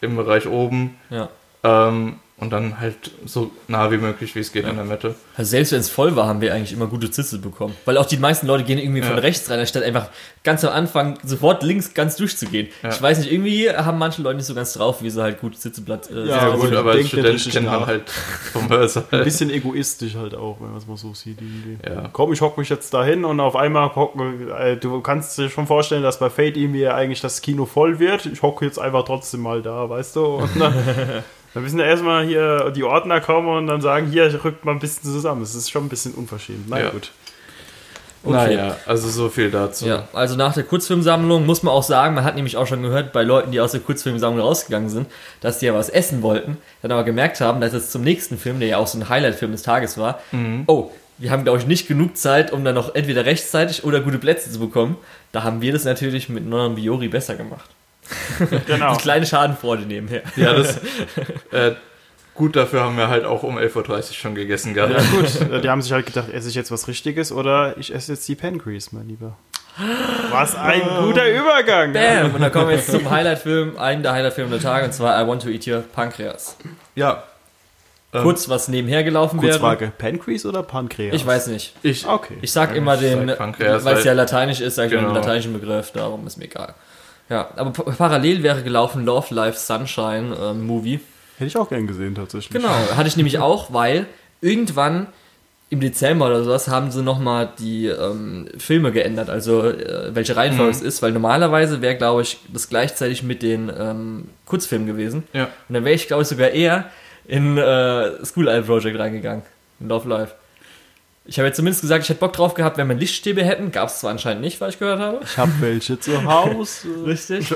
im Bereich oben Ja. ähm, und dann halt so nah wie möglich, wie es geht in der Mitte. Also selbst wenn es voll war, haben wir eigentlich immer gute Sitze bekommen. Weil auch die meisten Leute gehen irgendwie von Ja. rechts rein, anstatt einfach ganz am Anfang sofort links ganz durchzugehen. Ja. Ich weiß nicht, irgendwie haben manche Leute nicht so ganz drauf, wie sie halt gut Sitzeplatz. Äh, Ja, Ja, gut, aber als Student kennt man halt vom Hörsaal. Ein bisschen egoistisch halt auch, wenn man es mal so sieht. Irgendwie. Ja. Komm, ich hock mich jetzt dahin und auf einmal hocken, äh, du kannst dir schon vorstellen, dass bei Fate irgendwie eigentlich das Kino voll wird. Ich hocke jetzt einfach trotzdem mal da, weißt du? Dann müssen ja erstmal hier die Ordner kommen und dann sagen, hier rückt mal ein bisschen zusammen. Das ist schon ein bisschen unverschämt. Na Ja. gut. Okay. Naja, also so viel dazu. Ja, also nach der Kurzfilmsammlung muss man auch sagen, man hat nämlich auch schon gehört bei Leuten, die aus der Kurzfilmsammlung rausgegangen sind, dass die ja was essen wollten, dann aber gemerkt haben, dass es zum nächsten Film, der ja auch so ein Highlight-Film des Tages war, oh, wir haben, glaube ich, nicht genug Zeit, um dann noch entweder rechtzeitig oder gute Plätze zu bekommen. Da haben wir das natürlich mit Non Biori besser gemacht. Genau. Die kleine Schadenfreude nebenher. Ja, das. äh, gut, dafür haben wir halt auch um 11.30 Uhr schon gegessen gehabt. Ja gut, die haben sich halt gedacht, esse ich jetzt was Richtiges oder ich esse jetzt die Pancreas, mein Lieber. Was ein guter Übergang. Bam! Und dann kommen wir jetzt zum Highlight-Film, einen der Highlight-Filme der Tage, und zwar I Want to Eat Your Pancreas. Ja. Ähm, Kurz, was nebenher gelaufen wäre. Kurzfrage, Pancreas oder Pancreas? Ich weiß nicht. Ich, Okay. Ich sag immer Ich den, sag Pancreas, weil es ja lateinisch ist, sag ich immer den Genau. lateinischen Begriff, darum ist mir egal. Ja, aber pa- parallel wäre gelaufen Love Life Sunshine ähm, Movie. Hätte ich auch gern gesehen, tatsächlich. Genau, hatte ich nämlich auch, weil irgendwann im Dezember oder sowas haben sie nochmal die ähm, Filme geändert, also äh, welche Reihenfolge es ist, weil normalerweise wäre, glaube ich, das gleichzeitig mit den ähm, Kurzfilmen gewesen. Ja. Und dann wäre ich, glaube ich, sogar eher in äh, School Eye Project reingegangen, in Love Life. Ich habe jetzt zumindest gesagt, ich hätte Bock drauf gehabt, wenn wir Lichtstäbe hätten. Gab es zwar anscheinend nicht, was ich gehört habe. Ich hab welche zu Hause. Richtig.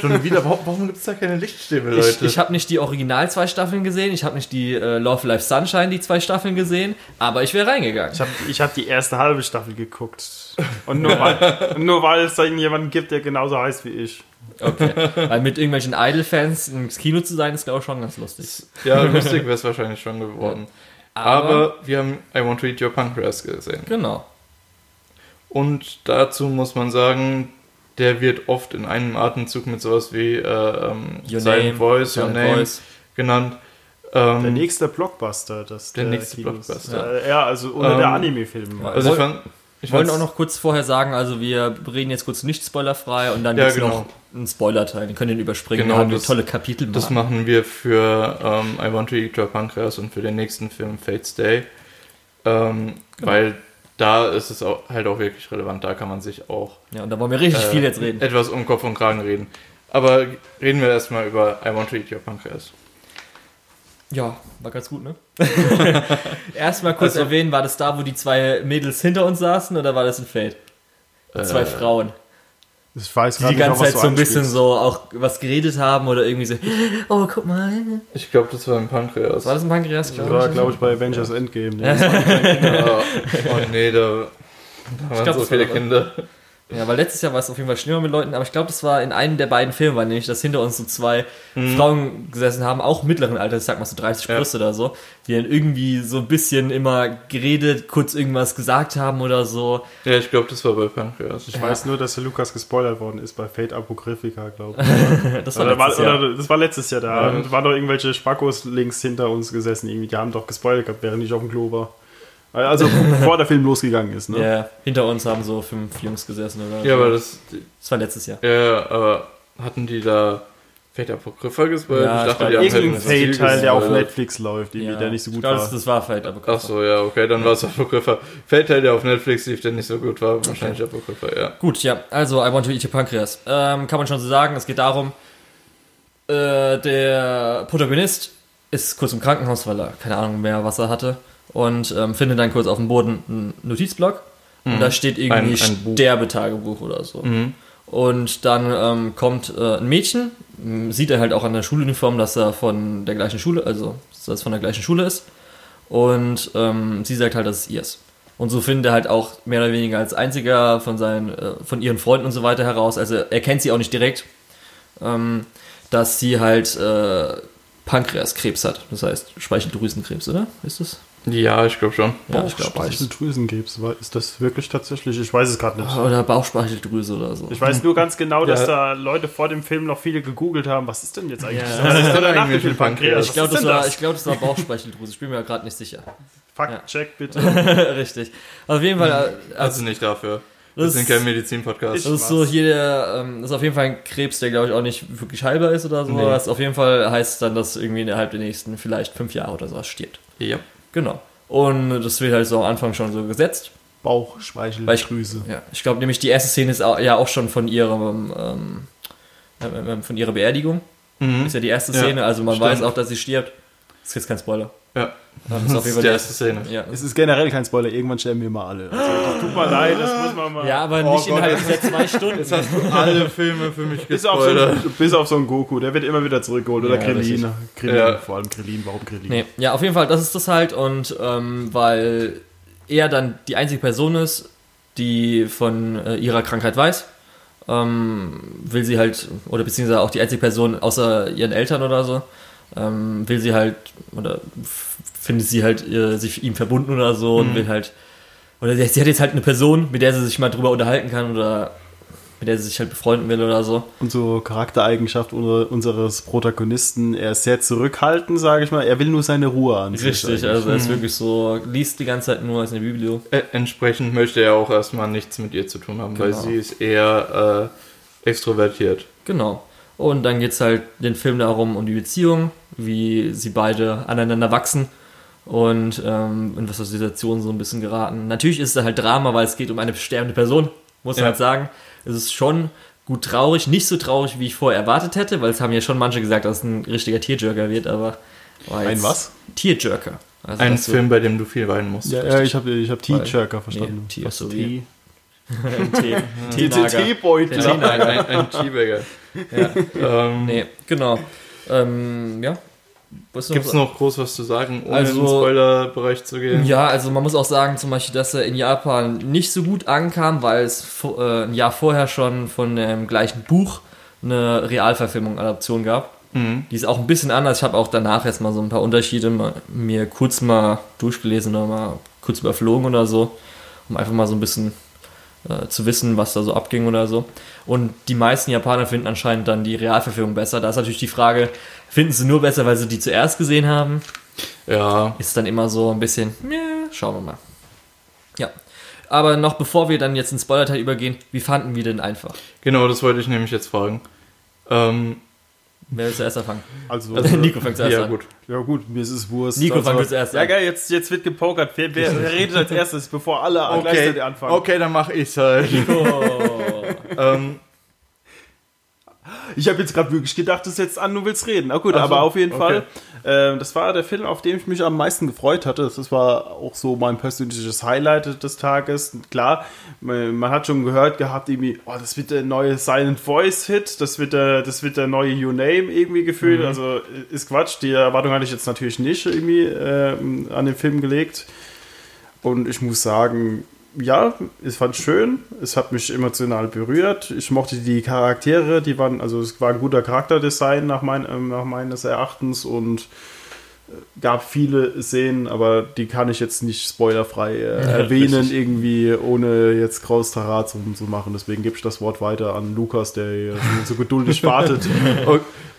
schon wieder, warum, warum gibt es da keine Lichtstäbe, Leute? Ich, ich habe nicht die Original zwei Staffeln gesehen, ich habe nicht die äh, Love Life Sunshine die zwei Staffeln gesehen, aber ich wäre reingegangen. Ich habe ich hab die erste halbe Staffel geguckt. Und nur weil, nur weil es da jemanden gibt, der genauso heißt wie ich. Okay. Weil mit irgendwelchen Idol-Fans ins Kino zu sein, ist glaube ich schon ganz lustig. ja, lustig wäre es wahrscheinlich schon geworden. Aber, wir haben I Want to Eat Your Pancreas gesehen. Genau. Und dazu muss man sagen, der wird oft in einem Atemzug mit sowas wie äh, ähm, Your Silent Name, Voice, Your Name Voice. genannt. Ähm, Der nächste Blockbuster. Das Der nächste Blockbuster. Ja, ja also unter Ähm, der Anime-Film. also ich fand, ich wollte auch noch kurz vorher sagen, also wir reden jetzt kurz nicht spoilerfrei und dann Ja, genau. noch einen Spoiler-Teil. Den könnt ihr überspringen. Genau, da haben wir das- tolle Kapitel. Das machen wir für ähm, I Want to Eat Your Pancreas und für den nächsten Film Fate's Day. Ähm, Genau. Weil da ist es auch, halt auch wirklich relevant. Da kann man sich auch Ja, und da wollen wir richtig äh, viel jetzt reden. etwas um Kopf und Kragen reden. Aber reden wir erstmal über I Want to Eat Your Pancreas. Ja, war ganz gut, ne? Erstmal kurz Also- erwähnen, war das da, wo die zwei Mädels hinter uns saßen oder war das ein Fade? Zwei Äh, Frauen, Ich weiß die die ganze Zeit so ein bisschen so auch was geredet haben oder irgendwie so, oh, guck mal. Ich glaube, das war ein Pancreas. War das ein Pankreas? Das glaub war, ich? glaube ich, bei Avengers Endgame. Ne? Ja, oh nee, da, da waren glaub, so das war viele aber- Kinder. Ja, weil letztes Jahr war es auf jeden Fall schlimmer mit Leuten, aber ich glaube, das war in einem der beiden Filme, weil nämlich, dass hinter uns so zwei Frauen gesessen haben, auch mittleren Alters, ich sag mal so 30 Ja. plus oder so, die dann irgendwie so ein bisschen immer geredet, kurz irgendwas gesagt haben oder so. Ja, ich glaube, das war bei Pancreas. Ich weiß nur, dass der Lukas gespoilert worden ist bei Fate Apocryphica, glaube ich. Das war Oder war, letztes Jahr. oder, das war letztes Jahr da. Ja. Und waren doch irgendwelche Spackos links hinter uns gesessen. Irgendwie. Die haben doch gespoilert gehabt, während ich auf dem Klo war. Also bevor der Film losgegangen ist. Ne? Ja, hinter uns haben so fünf Jungs gesessen oder Ja, so. aber das, Das war letztes Jahr. ja, aber hatten die da Fate Apocrypha gespoilt? Ja, ich ich dachte, glaub, die haben Irgendein Fate nicht Fate-Teil, der auf. Netflix läuft, irgendwie, der nicht so ich gut glaub, war. Das, das war Fate Apocrypha. Ach so, ja, okay, dann war es Apocrypha. Fate-Teil, der auf Netflix lief, der nicht so gut war, wahrscheinlich Apocrypha, ja. Gut, ja, also I Want to Eat Your Pancreas. Ähm, kann man schon so sagen, es geht darum, äh, der Protagonist ist kurz im Krankenhaus, weil er keine Ahnung mehr, was er hatte und ähm, findet dann kurz auf dem Boden einen Notizblock und da steht irgendwie Ein- ein Buch. Sterbetagebuch oder so. Und dann ähm, kommt äh, ein Mädchen, sieht er halt auch an der Schuluniform, dass er von der gleichen Schule, also dass das von der gleichen Schule ist. Und ähm, sie sagt halt, dass es ihr ist. Und so findet er halt auch mehr oder weniger als einziger von seinen, äh, von ihren Freunden und so weiter heraus. Also er kennt sie auch nicht direkt, ähm, dass sie halt äh, Pankreaskrebs hat. Das heißt Speicheldrüsenkrebs, oder? Ist das? Ja, ich glaube schon. Ja, ich glaube. Speicheldrüsenkrebs, ist das wirklich tatsächlich? Ich weiß es gerade nicht. Oder Bauchspeicheldrüse oder so. Ich weiß nur ganz genau, dass Ja. da Leute vor dem Film noch viele gegoogelt haben. Was ist denn jetzt eigentlich? Ja. Was ist denn danach eigentlich mit ein Pankreas? Ich glaube, das, war- das? ich glaub, das war Bauchspeicheldrüse. Ich bin mir gerade nicht sicher. Fact-check bitte. Richtig. Auf jeden Fall, äh, Also also, nicht dafür. Das sind ist- kein Medizin-Podcast. das ist so hier der, ähm, das ist auf jeden Fall ein Krebs, der glaube ich auch nicht wirklich heilbar ist oder so. Nee. Auf jeden Fall heißt dann, dass irgendwie innerhalb der nächsten vielleicht fünf Jahre oder sowas stirbt. Ja. Genau. Und das wird halt so am Anfang schon so gesetzt. Bauchspeicheldrüse. Ja, ich glaube nämlich die erste Szene ist auch, ja auch schon von ihrem, ähm, ähm, von ihrer Beerdigung. Mhm. Ist ja die erste Ja, Szene, also man stimmt. weiß auch, dass sie stirbt. Das ist jetzt kein Spoiler. Ja. Das ist die erste Szene. Ja. Es ist generell kein Spoiler, irgendwann sterben wir mal alle. Also, das tut mir leid, das muss man mal. ja, aber Oh nicht Gott, innerhalb dieser zwei Stunden. Jetzt hast du alle Filme für mich bis, auf so, gespoilert. bis auf so einen Goku, der wird immer wieder zurückgeholt. Oder Ja, Krillin. Krillin, Ja. vor allem Krillin. Warum Krillin? Nee, ja, auf jeden Fall, das ist das halt. Und ähm, weil er dann die einzige Person ist, die von äh, ihrer Krankheit weiß, ähm, will sie halt, oder beziehungsweise auch die einzige Person außer ihren Eltern oder so, ähm, will sie halt, oder f- findet sie halt äh, sich ihm verbunden oder so und will halt, oder sie, sie hat jetzt halt eine Person, mit der sie sich mal drüber unterhalten kann oder mit der sie sich halt befreunden will oder so. Und so Charaktereigenschaft unser, unseres Protagonisten, er ist sehr zurückhaltend, sage ich mal. Er will nur seine Ruhe an sich Richtig, eigentlich. also er ist wirklich so, liest die ganze Zeit nur als eine Biblio. Äh, entsprechend möchte er auch erstmal nichts mit ihr zu tun haben, weil Genau. sie ist eher äh, extrovertiert. Genau. Und dann geht es halt den Film darum, um die Beziehung, wie sie beide aneinander wachsen und ähm, in was für Situationen so ein bisschen geraten. Natürlich ist es halt Drama, weil es geht um eine sterbende Person, muss man Ja. halt sagen. Es ist schon gut traurig, nicht so traurig, wie ich vorher erwartet hätte, weil es haben ja schon manche gesagt, dass es ein richtiger Tearjerker wird, aber war Ein was? Tearjerker. Also Ein Film, bei dem du viel weinen musst. Ja, ja, ich habe ich hab Tea-Jerker verstanden. Nee, ist so Tee? Teenager. Teebeutel. Der Ein, ein, Teabagger. ähm, Nee, genau. Ähm, ja. Gibt es noch groß was zu sagen, ohne Also- in den Spoiler-Bereich zu gehen? Ja, also man muss auch sagen, zum Beispiel, dass er in Japan nicht so gut ankam, weil es äh, ein Jahr vorher schon von dem gleichen Buch eine Realverfilmung, Adaption gab. Mhm. Die ist auch ein bisschen anders. Ich habe auch danach jetzt mal so ein paar Unterschiede mal, mir kurz mal durchgelesen oder mal kurz überflogen oder so, um einfach mal so ein bisschen äh, zu wissen, was da so abging oder so. Und die meisten Japaner finden anscheinend dann die Realverfilmung besser. Da ist natürlich die Frage, finden sie nur besser, weil sie die zuerst gesehen haben? Ja, ist dann immer so ein bisschen, ja, schauen wir mal. Ja. Aber noch bevor wir dann jetzt ins Spoiler-Teil übergehen, wie fanden wir denn einfach? genau, das wollte ich nämlich jetzt fragen. Ähm, Wer will zuerst anfangen? Also, Also Nico fängt zuerst ja, an. gut. ja gut, mir ist es Wurst. Nico, also, fang du zuerst Ja, an. geil, jetzt, jetzt wird gepokert. Wer, wer, wer redet als erstes, bevor alle Okay, gleichzeitig anfangen? okay, dann mache ich's halt. Oh. ähm, Ich habe jetzt gerade wirklich gedacht, du setzt an, du willst reden. Na gut, so, aber auf jeden okay. Fall. Ähm, das war der Film, auf den ich mich am meisten gefreut hatte. Das war auch so mein persönliches Highlight des Tages. Klar, man, man hat schon gehört gehabt, irgendwie, oh, das wird der neue Silent Voice Hit, das wird der, das wird der neue Your Name irgendwie gefühlt. Also äh, ist Quatsch. Die Erwartung hatte ich jetzt natürlich nicht irgendwie ähm, an den Film gelegt. Und ich muss sagen, ja, ich fand es schön. Es hat mich emotional berührt. Ich mochte die Charaktere, die waren, also es war ein guter Charakterdesign nach, mein, ähm, nach meines Erachtens und äh, gab viele Szenen, aber die kann ich jetzt nicht spoilerfrei äh, erwähnen, richtig. irgendwie, ohne jetzt kraus Tarat zu, zu machen. Deswegen gebe ich das Wort weiter an Lukas, der hier so geduldig wartet.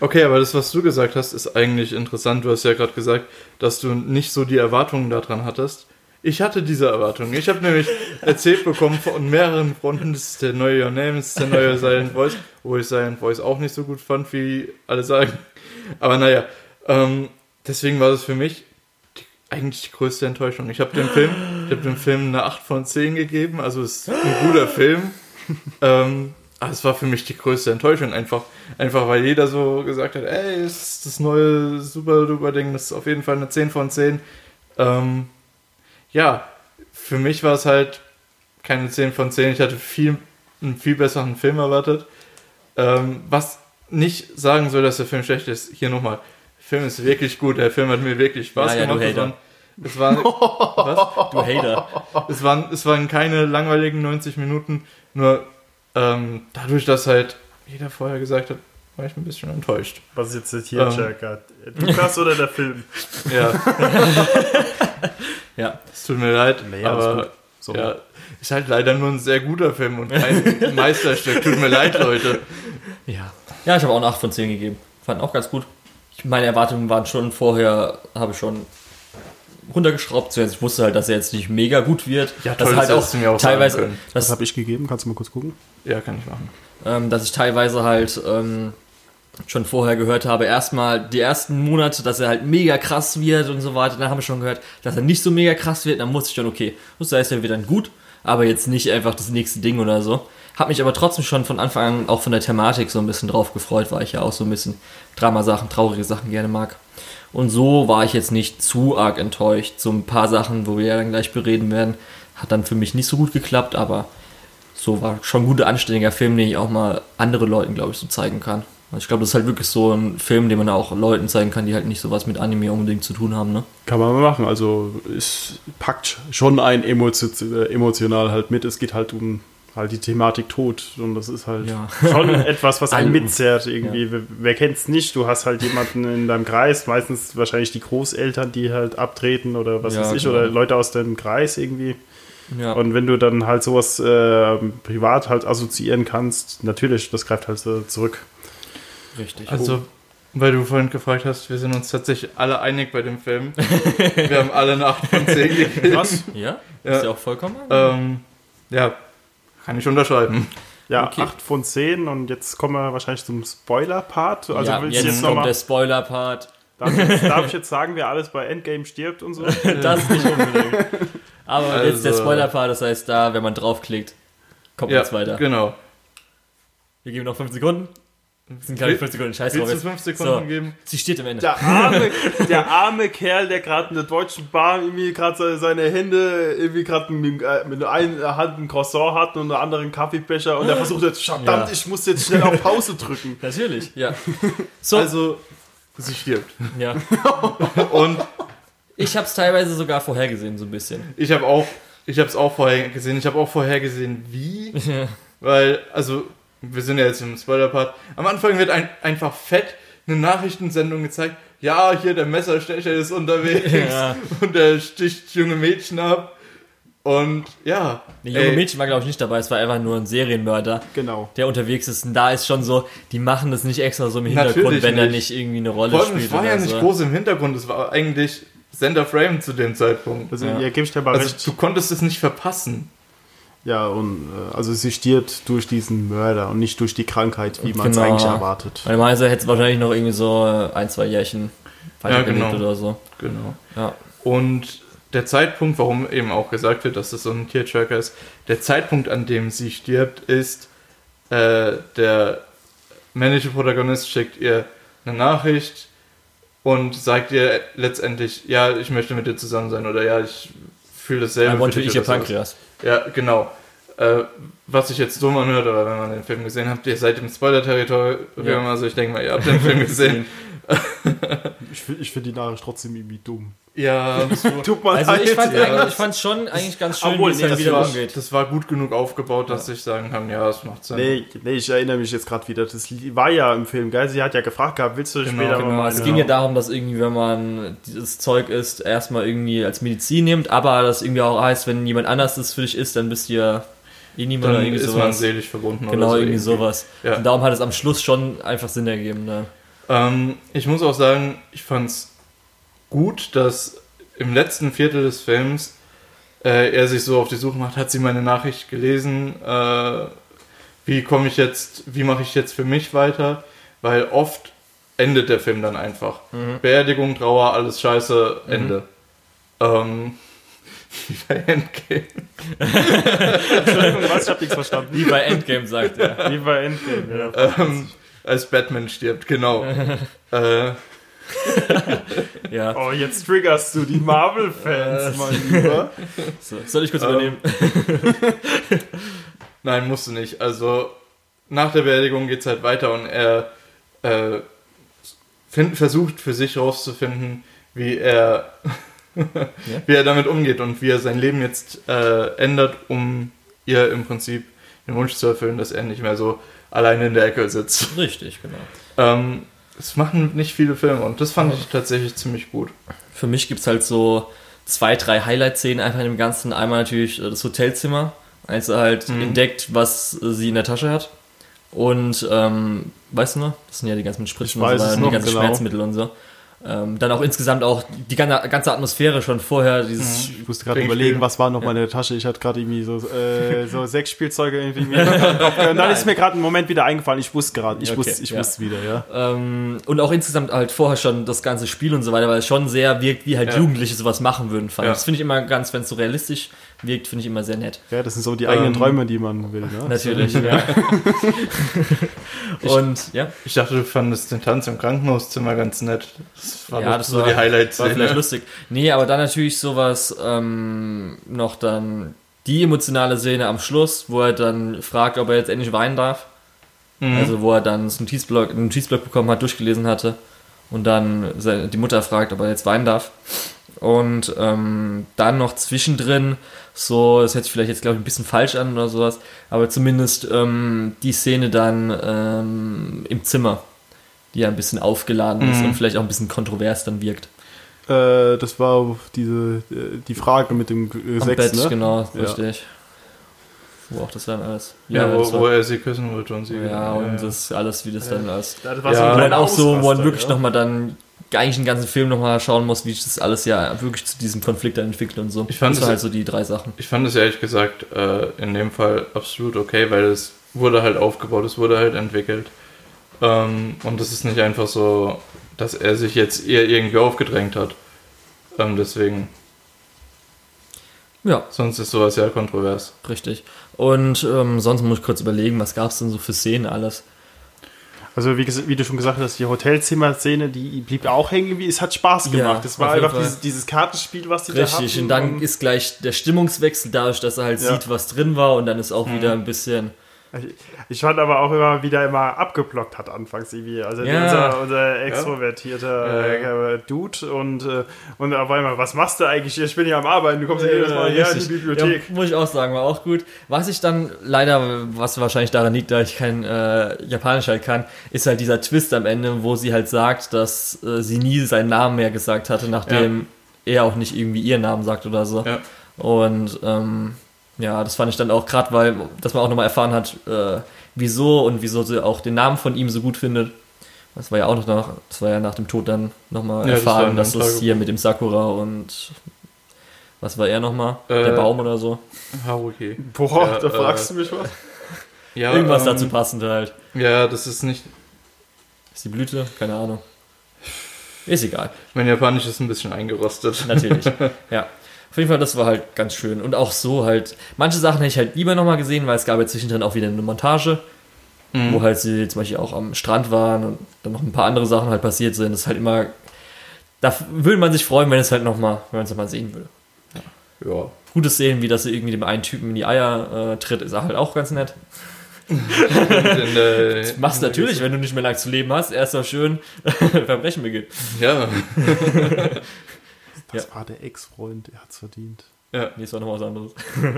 okay, aber das, was du gesagt hast, ist eigentlich interessant. Du hast ja gerade gesagt, dass du nicht so die Erwartungen daran hattest. Ich hatte diese Erwartung. Ich habe nämlich erzählt bekommen von mehreren Fronten, das ist der neue Your Name, das ist der neue Silent Voice, wo ich Silent Voice auch nicht so gut fand, wie alle sagen. Aber naja, ähm, deswegen war das für mich die, eigentlich die größte Enttäuschung. Ich habe dem Film, ich habe dem Film eine 8 von 10 gegeben, also es ist ein guter Film. Ähm, aber es war für mich die größte Enttäuschung, einfach, einfach weil jeder so gesagt hat, ey, ist das neue super duper Ding, das ist auf jeden Fall eine 10 von 10. Ähm, ja, für mich war es halt keine 10 von 10. Ich hatte viel, einen viel besseren Film erwartet. Ähm, was nicht sagen soll, dass der Film schlecht ist. Hier nochmal. Der Film ist wirklich gut. Der Film hat mir wirklich Spaß Ja, ja, du gemacht. Es waren, es waren, was? Du Hater. Es waren, es waren keine langweiligen 90 Minuten. Nur ähm, dadurch, dass halt jeder vorher gesagt hat, war ich ein bisschen enttäuscht. Was ist jetzt Tierchecker? Ähm. Lukas oder der Film? Ja, Ja. es tut mir leid, Nee, aber. So. ja, ist halt leider nur ein sehr guter Film und kein Meisterstück. Tut mir leid, Leute. Ja. Ja, ich habe auch eine 8 von 10 gegeben. Fand auch ganz gut. Ich, meine Erwartungen waren schon vorher, habe ich schon runtergeschraubt. Zuerst ich wusste halt, dass er jetzt nicht mega gut wird. Ja, toll, halt das auch hättest du mir auch teilweise. Was dass, habe ich gegeben? Kannst du mal kurz gucken? Ja, kann ich machen. ähm, dass ich teilweise halt ähm, schon vorher gehört habe, erstmal die ersten Monate, dass er halt mega krass wird und so weiter. Dann habe ich schon gehört, dass er nicht so mega krass wird. Dann musste ich dann, okay, das heißt, er wird dann gut, aber jetzt nicht einfach das nächste Ding oder so. Hab mich aber trotzdem schon von Anfang an auch von der Thematik so ein bisschen drauf gefreut, weil ich ja auch so ein bisschen Dramasachen, traurige Sachen gerne mag. Und so war ich jetzt nicht zu arg enttäuscht. So ein paar Sachen, wo wir ja dann gleich bereden werden, hat dann für mich nicht so gut geklappt, aber so war schon ein guter, anständiger Film, den ich auch mal anderen Leuten, glaube ich, so zeigen kann. Ich glaube, das ist halt wirklich so ein Film, den man auch Leuten zeigen kann, die halt nicht sowas mit Anime unbedingt zu tun haben, ne? Kann man mal machen. Also es packt schon ein äh, emotional halt mit. Es geht halt um halt die Thematik Tod. Und das ist halt Ja. schon etwas, was einen Ein- mitzerrt irgendwie. Wer, wer kennt's nicht? Du hast halt jemanden in deinem Kreis, meistens wahrscheinlich die Großeltern, die halt abtreten oder was Ja, weiß ich, genau. oder Leute aus deinem Kreis irgendwie. Ja. Und wenn du dann halt sowas äh, privat halt assoziieren kannst, natürlich, das greift halt so zurück. Richtig. Also, weil du vorhin gefragt hast, wir sind uns tatsächlich alle einig bei dem Film. wir haben alle eine 8 von 10 gegeben. Was? ja? Ja. Ist ja auch vollkommen. Ähm, ja, kann ich unterschreiben. Ja, Okay. 8 von 10 und jetzt kommen wir wahrscheinlich zum Spoiler-Part. Also ja, jetzt, jetzt kommt nochmal. der Spoiler-Part. Darf, ich jetzt- darf ich jetzt sagen, wer alles bei Endgame stirbt und so? Das nicht unbedingt. Aber jetzt der Also- Spoiler-Part, das heißt, da, wenn man draufklickt, kommt Ja, jetzt weiter. genau. Wir geben noch 5 Sekunden. Das sind keine 5 Sekunden, scheiß drauf Willst du jetzt. 5 Sekunden So. geben? Sie steht am Ende. Der arme, der arme Kerl, der gerade in der Deutschen Bahn irgendwie gerade seine, Hände irgendwie gerade mit, mit einer Hand ein Croissant hat und einer anderen Kaffeebecher und der versucht jetzt, verdammt, Ja. ich muss jetzt schnell auf Pause drücken. Natürlich, ja. So, Also, sie stirbt. ja. Und Ich habe es teilweise sogar vorhergesehen, so ein bisschen. ich habe auch, ich habe es auch vorher gesehen. Ich habe auch vorher gesehen, wie. Weil, also, wir sind ja jetzt im Spoiler-Part. Am Anfang wird ein, einfach fett eine Nachrichtensendung gezeigt. Ja, hier der Messerstecher ist unterwegs Ja. und der sticht junge Mädchen ab. Und ja. Die junge ey, Mädchen war, glaube ich, nicht dabei, es war einfach nur ein Serienmörder, Genau. der unterwegs ist. Und da ist schon so, die machen das nicht extra so im Hintergrund, Natürlich wenn er nicht. nicht irgendwie eine Rolle Vor allem, spielt. es war oder ja nicht so. groß im Hintergrund, es war eigentlich Center Frame zu dem Zeitpunkt. Also, Ja. ja, ich dir aber Also recht. du konntest es nicht verpassen. Ja, und äh, also sie stirbt durch diesen Mörder und nicht durch die Krankheit, wie man es Genau. eigentlich erwartet. Weil Meiser hätte wahrscheinlich noch irgendwie so ein, zwei Jährchen weitergelebt genau. oder so. Genau. Ja. Und der Zeitpunkt, warum eben auch gesagt wird, dass das so ein Tearjerker ist, der Zeitpunkt, an dem sie stirbt, ist, äh, der männliche Protagonist schickt ihr eine Nachricht und sagt ihr letztendlich, ja, ich möchte mit dir zusammen sein oder ja, ich fühle dasselbe. I want to für dich eat your pancreas. Ja, genau. Äh, was sich jetzt dumm anhört, aber wenn man den Film gesehen hat, ihr seid im Spoiler-Territorium, Ja. also ich denke mal, ihr habt den Film gesehen. Ich, find- ich finde die Nachricht trotzdem irgendwie dumm. Ja, Tut mir Also ich fand ja. fand's schon eigentlich ganz schön, Obwohl, wie es nee, wieder war, umgeht. das war gut genug aufgebaut, dass ich sagen kann, ja, es macht Sinn. Nee, nee, ich erinnere mich jetzt gerade wieder. Das war ja im Film, gell? Sie hat ja gefragt gehabt, willst du Genau, später Genau, mal es eine- ging ja darum, dass irgendwie, wenn man dieses Zeug isst, erstmal irgendwie als Medizin nimmt, aber das irgendwie auch heißt, wenn jemand anders das für dich isst, dann bist du ja eh niemand oder Dann irgendwie ist man sowas. seelisch verbunden Genau, oder so. irgendwie sowas. Ja. Und darum hat es am Schluss schon einfach Sinn ergeben. Ne? Ähm, ich muss auch sagen, ich fand's gut, dass im letzten Viertel des Films äh, er sich so auf die Suche macht, hat sie meine Nachricht gelesen, äh, wie komme ich jetzt, wie mache ich jetzt für mich weiter, weil oft endet der Film dann einfach. Beerdigung, Trauer, alles scheiße, Ende. Ähm, wie bei Endgame. Entschuldigung, was? Ich hab nichts verstanden. Wie bei Endgame sagt er. Wie bei Endgame, ja. Ähm, als Batman stirbt, genau. äh, Ja. Oh, jetzt triggerst du die Marvel-Fans, mein Lieber. So, soll ich kurz übernehmen? Nein, musst du nicht. Also nach der Beerdigung geht's halt weiter und er äh, find, versucht für sich rauszufinden, wie er, wie er damit umgeht und wie er sein Leben jetzt äh, ändert, um ihr im Prinzip den Wunsch zu erfüllen, dass er nicht mehr so alleine in der Ecke sitzt. Richtig, genau. Ähm, das machen nicht viele Filme und das fand ich tatsächlich ziemlich gut. Für mich gibt es halt so zwei, drei Highlight-Szenen einfach in dem Ganzen. Einmal natürlich äh, das Hotelzimmer, als er halt Mhm. entdeckt, was äh, sie in der Tasche hat. Und, ähm, weißt du noch? Das sind ja die ganzen Spritzen und so die ganzen genau. Schmerzmittel und so. Ähm, dann auch insgesamt auch die ganze, ganze Atmosphäre schon vorher, dieses Ich musste gerade überlegen, was war noch mal in der Tasche. Ich hatte gerade irgendwie so, äh, so sechs Spielzeuge irgendwie. Mir und dann ist mir gerade ein Moment wieder eingefallen. Ich wusste gerade, ich Okay, wusste, ich ja. wusste wieder, ja. Ähm, und auch insgesamt halt vorher schon das ganze Spiel und so weiter, weil es schon sehr wirkt, wie halt Ja. Jugendliche sowas machen würden. Fand. ich. Ja. Das finde ich immer ganz, wenn es so realistisch wirkt, finde ich immer sehr nett. Ja, das sind so die eigenen Ähm, Träume, die man will, ne? Natürlich, ja. und ja, Ich dachte, du fandest den Tanz im Krankenhauszimmer ganz nett. Das war Ja, das so war- die Highlights. war vielleicht lustig. Nee, aber dann natürlich sowas, ähm, noch dann die emotionale Szene am Schluss, wo er dann fragt, ob er jetzt endlich weinen darf. Mhm. Also wo er dann das Notizblock, einen Notizblock bekommen hat, durchgelesen hatte und dann die Mutter fragt, ob er jetzt weinen darf. Und ähm, dann noch zwischendrin, so, das hört sich vielleicht jetzt, glaube ich, ein bisschen falsch an oder sowas, aber zumindest ähm, die Szene dann ähm, im Zimmer, die ja ein bisschen aufgeladen ist Mhm. und vielleicht auch ein bisschen kontrovers dann wirkt. Äh, das war diese, äh, die Frage mit dem äh, Am Sex, Bett, ne? genau, Ja. richtig. Wo auch das dann alles. Ja, das wo, wo er sie küssen wollte und sie. ja, und das alles, wie das dann alles. Ja, das war so man kleiner auch so, wo man wirklich ja. nochmal dann eigentlich den ganzen Film nochmal schauen muss, wie sich das alles ja wirklich zu diesem Konflikt dann entwickelt und so. Ich fand das es- halt so die drei Sachen. Ich fand es ehrlich gesagt äh, in dem Fall absolut okay, weil es wurde halt aufgebaut, es wurde halt entwickelt. Ähm, und es ist nicht einfach so, dass er sich jetzt ihr irgendwie aufgedrängt hat. Ähm, deswegen, Ja, sonst ist sowas ja kontrovers. richtig. Und ähm, sonst muss ich kurz überlegen, was gab es denn so für Szenen alles? Also wie, wie du schon gesagt hast, die Hotelzimmer-Szene, die blieb auch hängen, wie es hat Spaß Ja, gemacht. es war auf jeden einfach dieses, dieses Kartenspiel, was die da Richtig, und dann ist gleich der Stimmungswechsel dadurch, dass er halt Ja. sieht, was drin war und dann ist auch Mhm. wieder ein bisschen. Ich- Ich fand aber auch immer, wie der immer abgeblockt hat anfangs irgendwie. Also Ja. unser, unser extrovertierter Ja. äh, Dude und, äh, und auf einmal, was machst du eigentlich? Ich bin ja am Arbeiten, du kommst ja jedes Mal hier in die. Bibliothek. Ja, muss ich auch sagen, war auch gut. Was ich dann leider, was wahrscheinlich daran liegt, da ich kein äh, Japanisch halt kann, ist halt dieser Twist am Ende, wo sie halt sagt, dass äh, sie nie seinen Namen mehr gesagt hatte, nachdem er auch nicht irgendwie ihren Namen sagt oder so. Ja. Und ähm, ja, das fand ich dann auch gerade, weil, dass man auch nochmal erfahren hat, äh, wieso und wieso sie auch den Namen von ihm so gut findet. Das war ja auch noch nach, das war ja nach dem Tod dann nochmal Ja, das erfahren, in dass das Tagebuch. hier mit dem Sakura und was war er nochmal? Äh, Der Baum oder so? Haruki. Boah, Ja, da äh, fragst du mich was? Ja, Irgendwas ähm, dazu passend halt. Ja, das ist nicht. Ist die Blüte? Keine Ahnung. Ist egal. Mein Japanisch ist ein bisschen eingerostet. Natürlich. ja. Auf jeden Fall, das war halt ganz schön. Und auch so halt, manche Sachen hätte ich halt lieber nochmal gesehen, weil es gab ja zwischendrin auch wieder eine Montage, Mhm. wo halt sie zum Beispiel auch am Strand waren und dann noch ein paar andere Sachen halt passiert sind. Das ist halt immer, da würde man sich freuen, wenn es halt nochmal, wenn man es nochmal sehen würde. Ja. Gute Szenen, wie dass sie irgendwie dem einen Typen in die Eier äh, tritt, ist halt auch ganz nett. In der, Machst du natürlich, wenn du nicht mehr lang zu leben hast. Erst mal schön Verbrechen beginnen. Ja. Das war der Ex-Freund, er hat's verdient. ja. Nee, das war noch was anderes.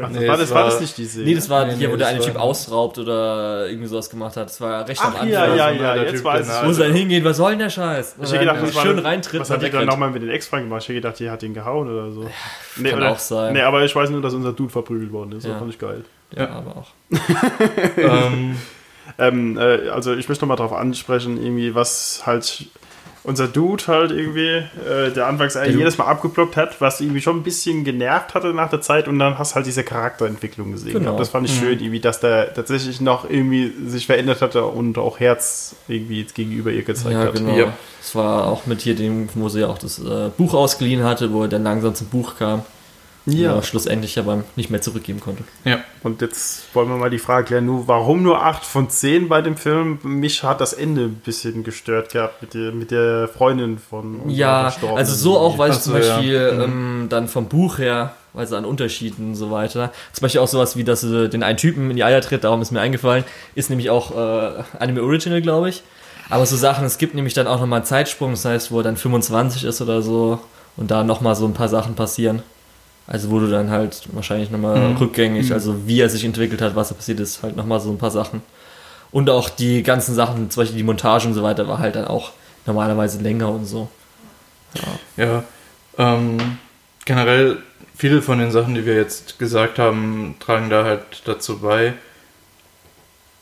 Ach, Nee, war, es das, war war- das nicht diese? Nee, das war Nee, hier, wo nee, der eine Typ war- ausraubt oder irgendwie sowas gemacht hat. Das war recht am Ach Anfang. ja, ja, ja, der jetzt Typ, weiß der ich. Wo soll er hingehen? Was soll denn der Scheiß? Und Ich hätte gedacht, das war schön reintritt Was hat die dann nochmal mit den Ex-Freund gemacht? Ich hätte gedacht, die hat ihn gehauen oder so. Nee, kann oder, auch sein. Nee, aber ich weiß nur, dass unser Dude verprügelt worden ist. Ja. Das fand ich geil. Ja, aber auch. ähm, Ähm, äh, also ich möchte noch mal darauf ansprechen, irgendwie was halt unser Dude halt irgendwie, äh, der anfangs eigentlich jedes Mal abgeblockt hat, was irgendwie schon ein bisschen genervt hatte nach der Zeit und dann hast du halt diese Charakterentwicklung gesehen. Genau. Das fand ich schön, irgendwie, dass der tatsächlich noch irgendwie sich verändert hatte und auch Herz irgendwie jetzt gegenüber ihr gezeigt Ja, hat. genau. Ja. Das war auch mit hier dem, wo sie ja auch das äh, Buch ausgeliehen hatte, wo er dann langsam zum Buch kam. Ja. Ja. schlussendlich aber nicht mehr zurückgeben konnte. Ja. Und jetzt wollen wir mal die Frage klären, nur, warum nur 8 von 10 bei dem Film? Mich hat das Ende ein bisschen gestört gehabt mit der, mit der Freundin von Ja, also so auch, weil ich zum so, ja. Beispiel Mhm. ähm, dann vom Buch her, weil sie an Unterschieden und so weiter, zum Beispiel auch sowas wie, dass sie den einen Typen in die Eier tritt, darum ist mir eingefallen, ist nämlich auch äh, Anime Original, glaube ich. Aber so Sachen, es gibt nämlich dann auch nochmal einen Zeitsprung, das heißt, wo er dann 25 ist oder so und da nochmal so ein paar Sachen passieren. Also du dann halt wahrscheinlich nochmal Mhm. rückgängig, also wie er sich entwickelt hat, was da passiert ist, halt nochmal so ein paar Sachen. Und auch die ganzen Sachen, zum Beispiel die Montage und so weiter, war halt dann auch normalerweise länger und so. Ja, ähm, generell viele von den Sachen, die wir jetzt gesagt haben, tragen da halt dazu bei.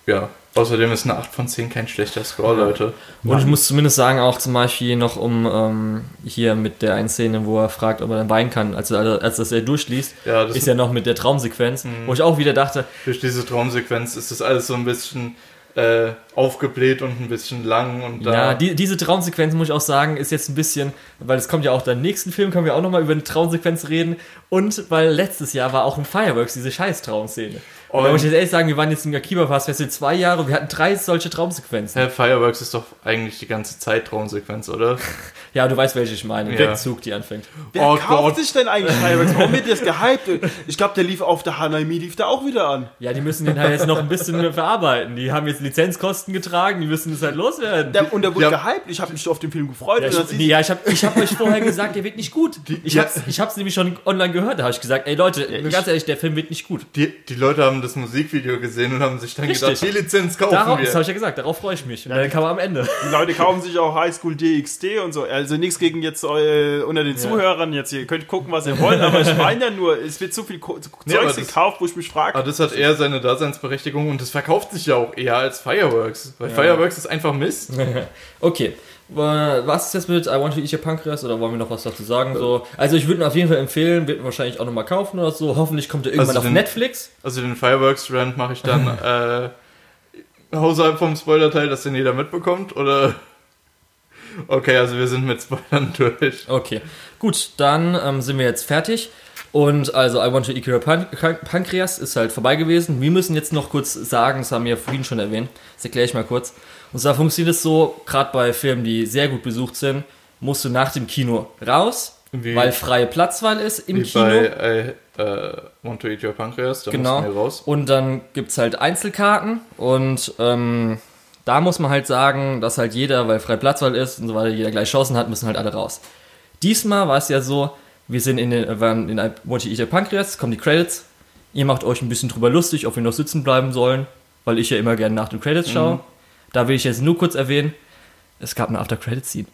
Ja, außerdem ist eine 8 von 10 kein schlechter Score, Leute. Und ich muss zumindest sagen, auch zum Beispiel noch um ähm, hier mit der einen Szene, wo er fragt, ob er dann weinen kann, als, er, als das er durchliest, Ja, das ist ja noch mit der Traumsequenz, wo ich auch wieder dachte, durch diese Traumsequenz ist das alles so ein bisschen äh, aufgebläht und ein bisschen lang und da. ja, die, diese Traumsequenz, muss ich auch sagen, ist jetzt ein bisschen, weil es kommt ja auch im nächsten Film, können wir auch nochmal über eine Traumsequenz reden und weil letztes Jahr war auch im Fireworks diese scheiß Traumszene. Und da muss ich jetzt ehrlich sagen, wir waren jetzt im Akiba Pass Festival zwei Jahre, wir hatten drei solche Traumsequenzen. Hä, Fireworks ist doch eigentlich die ganze Zeit Traumsequenz, oder? Ja, du weißt, welche ich meine, Ja. der Zug, die anfängt. Wer Oh kauft Gott. sich denn eigentlich Fireworks? Warum wird das gehypt? Ich glaube, der lief auf der Hanami, lief der auch wieder an. Ja, die müssen den halt jetzt noch ein bisschen verarbeiten. Die haben jetzt Lizenzkosten getragen, die müssen es halt loswerden. Der, und der wurde Ja. gehypt. Ich habe mich auf den Film gefreut. Ja, ich, nee, ja, ich habe ich hab euch vorher gesagt, der wird nicht gut. Ich ja. hab's, ich hab's nämlich schon online gehört, da habe ich gesagt, ey Leute, ich- ganz ehrlich, der Film wird nicht gut. Die, die Leute haben das Musikvideo gesehen und haben sich dann Richtig. gedacht, die Lizenz kaufen Darauf, das habe wir. ich ja gesagt, darauf freue ich mich. Und dann kam er am Ende. Die Leute kaufen sich auch Highschool DxD und so. Also nichts gegen jetzt äh, unter den Zuhörern jetzt. Ihr könnt gucken, was ihr wollt, aber ich meine ja nur, es wird zu viel Ko Zeugs gekauft, wo ich mich frage. Aber das hat eher seine Daseinsberechtigung und das verkauft sich ja auch eher als Fireworks. Weil Fireworks ist einfach Mist. Okay. Was ist jetzt mit I Want to Eat Your Pancreas oder wollen wir noch was dazu sagen? So, also ich würde ihn auf jeden Fall empfehlen, wird ihn wahrscheinlich auch nochmal kaufen oder so. Hoffentlich kommt er irgendwann Also auf den- Netflix. Also den Fireworks-Rand mache ich dann äh, außerhalb vom Spoiler-Teil, dass den jeder mitbekommt, oder? Okay, also wir sind mit Spoilern durch. Okay, gut, dann ähm, sind wir jetzt fertig. Und also I Want to Eat Your Pan Pan- Pancreas ist halt vorbei gewesen. Wir müssen jetzt noch kurz sagen, das haben wir vorhin schon erwähnt, das erkläre ich mal kurz. Und zwar funktioniert es so, gerade bei Filmen, die sehr gut besucht sind, musst du nach dem Kino raus, Wie- weil freie Platzwahl ist im Wie Kino. bei äh, äh, Want to Eat Your Pancreas, da Genau. mussten wir raus. Und dann gibt es halt Einzelkarten und ähm, da muss man halt sagen, dass halt jeder, weil freie Platzwahl ist und so weiter, jeder gleich Chancen hat, müssen halt alle raus. Diesmal war es ja so, wir sind in den, waren in einem Monty Eater Pancreas, kommen die Credits. Ihr macht euch ein bisschen drüber lustig, ob wir noch sitzen bleiben sollen, weil ich ja immer gerne nach den Credits schaue. Da will ich jetzt nur kurz erwähnen, es gab eine After-Credit-Scene.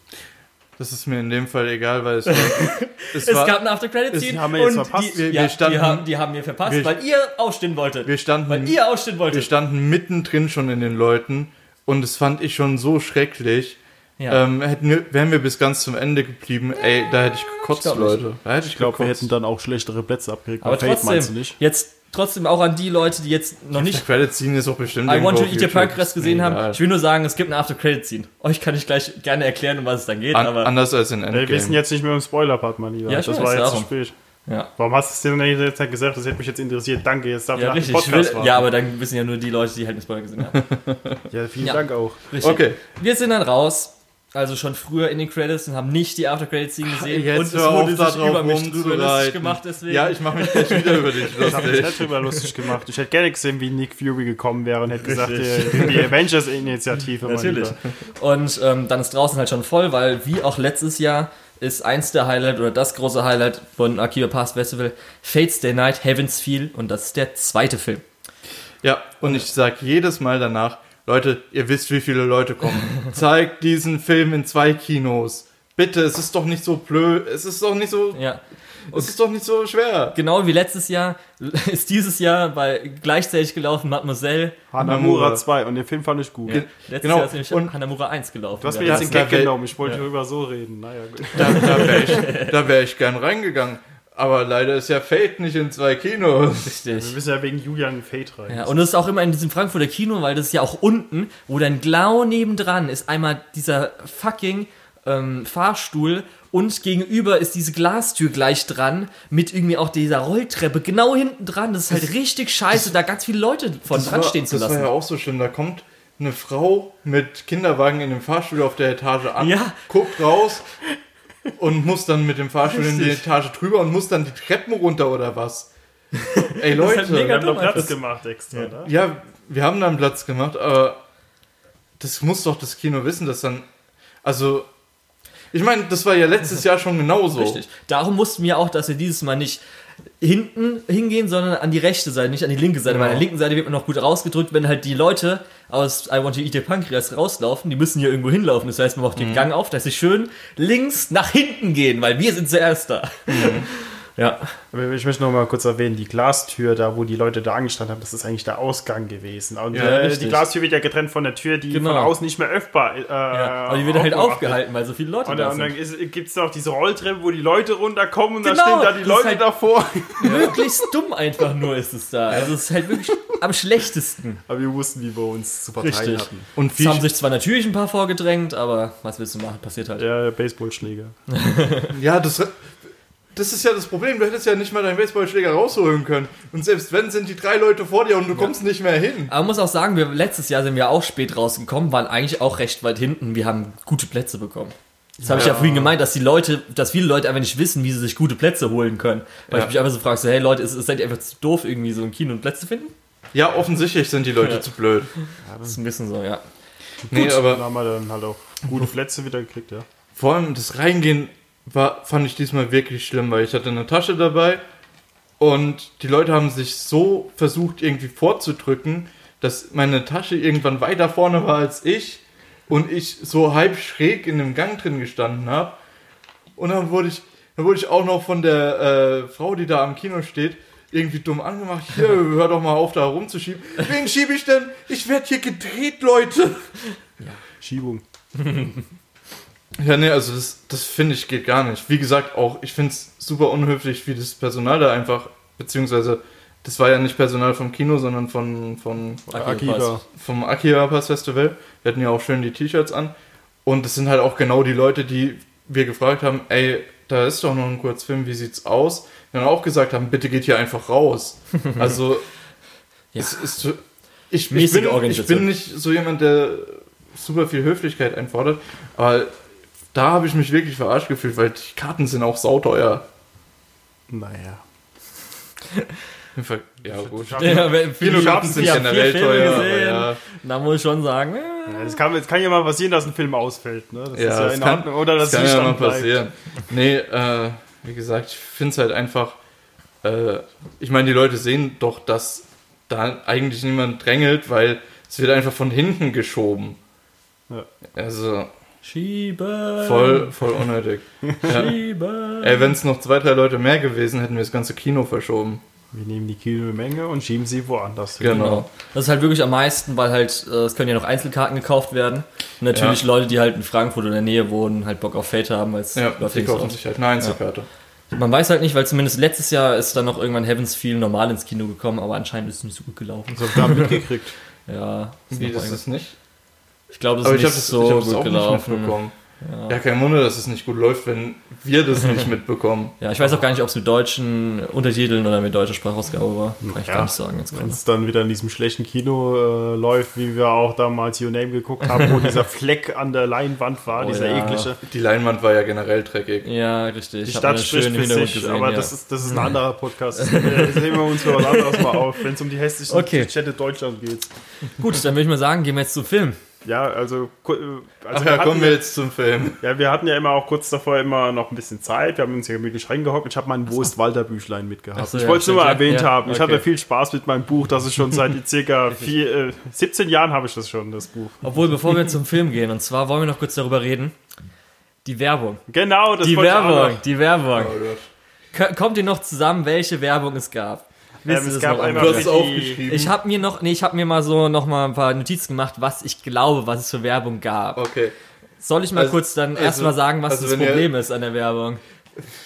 Das ist mir in dem Fall egal, weil es, es Es war, gab eine After-Credit-Scene Das haben wir jetzt und verpasst. die, Wir- ja, wir standen- die, haben, die haben wir verpasst, wir- weil ihr aufstehen wolltet. wir standen weil ihr aufstehen wolltet. Wir standen mittendrin schon in den Leuten und das fand ich schon so schrecklich. Ja. Ähm, hätten wir, wären wir bis ganz zum Ende geblieben, ey, da hätte ich gekotzt, glaub nicht. Leute. Da hätte ich, Ich glaube, wir hätten dann auch schlechtere Plätze abgekriegt. Aber Fate meinst du trotzdem, nicht? jetzt trotzdem auch an die Leute, die jetzt noch Die nicht Credit Scene ist auch bestimmt I irgendwo Want to Eat Your. Pancreas gesehen mir haben. Ich will nur sagen, es gibt eine After-Credit-Scene. Euch kann ich gleich gerne erklären, um was es dann geht, An, aber anders als in Wir Endgame. wissen jetzt nicht mehr im Spoiler-Part, mein Lieber. Ja, ich das weiß, war jetzt darum. zu spät. ja. Warum hast du es denn jetzt nicht gesagt? Das hätte mich jetzt interessiert. Danke, jetzt darf Ja, ich richtig. Ich Podcast will, ja, aber dann wissen ja nur die Leute, die halt den Spoiler gesehen haben. Ja, vielen Ja. Dank auch. Richtig. Okay. Wir sind dann raus, also schon früher in den Credits und haben nicht die After-Credit-Scene gesehen. Jetzt und es wurde sich drauf über mich drüber lustig gemacht, deswegen. Ja, ich mache mich gleich wieder über dich Ich habe mich lustig. nicht drüber lustig gemacht. Ich hätte gerne gesehen, wie Nick Fury gekommen wäre und hätte gesagt, die, die Avengers-Initiative. mein Natürlich. Und ähm, dann ist draußen halt schon voll, weil wie auch letztes Jahr ist eins der Highlight oder das große Highlight von Akiba Pass Festival Fates Day Night Heaven's Feel und das ist der zweite Film. Ja, und ich sag jedes Mal danach, Leute, ihr wisst, wie viele Leute kommen. Zeigt diesen Film in zwei Kinos. Bitte, es ist doch nicht so blöd, es ist doch nicht so, Ja. es ist doch nicht so schwer. Genau wie letztes Jahr ist dieses Jahr bei gleichzeitig gelaufen Mademoiselle. Hanamura Hanamura 2 und den Film fand ich gut. Ja. Letztes genau. Jahr ist nämlich Und- Hanamura 1 gelaufen. Du hast Ja. mir jetzt den Gag genommen, ich wollte darüber so reden. Naja, gut. Da, da wäre ich, da wär ich gern reingegangen. Aber leider ist ja Fate nicht in zwei Kinos. Wir Richtig. müssen ja wegen Julian Fate rein. Ja, und das ist auch immer in diesem Frankfurter Kino, weil das ist ja auch unten, wo dann genau nebendran ist einmal dieser fucking ähm, Fahrstuhl und gegenüber ist diese Glastür gleich dran mit irgendwie auch dieser Rolltreppe genau hinten dran. Das ist halt richtig scheiße, da ganz viele Leute von dran war, stehen zu das lassen. war ja auch so schlimm. Da kommt eine Frau mit Kinderwagen in dem Fahrstuhl auf der Etage an, Ja. guckt raus und muss dann mit dem Fahrstuhl in die. Etage drüber und muss dann die Treppen runter oder was. Ey Das ist halt Leute, Wir mega haben noch dumm Platz einfach. gemacht extra, ne? ja, wir haben dann Platz gemacht, aber das muss doch das Kino wissen, dass dann, also, ich meine, das war ja letztes Jahr schon genauso. Richtig. Darum mussten wir auch, dass wir dieses Mal nicht hinten hingehen, sondern an die rechte Seite, nicht an die linke Seite. Weil an der linken Seite wird man noch gut rausgedrückt, wenn halt die Leute aus I Want to Eat Your Pancreas rauslaufen. Die müssen hier irgendwo hinlaufen. Das heißt, man macht den Gang auf, dass sie schön links nach hinten gehen, weil wir sind zuerst da. Ja. Aber ich möchte noch mal kurz erwähnen, die Glastür, da wo die Leute da angestanden haben, das ist eigentlich der Ausgang gewesen. Und Ja, äh, die Glastür wird ja getrennt von der Tür, die Genau. von außen nicht mehr öffbar äh, ja. Aber die wird halt aufgehalten, weil so viele Leute Und, da und dann sind. gibt es noch diese Rolltreppe, wo die Leute runterkommen und Genau, da stehen da die Leute halt- davor. Möglichst dumm einfach nur ist es da. Also es ist halt wirklich am schlechtesten. Aber wir wussten, wie wir uns zu verteilen Richtig. hatten. Und Es haben sich zwar natürlich ein paar vorgedrängt, aber was willst du machen? Passiert halt. Ja, Baseballschläger. Ja, das, das ist ja das Problem. Du hättest ja nicht mal deinen Baseballschläger rausholen können. Und selbst wenn, sind die drei Leute vor dir und du kommst nicht mehr hin. Aber man muss auch sagen, wir, letztes Jahr sind wir auch spät rausgekommen, waren eigentlich auch recht weit hinten. Wir haben gute Plätze bekommen. Das habe ich ja vorhin gemeint, dass die Leute, dass viele Leute einfach nicht wissen, wie sie sich gute Plätze holen können. Weil Ja. ich mich einfach so frage, so, hey Leute, ist, seid ihr einfach zu doof, irgendwie so im Kino und Plätze zu finden? Ja, offensichtlich sind die Leute Ja. zu blöd. Das ist ein bisschen so, ja. Nee, Dann aber haben wir dann halt auch gute Plätze wieder gekriegt, ja. vor allem das Reingehen war, fand ich diesmal wirklich schlimm, weil ich hatte eine Tasche dabei und die Leute haben sich so versucht, irgendwie vorzudrücken, dass meine Tasche irgendwann weiter vorne war als ich und ich so halb schräg in dem Gang drin gestanden habe. Und dann wurde ich, dann wurde ich auch noch von der äh, Frau, die da am Kino steht, irgendwie dumm angemacht. Hier, hör doch mal auf, da rumzuschieben. Wen schiebe ich denn? Ich werde hier gedreht, Leute. Schiebung. Ja, nee, also das, das finde ich geht gar nicht. Wie gesagt, auch, ich finde es super unhöflich, wie das Personal da einfach, beziehungsweise, das war ja nicht Personal vom Kino, sondern von, von, Akira. vom Akira Pass Festival. Wir hatten ja auch schön die T-Shirts an. Und das sind halt auch genau die Leute, die wir gefragt haben, ey, da ist doch noch ein Kurzfilm, wie sieht's aus? Die dann auch gesagt haben, bitte geht hier einfach raus. Also, Ja. es ist, ich, ich, bin, ich bin nicht so jemand, der super viel Höflichkeit einfordert, aber da habe ich mich wirklich verarscht gefühlt, weil die Karten sind auch sauteuer. Naja. Ja, gut. ja wenn, Kinokarten sind generell teuer. Ja, Da muss ich schon sagen, äh, Ja, das kann, es kann ja mal passieren, dass ein Film ausfällt, ne? Das ja, ist ja das in kann, Ordnung. Oder dass das kann ja mal bleibt. passieren. Nee, äh, wie gesagt, ich finde es halt einfach, äh, ich meine, die Leute sehen doch, dass da eigentlich niemand drängelt, weil es wird einfach von hinten geschoben. Ja. Also, Schiebe. voll, voll unnötig. ja. Schiebe. Ey, wenn es noch zwei, drei Leute mehr gewesen, hätten wir das ganze Kino verschoben. Wir nehmen die Kinomenge und schieben sie woanders hin. Genau. Das ist halt wirklich am meisten, weil halt, äh, es können ja noch Einzelkarten gekauft werden. Und natürlich Leute, die halt in Frankfurt oder in der Nähe wohnen, halt Bock auf Fate haben, weil es Ja, die kaufen sich halt eine Einzelkarte. Man weiß halt nicht, weil zumindest letztes Jahr ist dann noch irgendwann Heavens Feel normal ins Kino gekommen, aber anscheinend ist es nicht so gut gelaufen. Das hab ich da mitgekriegt. Ja, ist Wie, das ist nicht? Ich glaube, das Aber ist ich nicht das, so ich das gut auch gelaufen. nicht mitbekommen. Ja. kein Wunder, dass es nicht gut läuft, wenn wir das nicht mitbekommen. Ja, ich weiß auch gar nicht, ob es mit deutschen Untertiteln oder mit deutscher Sprachausgabe war. Kann ich Ja. gar nicht sagen Wenn es dann wieder in diesem schlechten Kino äh, läuft, wie wir auch damals Your Name geguckt haben, wo dieser Fleck an der Leinwand war, Oh dieser ja. eklige. Die Leinwand war ja generell dreckig. Ja, richtig. Die Ich Stadt spricht für sich, gesehen, aber ja. das, ist, das ist ein anderer Podcast. Das sehen wir uns für was anderes mal auf, wenn es um die hässlichen Okay. Städte Deutschland geht. Gut, dann würde ich mal sagen, gehen wir jetzt zum Film. Ja, also, äh, also Ach ja, hatten kommen wir jetzt zum Film. Ja, wir hatten ja immer auch kurz davor immer noch ein bisschen Zeit. Wir haben uns ja gemütlich reingehockt. Ich habe mein Wo ist Walter Büchlein mitgehabt. So, ich ja, wollte es nur mal erwähnt Ja, haben. Ich okay. hatte viel Spaß mit meinem Buch. Das ist schon seit circa vier, äh, 17 Jahren habe ich das schon, das Buch. Obwohl, bevor wir zum Film gehen, und zwar wollen wir noch kurz darüber reden. Die Werbung. Genau, das Die wollte ich auch Werbung, noch. die Werbung. Oh Gott. K- Kommt ihr noch zusammen, welche Werbung es gab? Wisst Ähm, es gab noch einmal Du hast es aufgeschrieben. Ich habe mir noch, nee, ich habe mir mal so noch mal ein paar Notizen gemacht, was ich glaube, was es für Werbung gab. Okay. Soll ich mal Also- kurz dann also- erstmal sagen, was also das wenn ihr- Problem ist an der Werbung?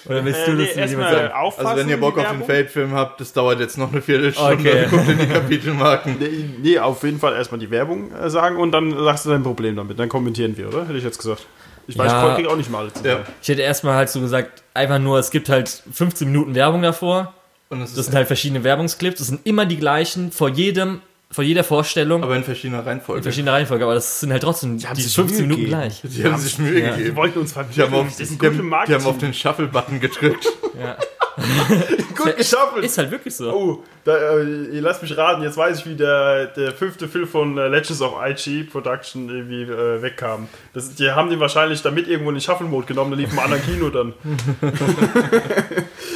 Oder willst Äh, du nee, das erstmal lieber sagen? Also wenn ihr Bock auf den. Fate-Film habt, das dauert jetzt noch eine Viertelstunde. Okay. Guckt in die Kapitelmarken. Nee, nee, auf jeden Fall erstmal die Werbung äh, sagen und dann sagst du dein Problem damit. Dann kommentieren wir, oder? Hätte ich jetzt gesagt. Ich weiß, Ja. ich krieg auch nicht mal. Ja. Ich hätte erstmal halt so gesagt, einfach nur, es gibt halt 15 Minuten Werbung davor. Das ist sind halt verschiedene Werbungsclips. Das sind immer die gleichen vor jedem, vor jeder Vorstellung. aber in verschiedener in Reihenfolge. verschiedener Reihenfolge, aber das sind halt trotzdem haben die sich 15 Mühe Minuten gleich. Die haben sich Mühe Ja. Die gegeben. wollten uns Die haben, auf, Das die, haben, die haben auf den Shuffle-Button gedrückt. Ja. Gut geschaffelt. Ist halt wirklich so. Oh, da, äh, ihr lasst mich raten, jetzt weiß ich, wie der, der fünfte Film von äh, Legends of IG Production irgendwie äh, wegkam. Das, die haben den wahrscheinlich damit irgendwo in den Shuffle-Mode genommen, der lief im anderen Kino dann.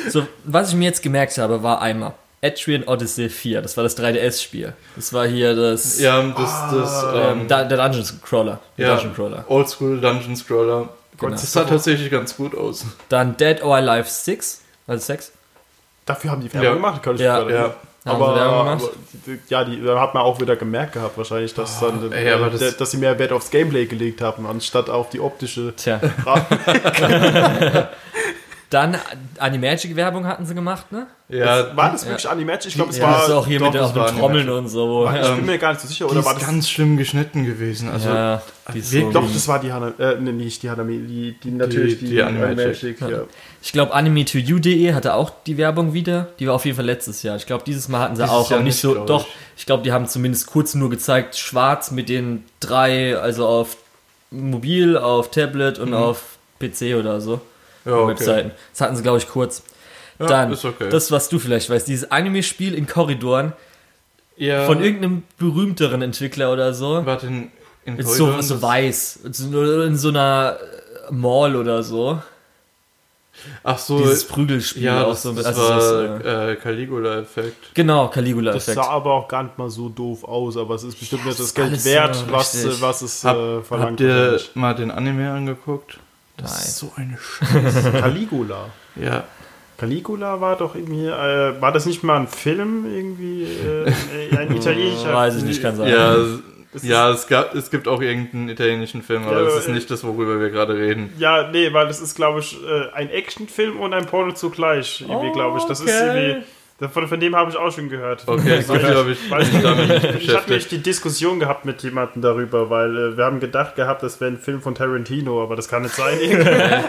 So, was ich mir jetzt gemerkt habe, war einmal Etrian Odyssey 4. Das war das 3DS-Spiel. Das war hier das Ja, das, das, ähm, ähm, da, der Dungeon Crawler. Der ja, Dungeon Crawler. Oldschool Dungeon Scroller. Genau. Das sah tatsächlich ganz gut aus. Dann Dead or Alive 6. Also 6. Dafür haben die Werbung Ja. gemacht, kann ich Ja, gerade ja. Aber, aber ja, die da hat man auch wieder gemerkt gehabt, wahrscheinlich, dass, dann, ey, äh, das- dass sie mehr Wert aufs Gameplay gelegt haben, anstatt auf die optische. Tja. Dann Animagic-Werbung hatten sie gemacht, ne? Ja, war das wirklich Animagic? Ich glaube, es Ja, war. das ist auch hier doch, mit das auch den Trommeln Animagic. und so. ich Ja, bin mir gar nicht so sicher, die oder ist war das. ganz schlimm geschnitten gewesen. Also, ja, die ist so wirklich- Doch, das war die Hanna, äh, nee, nicht die Hanna, die, die natürlich die, die Animagic. ja. Ich glaube, anime2u.de hatte auch die Werbung wieder. Die war auf jeden Fall letztes Jahr. Ich glaube, dieses Mal hatten sie Dieses auch, Jahr nicht so. glaub Doch, ich. ich glaube, die haben zumindest kurz nur gezeigt, schwarz mit den drei, also auf Mobil, auf Tablet und auf PC oder so. Ja, okay. Webseiten. Das hatten sie, glaube ich, kurz. Ja, Dann, ist okay. das, was du vielleicht weißt, dieses Anime-Spiel in Korridoren ja, von irgendeinem berühmteren Entwickler oder so. Warte, in, in Ist so, Korridoren, so das- weiß. So- In so einer äh, Mall oder so. Ach so, Dieses Prügelspiel ja, auch das, so. das also war das, äh, äh, Caligula-Effekt. genau, Das Caligula-Effekt. sah aber auch gar nicht mal so doof aus, aber es ist bestimmt nicht das Geld wert, so was, richtig. äh, was es Hab, äh, verlangt. habt ihr mal den Anime angeguckt? Das Nein. ist so eine Scheiße. Caligula. ja, Caligula war doch irgendwie, äh, war das nicht mal ein Film irgendwie, äh, ein italienischer? Weiß ich nicht, kann sein. ja, Es ja es, gab, es gibt auch irgendeinen italienischen Film, aber Ja, das ist äh, nicht das, worüber wir gerade reden. Ja, nee, weil das ist, glaube ich, äh, ein Actionfilm und ein Porno zugleich, irgendwie, Oh, glaube ich. Das ist okay. irgendwie, von, von dem habe ich auch schon gehört. Okay, so viel habe ich Weil mich damit nicht Ich hatte nämlich beschäftigt. die Diskussion gehabt mit jemandem darüber, weil äh, wir haben gedacht gehabt, das wäre ein Film von Tarantino, aber das kann nicht sein.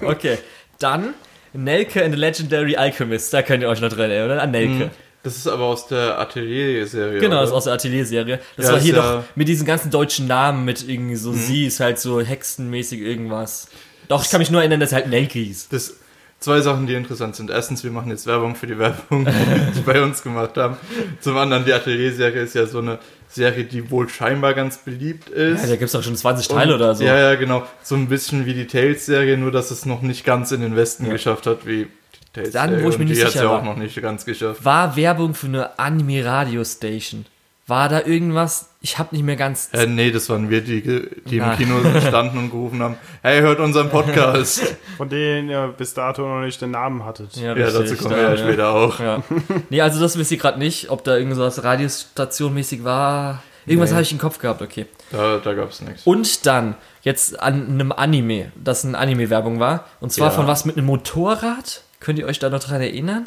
Okay, dann Nelke and the Legendary Alchemist. Da könnt ihr euch noch dran erinnern, an Nelke. Das ist aber aus der Atelier-Serie. Genau, das ist oder? aus der Atelier-Serie. Das Ja, war hier ja- Mhm. doch mit diesen ganzen deutschen Namen, mit irgendwie so sie ist halt so hexenmäßig irgendwas. Doch, ich kann mich nur erinnern, dass er halt Nelke hieß. Das, zwei Sachen, die interessant sind. Erstens, wir machen jetzt Werbung für die Werbung, die bei uns gemacht haben. Zum anderen, die Atelier-Serie ist ja so eine Serie, die wohl scheinbar ganz beliebt ist. Ja, da gibt's doch schon 20 Teile Und- oder so. Ja, ja, genau. So ein bisschen wie die Tales-Serie, nur dass es noch nicht ganz in den Westen Ja. geschafft hat, wie die Tales-Serie. Dann, wo ich mir nicht sicher ja war. auch noch nicht ganz geschafft. War Werbung für eine Anime-Radio-Station? War da irgendwas? Ich habe nicht mehr ganz. Äh, nee, das waren wir, die, die im Ah. Kino standen und gerufen haben, hey, hört unseren Podcast. von denen ihr bis dato noch nicht den Namen hattet. ja, dazu kommen wir ja später auch. Ja. Nee, also das wisst ihr gerade nicht, ob da irgendwas Radiostation-mäßig war. Irgendwas Nee. habe ich im Kopf gehabt, okay. Da, da gab's nichts. Und dann, jetzt an einem Anime, das eine Anime-Werbung war. Und zwar Ja. von was mit einem Motorrad. Könnt ihr euch da noch dran erinnern?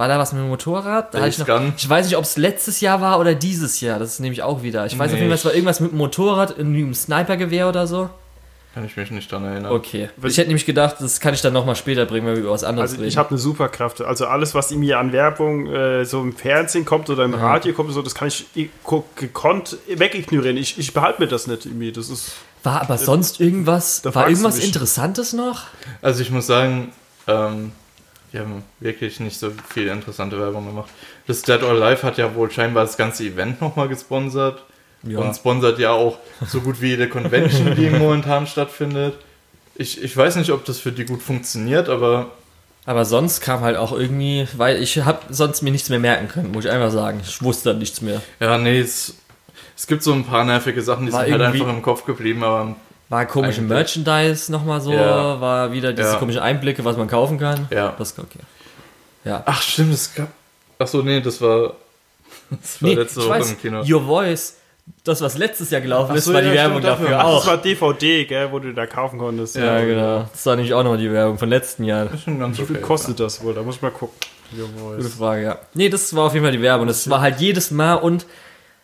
War da was mit dem Motorrad? Da ich, noch, ich weiß nicht, ob es letztes Jahr war oder dieses Jahr. Das ist nämlich auch wieder. Ich weiß auf Nee, jeden Fall, es war irgendwas mit dem Motorrad, irgendwie einem Snipergewehr oder so. Kann ich mich nicht dran erinnern. Okay. Ich hätte nämlich gedacht, das kann ich dann nochmal später bringen, wenn wir über was anderes Also reden. ich habe eine Superkraft. Also alles, was mir an Werbung äh, so im Fernsehen kommt oder im Radio kommt, so, das kann ich gekonnt wegignorieren. Ich, ich behalte mir das nicht irgendwie. Das ist war aber sonst irgendwas, war irgendwas. Interessantes noch? Also ich muss sagen, ähm, die haben wirklich nicht so viel interessante Werbung gemacht. Das Dead or Alive hat ja wohl scheinbar das ganze Event nochmal gesponsert. Ja. Und sponsert ja auch so gut wie jede Convention, die momentan stattfindet. Ich, ich weiß nicht, ob das für die gut funktioniert, aber Aber sonst kam halt auch irgendwie, weil ich habe sonst mir nichts mehr merken können, muss ich einfach sagen. Ich wusste dann nichts mehr. ja, nee, es, es gibt so ein paar nervige Sachen, die War sind halt einfach im Kopf geblieben, aber War komische Eigentlich. Merchandise nochmal so, Ja. war wieder diese Ja. komischen Einblicke, was man kaufen kann. Ja. Das okay. Ja. Ach, stimmt, es gab. Ach so, nee, das war. Das war Nee, letzte Woche weiß, im Kino. Your Voice, das was letztes Jahr gelaufen Ach ist, so, war ja, die Werbung dafür Ach, auch. das war DVD, gell, wo du da kaufen konntest. ja, genau. Das war nämlich auch nochmal die Werbung von letzten Jahren. Das ist schon ganz Wie viel okay. kostet das wohl? Da muss ich mal gucken. Your Gute Voice. Frage, ja. Nee, das war auf jeden Fall die Werbung. Das war halt jedes Mal und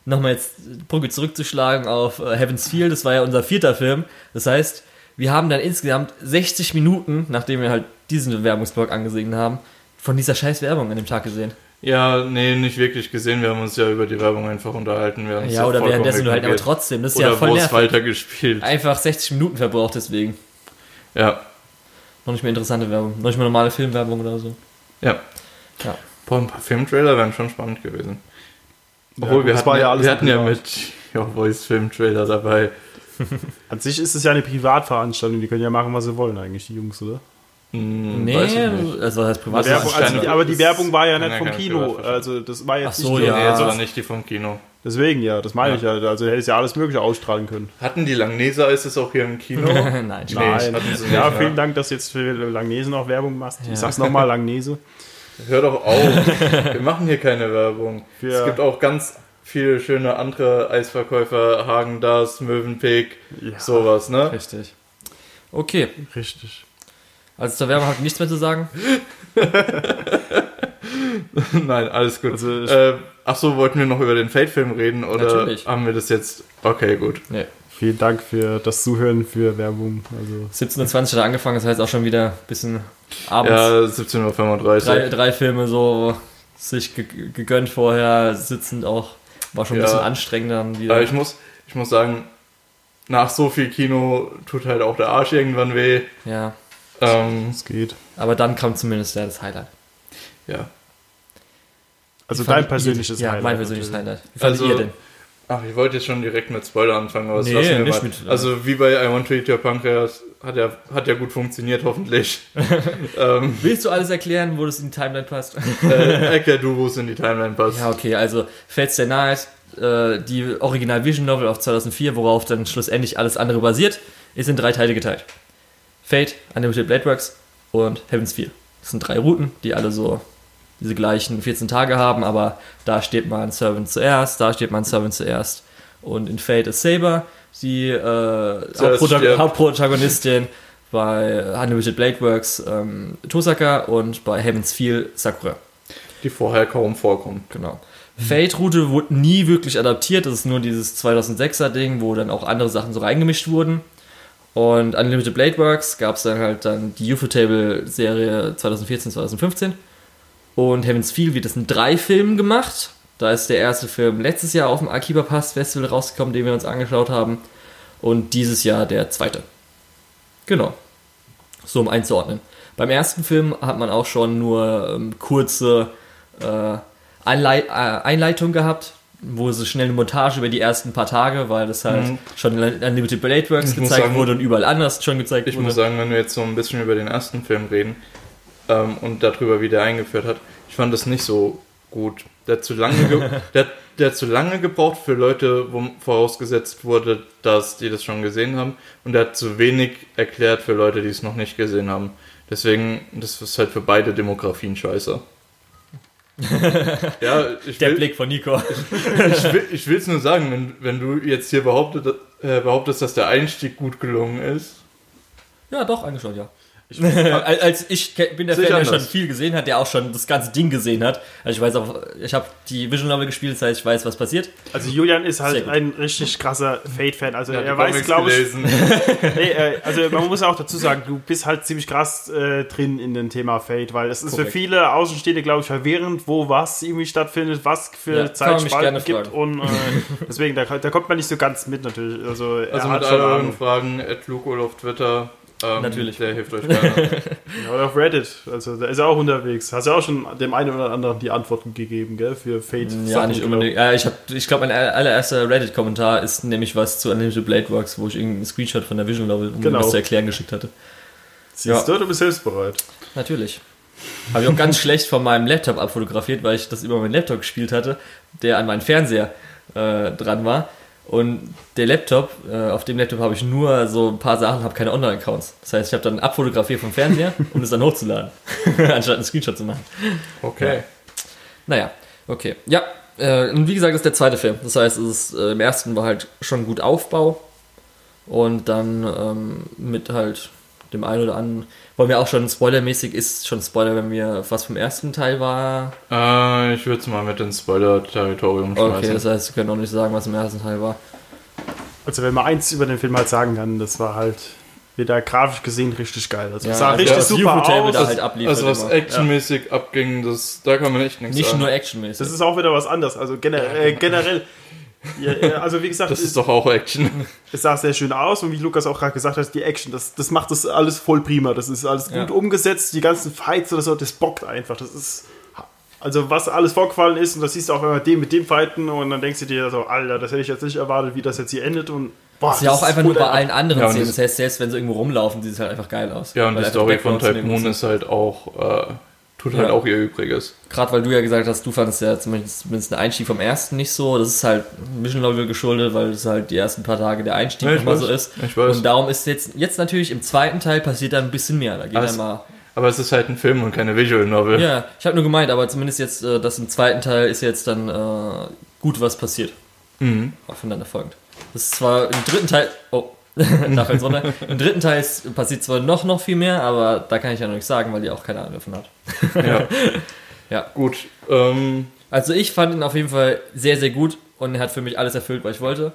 nochmal jetzt Brücke zurückzuschlagen auf äh, Heaven's Feel, das war ja unser vierter Film. Das heißt, wir haben dann insgesamt 60 Minuten, nachdem wir halt diesen Werbungsblock angesehen haben, von dieser scheiß Werbung an dem Tag gesehen. Ja, nee, nicht wirklich gesehen. Wir haben uns ja über die Werbung einfach unterhalten. Es Ja, oder währenddessen nur halt, aber trotzdem, das ist Oder ja voll nervig. weitergespielt. Einfach 60 Minuten verbraucht deswegen. Ja, Noch nicht mehr interessante Werbung. Noch nicht mal normale Filmwerbung oder so. ja. Ja. Boah, ein paar Filmtrailer wären schon spannend gewesen. Ja, Obwohl, gut, wir, das hatten, war ja ja, alles wir hatten ja mit Your Voice Filmtrailer dabei. An sich ist es ja eine Privatveranstaltung, die können ja machen, was sie wollen eigentlich, die Jungs, oder? Hm, Nee, also das privat. Werbung, also die, aber die Werbung war ja nicht ja vom Kino. Also das war jetzt Ach so, nicht ja. Nee, das also war nicht die vom Kino. Deswegen ja, das meine Ja. ich ja. Also hätte es ja alles Mögliche ausstrahlen können. Hatten die Langneser ist es auch hier im Kino? Nein, Nein. sie Ja, nicht, vielen? Dank, dass du jetzt für Langnese noch Werbung machst. Ja. Ich sag's nochmal, Langnese. Hör doch auf. Wir machen hier keine Werbung. Für- Es gibt auch ganz viele schöne andere Eisverkäufer, Hagen Das, Mövenpick, Ja. sowas, ne? Richtig. Okay, Richtig. also zur Werbung habe ich nichts mehr zu sagen. Nein, alles gut. Also äh, ach so, wollten wir noch über den Fate-Film reden oder Natürlich. haben wir das jetzt? Okay, gut. Nee. Vielen Dank für das Zuhören, für Werbung. Also 17.20 Uhr hat er angefangen, das heißt auch schon wieder ein bisschen abends. Ja, 17.35 drei, Uhr. drei Filme so sich ge gegönnt vorher, sitzend auch. War schon ein Ja. bisschen anstrengend dann wieder. Aber ich muss, ich muss sagen, nach so viel Kino tut halt auch der Arsch irgendwann weh. ja, Ähm, es geht. aber dann kam zumindest ja das Highlight. ja. Also dein persönliches ihr, Highlight. Ja, mein persönliches natürlich. Highlight. Wie fandet Also, ihr denn? Ach, ich wollte jetzt schon direkt mit Spoiler anfangen, aber das Nee, lassen wir nicht mal. mit- also wie bei I Want to Eat Your Pancreas hat ja, hat ja gut funktioniert, hoffentlich. ähm, Willst du alles erklären, wo das in die Timeline passt? äh, erklär du, wo es in die Timeline passt. ja, okay, also Fates Day Night, äh, die Original Vision Novel auf 2004, worauf dann schlussendlich alles andere basiert, ist in drei Teile geteilt. Fate, Unlimited Blade Works und Heaven's Feel. Das sind drei Routen, die alle so diese gleichen 14 Tage haben, aber da steht man Servant zuerst, da steht man Servant zuerst. Und in Fate ist Saber, die äh, Hauptprota stirbt. Hauptprotagonistin, bei Unlimited Blade Works ähm, Tosaka und bei Heaven's Feel Sakura. Die vorher kaum vorkommen. Genau. Fate-Route wurde nie wirklich adaptiert. Das ist nur dieses 2006er Ding, wo dann auch andere Sachen so reingemischt wurden. Und Unlimited Blade Works gab es dann halt dann die UFO-Table-Serie 2014, 2015. Und Heaven's Feel wird das in drei Filmen gemacht. Da ist der erste Film letztes Jahr auf dem Akiba Pass Festival rausgekommen, den wir uns angeschaut haben. Und dieses Jahr der zweite. Genau. So um einzuordnen. Beim ersten Film hat man auch schon nur ähm, kurze äh, Einleit äh, Einleitung gehabt, wo sie schnell eine Montage über die ersten paar Tage, weil das halt Mhm. schon in Unlimited Blade Works Ich gezeigt sagen- wurde und überall anders schon gezeigt Ich wurde. muss sagen, wenn wir jetzt so ein bisschen über den ersten Film reden ähm, und darüber, wie der eingeführt hat, ich fand das nicht so gut. Der hat zu lange, ge der, der zu lange gebraucht für Leute, wo vorausgesetzt wurde, dass die das schon gesehen haben. Und der hat zu wenig erklärt für Leute, die es noch nicht gesehen haben. Deswegen, das ist halt für beide Demografien scheiße. ja, ich der will, Blick von Nico. ich will will's nur sagen, wenn, wenn du jetzt hier behauptet, äh, behauptest, dass der Einstieg gut gelungen ist, ja, doch, angeschaut, ja. Als als ich bin der Fan, ich der schon viel gesehen hat, der auch schon das ganze Ding gesehen hat. Also ich weiß auch, ich habe die Visual Novel gespielt, das heißt, ich weiß, was passiert. Also Julian ist halt ein richtig krasser Fate-Fan. Also ja, er weiß, glaube ich, gelesen. nee, äh, also man muss auch dazu sagen, du bist halt ziemlich krass äh, drin in dem Thema Fate, weil es ist Korrekt. für viele Außenstehende, glaube ich, verwirrend, wo was irgendwie stattfindet, was für Ja, Zeitspalten gibt und äh, deswegen, da, da kommt man nicht so ganz mit natürlich. Also, er Also hat mit schon all euren Ahnung. Fragen, at Luko auf Twitter. Ähm, Natürlich. Der hilft euch gerne. Ja, oder auf Reddit, also da ist er auch unterwegs. Hast ja auch schon dem einen oder anderen die Antworten gegeben, gell, für Fate. Ja, Sachen, nicht glaub unbedingt. Ja, ich habe, ich glaube, mein allererster Reddit-Kommentar ist nämlich was zu Unlimited Blade Works, wo ich irgendeinen Screenshot von der Visual Novel, um Genau. was zu erklären, geschickt hatte. Siehst Ja. du, du bist hilfsbereit. Natürlich. Habe ich auch ganz schlecht von meinem Laptop abfotografiert, weil ich das über meinen Laptop gespielt hatte, der an meinen Fernseher äh, dran war. Und der Laptop, äh, auf dem Laptop habe ich nur so ein paar Sachen, habe keine Online-Accounts. Das heißt, ich habe dann abfotografiert vom Fernseher, um es dann hochzuladen, anstatt einen Screenshot zu machen. Okay. Naja, okay. Ja, äh, und wie gesagt, das ist der zweite Film. Das heißt, es ist, äh, im ersten war halt schon gut Aufbau und dann ähm, mit halt dem einen oder anderen, wollen wir auch schon spoilermäßig, ist schon Spoiler, wenn wir was vom ersten Teil war. Äh, ich würde es mal mit ins Spoiler-Territorium Okay, schmeißen. das heißt, wir können auch nicht sagen, was im ersten Teil war. Also wenn man eins über den Film halt sagen kann, das war halt wieder grafisch gesehen richtig geil. Also es sah also richtig das super aus. da halt abliefert also was immer. actionmäßig abging, das, da kann man echt nichts Nicht sagen. nur actionmäßig. Das ist auch wieder was anderes. Also gener äh, generell. Ja, ja, also wie gesagt, das es, ist doch auch Action. es sah sehr schön aus und wie Lukas auch gerade gesagt hat, die Action, das, das macht das alles voll prima. Das ist alles gut Ja. umgesetzt. Die ganzen Fights oder so, das bockt einfach. Das ist also was alles vorgefallen ist und das siehst du auch immer dem mit dem fighten und dann denkst du dir so, Alter, das hätte ich jetzt nicht erwartet, wie das jetzt hier endet und boah, Das ist ja auch einfach nur bei allen anderen Ja, Szenen. das- heißt, selbst wenn sie irgendwo rumlaufen, sieht es halt einfach geil aus. Ja, und die Story von sind. ist halt auch, äh, tut halt Ja. auch ihr Übriges. Gerade weil du ja gesagt hast, du fandest ja zumindest, zumindest den Einstieg vom ersten nicht so. Das ist halt Mission Level geschuldet, weil es halt die ersten paar Tage der Einstieg Ja, weiß. so ist. Ich weiß. Und darum ist jetzt, jetzt natürlich im zweiten Teil passiert da ein bisschen mehr. Da geht es- mal. Aber es ist halt ein Film und keine Visual Novel. Ja, ich habe nur gemeint, aber zumindest jetzt, äh, das im zweiten Teil ist jetzt dann äh, gut was passiert. Mhm. Aufeinander folgend. Das ist zwar im dritten Teil. Oh, fällt's runter. Im dritten Teil passiert zwar noch, noch viel mehr, aber da kann ich ja noch nicht sagen, weil die auch keine Ahnung davon hat. Ja. Ja. Gut. Ähm, Also ich fand ihn auf jeden Fall sehr, sehr gut und er hat für mich alles erfüllt, was ich wollte.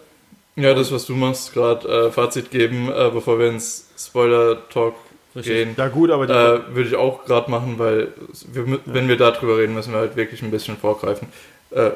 ja, das, was du machst, gerade äh, Fazit geben, äh, bevor wir ins Spoiler-Talk gehen. Ja gut, aber Äh, würde ich auch gerade machen, weil wir, mü- wenn wir darüber reden, müssen wir halt wirklich ein bisschen vorgreifen. Äh,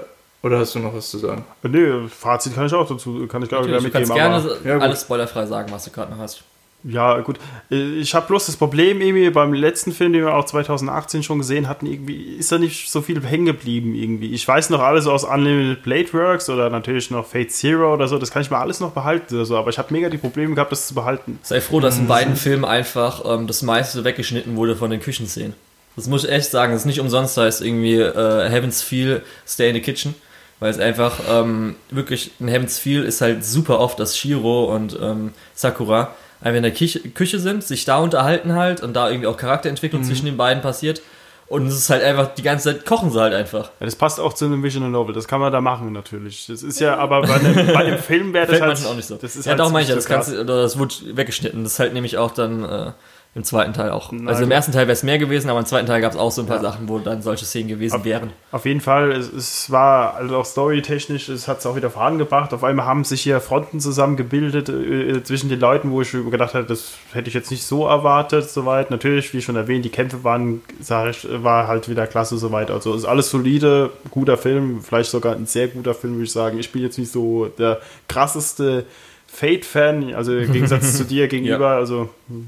oder hast du noch was zu sagen? nö, Fazit kann ich auch dazu, kann ich glaube ich Natürlich, du mitgeben. kannst gerne ja, alles spoilerfrei sagen, was du gerade noch hast. Ja, gut. Ich habe bloß das Problem, irgendwie beim letzten Film, den wir auch 2018 schon gesehen hatten, irgendwie ist da nicht so viel hängen geblieben irgendwie. Ich weiß noch alles aus Unlimited Blade Works oder natürlich noch Fate Zero oder so, das kann ich mal alles noch behalten oder so, aber ich habe mega die Probleme gehabt, das zu behalten. Sei froh, dass Mhm. in beiden Filmen einfach ähm, das meiste weggeschnitten wurde von den Küchenszenen. Das muss ich echt sagen, das ist nicht umsonst, heißt irgendwie äh, Heaven's Feel, Stay in the Kitchen. Weil es einfach ähm, wirklich, in Heaven's Feel ist halt super oft, dass Shiro und ähm, Sakura einfach in der Küche, Küche sind, sich da unterhalten halt und da irgendwie auch Charakterentwicklung Mhm. zwischen den beiden passiert. Und es ist halt einfach, die ganze Zeit kochen sie halt einfach. Ja, das passt auch zu einem Visual Novel, das kann man da machen natürlich. Das ist ja, aber bei einem, bei einem Film wäre das Fällt halt manchen auch nicht so. Das ist ja, halt doch, meine ich ja, nicht das, so kannst, oder das wurde weggeschnitten. Das ist halt nämlich auch dann äh, im zweiten Teil auch. Na also im ersten Teil wäre es mehr gewesen, aber im zweiten Teil gab es auch so ein paar Sachen, wo dann solche Szenen gewesen wären. Auf jeden Fall, es, es war also auch storytechnisch, es hat es auch wieder vorangebracht. Auf einmal haben sich hier Fronten zusammengebildet äh, zwischen den Leuten, wo ich gedacht hatte, das hätte ich jetzt nicht so erwartet, soweit. Natürlich, wie schon erwähnt, die Kämpfe waren, sag ich, war halt wieder klasse, soweit. Also ist alles solide, guter Film, vielleicht sogar ein sehr guter Film, würde ich sagen. Ich bin jetzt nicht so der krasseste Fate-Fan, also im Gegensatz zu dir gegenüber, also hm,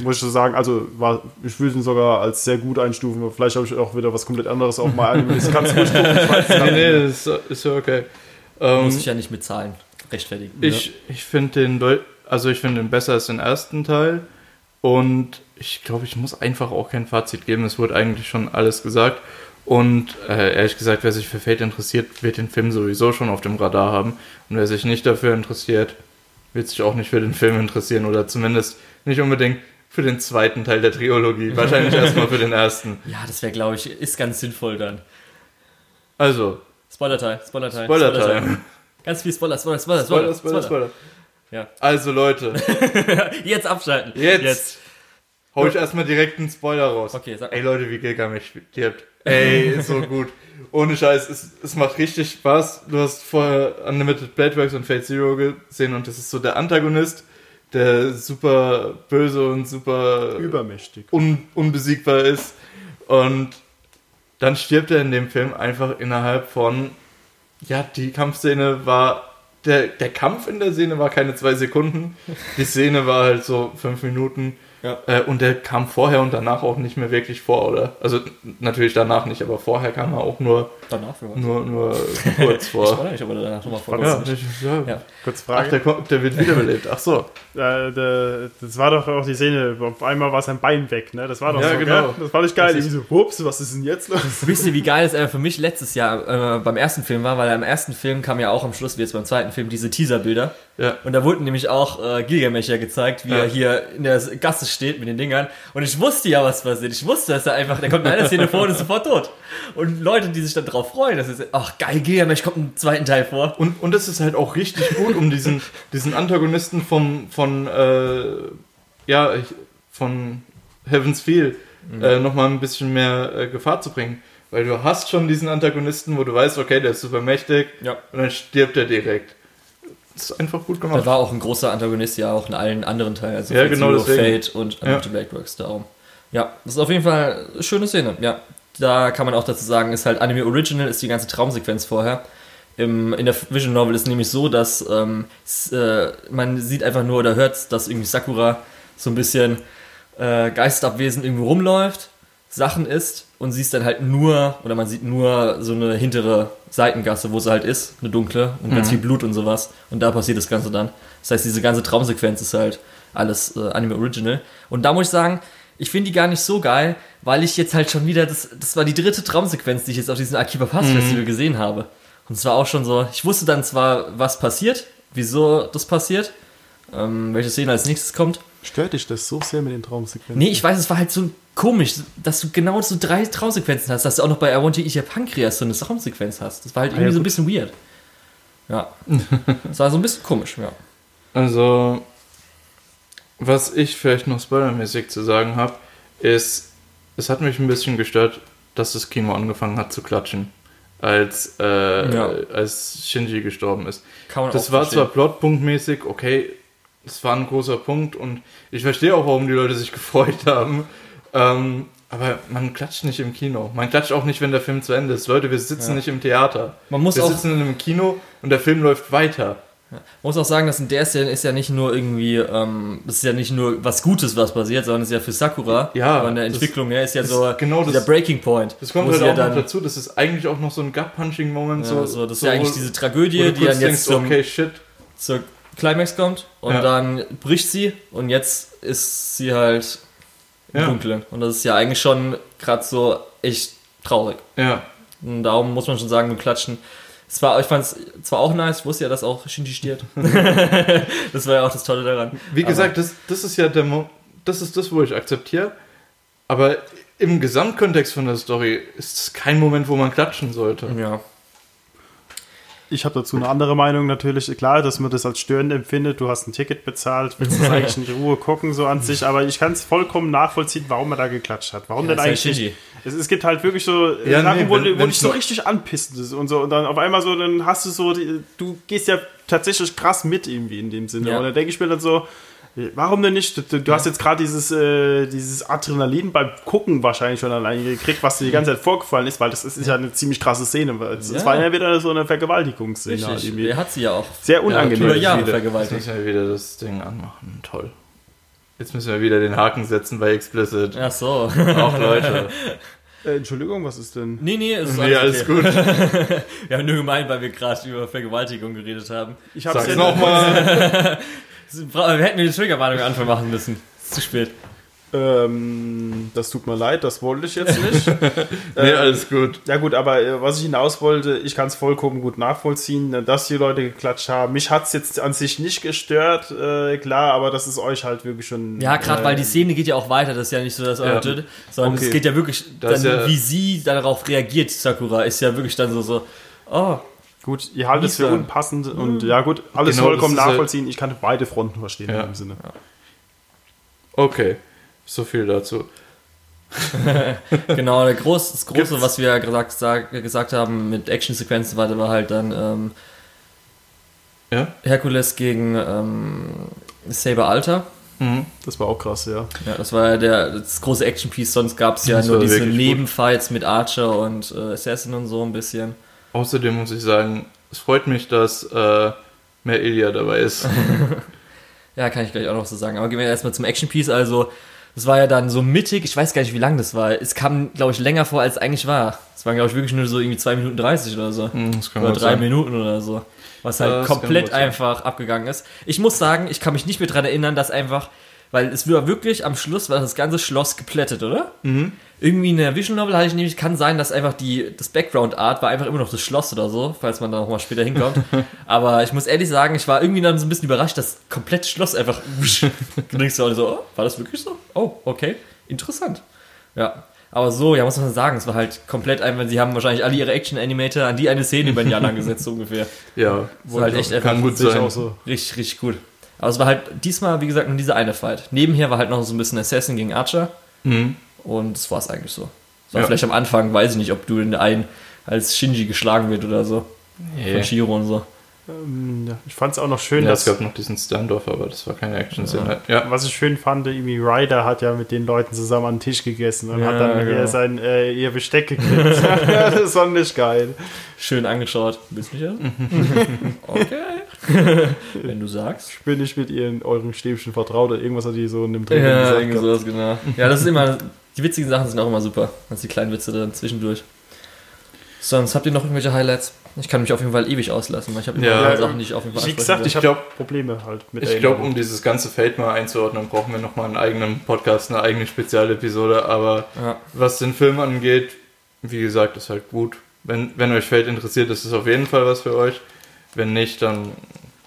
muss ich so sagen, also war, ich würde ihn sogar als sehr gut einstufen. Vielleicht habe ich auch wieder was komplett anderes auch mal an. Das kannst du ruhig gucken. Nee, nee, das ist, ist ja okay. Ähm, Muss ich ja nicht mit Zahlen rechtfertigen. Ich, ich finde den, Deu also ich finde den besser als den ersten Teil und ich glaube, ich muss einfach auch kein Fazit geben. Es wurde eigentlich schon alles gesagt und äh, ehrlich gesagt, wer sich für Fate interessiert, wird den Film sowieso schon auf dem Radar haben und wer sich nicht dafür interessiert, wird sich auch nicht für den Film interessieren oder zumindest nicht unbedingt für den zweiten Teil der Trilogie. Wahrscheinlich erstmal für den ersten. Ja, das wäre, glaube ich, ist ganz sinnvoll dann. Also, Spoiler-Teil, Spoiler-Teil. Spoiler-Time. Ganz viel Spoiler, Spoiler, Spoiler, Spoiler, Spoiler, Spoiler. Ja. Also Leute, Jetzt abschalten. Jetzt. hau ich erstmal direkt einen Spoiler raus. Okay, sag Ey Leute, wie Gilgamesh stirbt. Ey, ist so gut. Ohne Scheiß, es, es macht richtig Spaß. Du hast vorher Unlimited Blade Works und Fate Zero gesehen und das ist so der Antagonist, der super böse und super Übermächtig. un, unbesiegbar ist. Und dann stirbt er in dem Film einfach innerhalb von, ja, die Kampfszene war, der, der Kampf in der Szene war keine zwei Sekunden. Die Szene war halt so fünf Minuten. Ja. Äh, und der kam vorher und danach auch nicht mehr wirklich vor, oder? Also natürlich danach nicht, aber vorher kam er auch nur, Danach für was? nur, nur kurz Ich vor. weiß nicht, ob er danach nochmal vor Ja, ich, ja. Ja. Kurz Ach, Frage. der, kommt, der wird wiederbelebt. Ach so. Äh, der, das war doch auch die Szene, auf einmal war sein Bein weg, ne? Das war doch Ja, so, genau. gell? Das war nicht geil. Das Irgendwie so, ups, was ist denn jetzt los? Wisst ihr, wie geil es äh, für mich letztes Jahr äh, beim ersten Film war? Weil im ersten Film kam ja auch am Schluss, wie jetzt beim zweiten Film, diese Teaserbilder. Ja. Und da wurden nämlich auch äh, Gilgamesh ja gezeigt, wie Ja. er hier in der Gasse steht mit den Dingern. Und ich wusste ja, was passiert. Ich wusste, dass er einfach, der kommt in einer Szene vor und ist sofort tot. Und Leute, die sich dann drauf freuen, das ist, ach geil, Gilgamesh kommt im zweiten Teil vor. Und, und das ist halt auch richtig gut, um diesen, diesen Antagonisten vom, von, äh, ja, von Heaven's Feel äh, nochmal ein bisschen mehr äh, Gefahr zu bringen. Weil du hast schon diesen Antagonisten, wo du weißt, okay, der ist super mächtig Ja. und dann stirbt er direkt. Das ist einfach gut Da gemacht. war auch ein großer Antagonist ja auch in allen anderen Teilen. Also Ja, genau. Fate und Ja. ja. Black Works darum. Ja, das ist auf jeden Fall eine schöne Szene. Ja, da kann man auch dazu sagen, ist halt Anime Original, ist die ganze Traumsequenz vorher. Im, in der Vision Novel ist nämlich so, dass ähm, äh, man sieht einfach nur oder hört, dass irgendwie Sakura so ein bisschen äh, geistabwesend irgendwo rumläuft, Sachen isst und sie ist dann halt nur, oder man sieht nur so eine hintere Seitengasse, wo sie halt ist, eine dunkle und ganz viel Blut und sowas. Und da passiert das Ganze dann. Das heißt, diese ganze Traumsequenz ist halt alles äh, Anime Original. Und da muss ich sagen, ich finde die gar nicht so geil, weil ich jetzt halt schon wieder, das, das war die dritte Traumsequenz, die ich jetzt auf diesem Akiba Pass Festival gesehen habe. Und es war auch schon so, ich wusste dann zwar, was passiert, wieso das passiert, ähm, welche Szene als nächstes kommt. Stört dich das so sehr mit den Traumsequenzen? Nee, ich weiß, es war halt so komisch, dass du genau so drei Traumsequenzen hast, dass du auch noch bei I Want to Eat Your Pancreas so eine Traumsequenz hast. Das war halt Ah, irgendwie ja, so ein bisschen weird. Ja. Das war so ein bisschen komisch, ja. Also, was ich vielleicht noch spoilermäßig zu sagen habe, ist, es hat mich ein bisschen gestört, dass das Kino angefangen hat zu klatschen, als, äh, Ja. als Shinji gestorben ist. Kann man Das auch war verstehen. zwar plotpunktmäßig, okay, das war ein großer Punkt und ich verstehe auch, warum die Leute sich gefreut haben. Ähm, aber man klatscht nicht im Kino. Man klatscht auch nicht, wenn der Film zu Ende ist. Leute, wir sitzen Ja. nicht im Theater. Man muss wir auch- sitzen in einem Kino und der Film läuft weiter. Muss auch sagen, dass in der Szene ist ja nicht nur irgendwie, ähm, das ist ja nicht nur was Gutes, was passiert, sondern es ist ja für Sakura, Ja, von der Entwicklung her, ist ja das so ist genau das- Breaking Point. Das kommt halt sie auch ja noch dazu. Das ist eigentlich auch noch so ein Gut-Punching-Moment. Ja, so, so, das ist ja eigentlich diese Tragödie, die dann jetzt denkst, zum, okay, shit. zur Climax kommt und Ja. dann bricht sie und jetzt ist sie halt im Ja. Dunkeln. Und das ist ja eigentlich schon gerade so echt traurig. Ja, Und darum muss man schon sagen, mit Klatschen. Es war, ich fand es zwar auch nice, ich wusste ja, dass auch Shinji stirbt. das war ja auch das Tolle daran. wie Aber- gesagt, das, das ist ja der Mo das ist das, wo ich akzeptiere. Aber im Gesamtkontext von der Story ist es kein Moment, wo man klatschen sollte. Ja. Ich habe dazu eine andere Meinung natürlich. Klar, dass man das als störend empfindet. Du hast ein Ticket bezahlt, willst das eigentlich in Ruhe gucken, so an sich. Aber ich kann es vollkommen nachvollziehen, warum man da geklatscht hat. Warum Ja, denn halt eigentlich nicht? Es, es gibt halt wirklich so äh, Ja, Sachen, nee, wo, wenn- du- wo dich so richtig anpisst ist und so. Und dann auf einmal so, dann hast du so, die, du gehst ja tatsächlich krass mit irgendwie in dem Sinne. Ja. Und dann denke ich mir dann so, Warum denn nicht? Du, du hast jetzt gerade dieses, äh, dieses Adrenalin beim Gucken wahrscheinlich schon allein gekriegt, was dir die ganze Zeit vorgefallen ist, weil das ist, ist ja eine ziemlich krasse Szene. weil Es, Ja. war ja wieder so eine Vergewaltigungsszene. halt Richtig. irgendwie. Er hat sie ja auch Sehr unangenehm. für Jahre viele. Jetzt vergewaltigt. müssen wir wieder das Ding anmachen. Toll. Jetzt müssen wir wieder den Haken setzen bei Explicit. Ach so. Auch Leute. Äh, Entschuldigung, was ist denn? Nee, nee, ist Nee, alles okay. gut. Wir haben nur gemeint, weil wir gerade über Vergewaltigung geredet haben. Ich hab's Sag's ja nochmal. Wir hätten wir die Triggerwarnung am Anfang machen müssen. Ist zu spät. Ähm, das tut mir leid, das wollte ich jetzt nicht. Nee, alles gut. Ja gut, aber äh, was ich hinaus wollte, ich kann es vollkommen gut nachvollziehen, äh, dass die Leute geklatscht haben. Mich hat es jetzt an sich nicht gestört, äh, klar, aber das ist euch halt wirklich schon... Ja, gerade äh, weil die Szene geht ja auch weiter. Das ist ja nicht so, dass Ja. ja. sondern Okay. es geht ja wirklich, dann, ja- wie sie darauf reagiert, Sakura, ist ja wirklich dann so, so oh, Gut, ihr haltet es für unpassend und ja gut, alles Genau, vollkommen nachvollziehen. Ich kann beide Fronten verstehen Ja. in dem Sinne. Okay. So viel dazu. genau, der groß, das Große, Gibt's- was wir ja gesagt, sag, gesagt haben mit Actionsequenzen weiter, war halt dann ähm, Ja? Herkules gegen ähm, Saber Alter. Mhm. Das war auch krass, ja. Ja, das war ja der, das große Action-Piece, sonst gab es ja Das nur diese. Nebenfights mit Archer und äh, Assassin und so ein bisschen. Außerdem muss ich sagen, es freut mich, dass äh, mehr Ilya dabei ist. Ja, kann ich gleich auch noch so sagen. Aber gehen wir erstmal zum Action-Piece. Also, das war ja dann so mittig. Ich weiß gar nicht, wie lang das war. Es kam, glaube ich, länger vor, als es eigentlich war. Es waren, glaube ich, wirklich nur so irgendwie 2 Minuten 30 oder so. Hm, das kann oder gut drei sein. Minuten oder so. Was halt Das komplett einfach abgegangen ist. Ich muss sagen, ich kann mich nicht mehr dran erinnern, dass einfach, weil es war wirklich am Schluss war das ganze Schloss geplättet, oder? Mhm. Irgendwie in der Vision Novel hatte ich nämlich, kann sein, dass einfach die, das Background Art war einfach immer noch das Schloss oder so, falls man da nochmal später hinkommt. Aber ich muss ehrlich sagen, ich war irgendwie dann so ein bisschen überrascht, dass komplett Schloss einfach war und so, oh, war das wirklich so? Oh, okay. Interessant. Ja. Aber so, ja, muss man sagen, es war halt komplett einfach, sie haben wahrscheinlich alle ihre Action-Animator an die eine Szene über ein Jahr lang gesetzt, so ungefähr. Ja, war halt echt einfach kann gut sein. auch so. richtig, richtig gut. Aber es war halt diesmal, wie gesagt, nur diese eine Fight. Nebenher war halt noch so ein bisschen Assassin gegen Archer. Mhm. Und das war es eigentlich so. War Ja. vielleicht am Anfang, weiß ich nicht, ob du in der einen als Shinji geschlagen wird oder so. Nee. Von Shiro und so. Ähm, ja, ich fand es auch noch schön, Ja, es dass gab noch diesen Standoff, aber das war keine Action-Szene. Ja. Was ich schön fand, irgendwie Ryder hat ja mit den Leuten zusammen an den Tisch gegessen und Ja, hat dann genau. ihr sein äh, ihr Besteck gekriegt. ja, das fand ich geil. Schön angeschaut. Willst du mich ja? okay. Wenn du sagst. Ich bin nicht mit ihren euren Stäbchen vertraut oder irgendwas hat die so in dem Training Ja, gesagt. genau. Ja, das ist immer, die witzigen Sachen sind auch immer super. Also die kleinen Witze dann zwischendurch. Sonst habt ihr noch irgendwelche Highlights? Ich kann mich auf jeden Fall ewig auslassen, weil ich habe immer Ja, Sachen, die ich auf jeden Fall Wie gesagt, will. ich habe Probleme halt mit Ich glaube, um dieses ganze Feld mal einzuordnen, brauchen wir nochmal einen eigenen Podcast, eine eigene Spezialepisode. Aber Ja. was den Film angeht, wie gesagt, ist halt gut. Wenn, wenn euch Feld interessiert, ist es auf jeden Fall was für euch. Wenn nicht, dann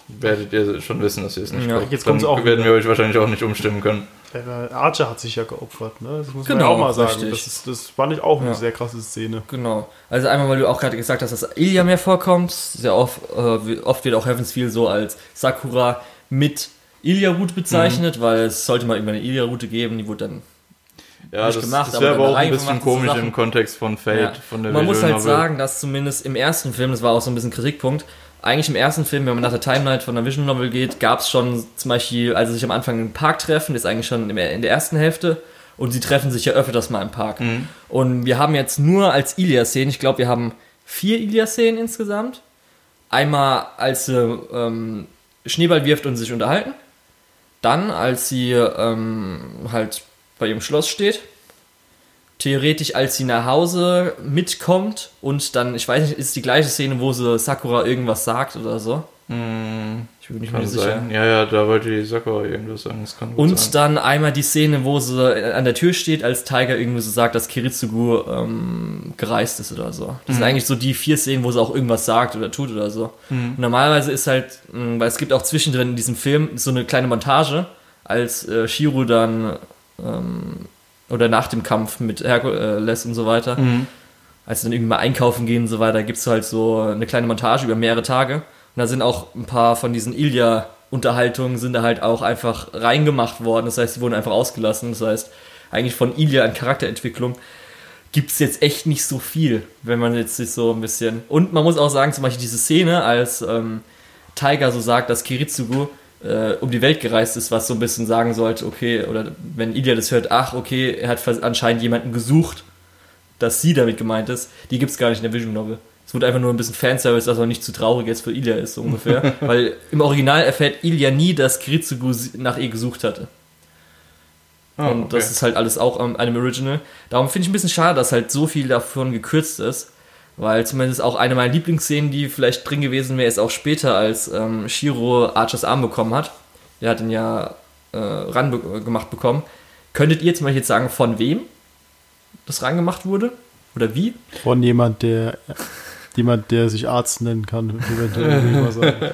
werdet ihr schon wissen, dass ihr es nicht Ja, braucht. jetzt dann auch werden wieder. wir euch wahrscheinlich auch nicht umstimmen können. Äh, Archer hat sich ja geopfert, ne? Das muss Genau, man ja auch mal sagen. richtig. Das, ist, das fand ich auch eine Ja. sehr krasse Szene. Genau. Also einmal, weil du auch gerade gesagt hast, dass Ilya mehr vorkommt. Sehr oft, äh, oft wird auch Heavensfield so als Sakura mit Ilya-Route bezeichnet, weil es sollte mal irgendwann eine Ilya-Route geben, die wurde dann Ja, Nicht das, gemacht, das aber wäre aber auch ein bisschen komisch Sachen. im Kontext von Fate, Ja. von der Man muss Visual halt Novel. sagen, dass zumindest im ersten Film, das war auch so ein bisschen Kritikpunkt, eigentlich im ersten Film, wenn man nach der Timeline von der Vision Novel geht, gab es schon zum Beispiel, als sie sich am Anfang im Park treffen, ist eigentlich schon in der ersten Hälfte und sie treffen sich ja öfters mal im Park. Mhm. Und wir haben jetzt nur als Ilya-Szenen, ich glaube, wir haben vier Ilya-Szenen insgesamt. Einmal, als sie ähm, Schneeball wirft und sich unterhalten. Dann, als sie ähm, halt bei ihrem Schloss steht. Theoretisch, als sie nach Hause mitkommt und dann, ich weiß nicht, ist die gleiche Szene, wo sie Sakura irgendwas sagt oder so. Hm, Ich bin nicht mehr sicher. sein. Ja, ja, da wollte die Sakura irgendwas sagen. Das kann Und sein. dann einmal die Szene, wo sie an der Tür steht, als Tiger irgendwie so sagt, dass Kiritsugu ähm, gereist ist oder so. Das sind eigentlich so die vier Szenen, wo sie auch irgendwas sagt oder tut oder so. Und normalerweise ist halt, mh, weil es gibt auch zwischendrin in diesem Film so eine kleine Montage, als äh, Shiro dann ähm, oder nach dem Kampf mit Herkules und so weiter, Mhm. als sie dann irgendwie mal einkaufen gehen und so weiter, gibt es halt so eine kleine Montage über mehrere Tage. Und da sind auch ein paar von diesen Ilya-Unterhaltungen sind da halt auch einfach reingemacht worden. Das heißt, die wurden einfach ausgelassen. Das heißt, eigentlich von Ilya an Charakterentwicklung gibt es jetzt echt nicht so viel, wenn man jetzt sich so ein bisschen. Und man muss auch sagen, zum Beispiel diese Szene, als ähm, Tiger so sagt, dass Kiritsugu äh, um die Welt gereist ist, was so ein bisschen sagen sollte, okay, oder wenn Ilya das hört, ach, okay, er hat anscheinend jemanden gesucht, dass sie damit gemeint ist, die gibt es gar nicht in der Vision Novel. Es wird einfach nur ein bisschen Fanservice, dass er nicht zu traurig jetzt für Ilya ist, so ungefähr. Weil im Original erfährt Ilya nie, dass Kiritsugu nach ihr gesucht hatte. Ah, Und okay. das ist halt alles auch am einem Original. Darum finde ich ein bisschen schade, dass halt so viel davon gekürzt ist. Weil zumindest auch eine meiner Lieblingsszenen, die vielleicht drin gewesen wäre, ist auch später, als ähm, Shiro Archers Arm bekommen hat. Der hat ihn ja äh, ran be gemacht bekommen. Könntet ihr zum Beispiel jetzt sagen, von wem das rangemacht wurde? Oder wie? Von jemand, der jemand, der sich Arzt nennen kann, eventuell.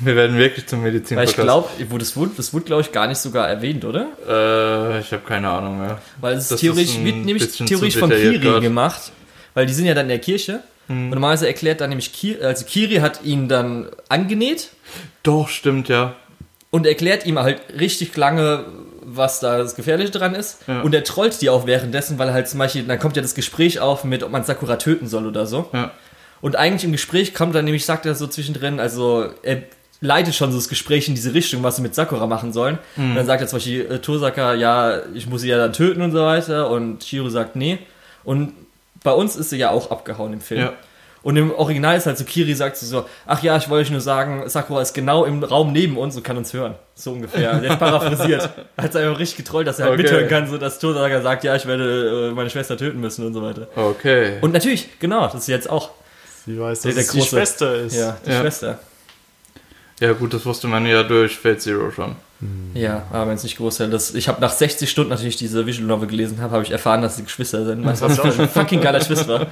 Wir werden wirklich zum medizin Weil ich glaube, das wurde, das wurde glaube ich, gar nicht sogar erwähnt, oder? Äh, ich habe keine Ahnung mehr. Weil es Das theoretisch wird nämlich theoretisch von Kiri grad. gemacht, weil die sind ja dann in der Kirche. Und normalerweise erklärt dann nämlich Kiri, also Kiri hat ihn dann angenäht Doch, stimmt, ja. und erklärt ihm halt richtig lange, was da das Gefährliche dran ist. Ja. Und er trollt die auch währenddessen, weil halt zum Beispiel, dann kommt ja das Gespräch auf mit, ob man Sakura töten soll oder so. Ja. Und eigentlich im Gespräch kommt dann nämlich, sagt er so zwischendrin, also er leitet schon so das Gespräch in diese Richtung, was sie mit Sakura machen sollen. Und dann sagt er zum Beispiel äh, Tosaka, ja, ich muss sie ja dann töten und so weiter. Und Shiro sagt, nee. Und bei uns ist sie ja auch abgehauen im Film. Ja. Und im Original ist halt so, Kiri sagt so, ach ja, ich wollte euch nur sagen, Sakura ist genau im Raum neben uns und kann uns hören. So ungefähr. Der ist paraphrasiert. Hat einfach richtig getrollt, dass er halt Okay. mithören kann, so dass Tosaga sagt, ja, ich werde äh, meine Schwester töten müssen und so weiter. Okay. Und natürlich, genau, das ist jetzt auch Sie weiß, Der- dass der es die große- Schwester ist. ja, die Ja. Schwester. Ja gut, das wusste man ja durch Fate Zero schon. Ja, aber wenn es nicht groß ist. Das, ich habe nach 60 Stunden, nachdem ich diese Visual Novel gelesen habe, habe ich erfahren, dass sie Geschwister sind. Was du auch ein fucking geiler Twist war.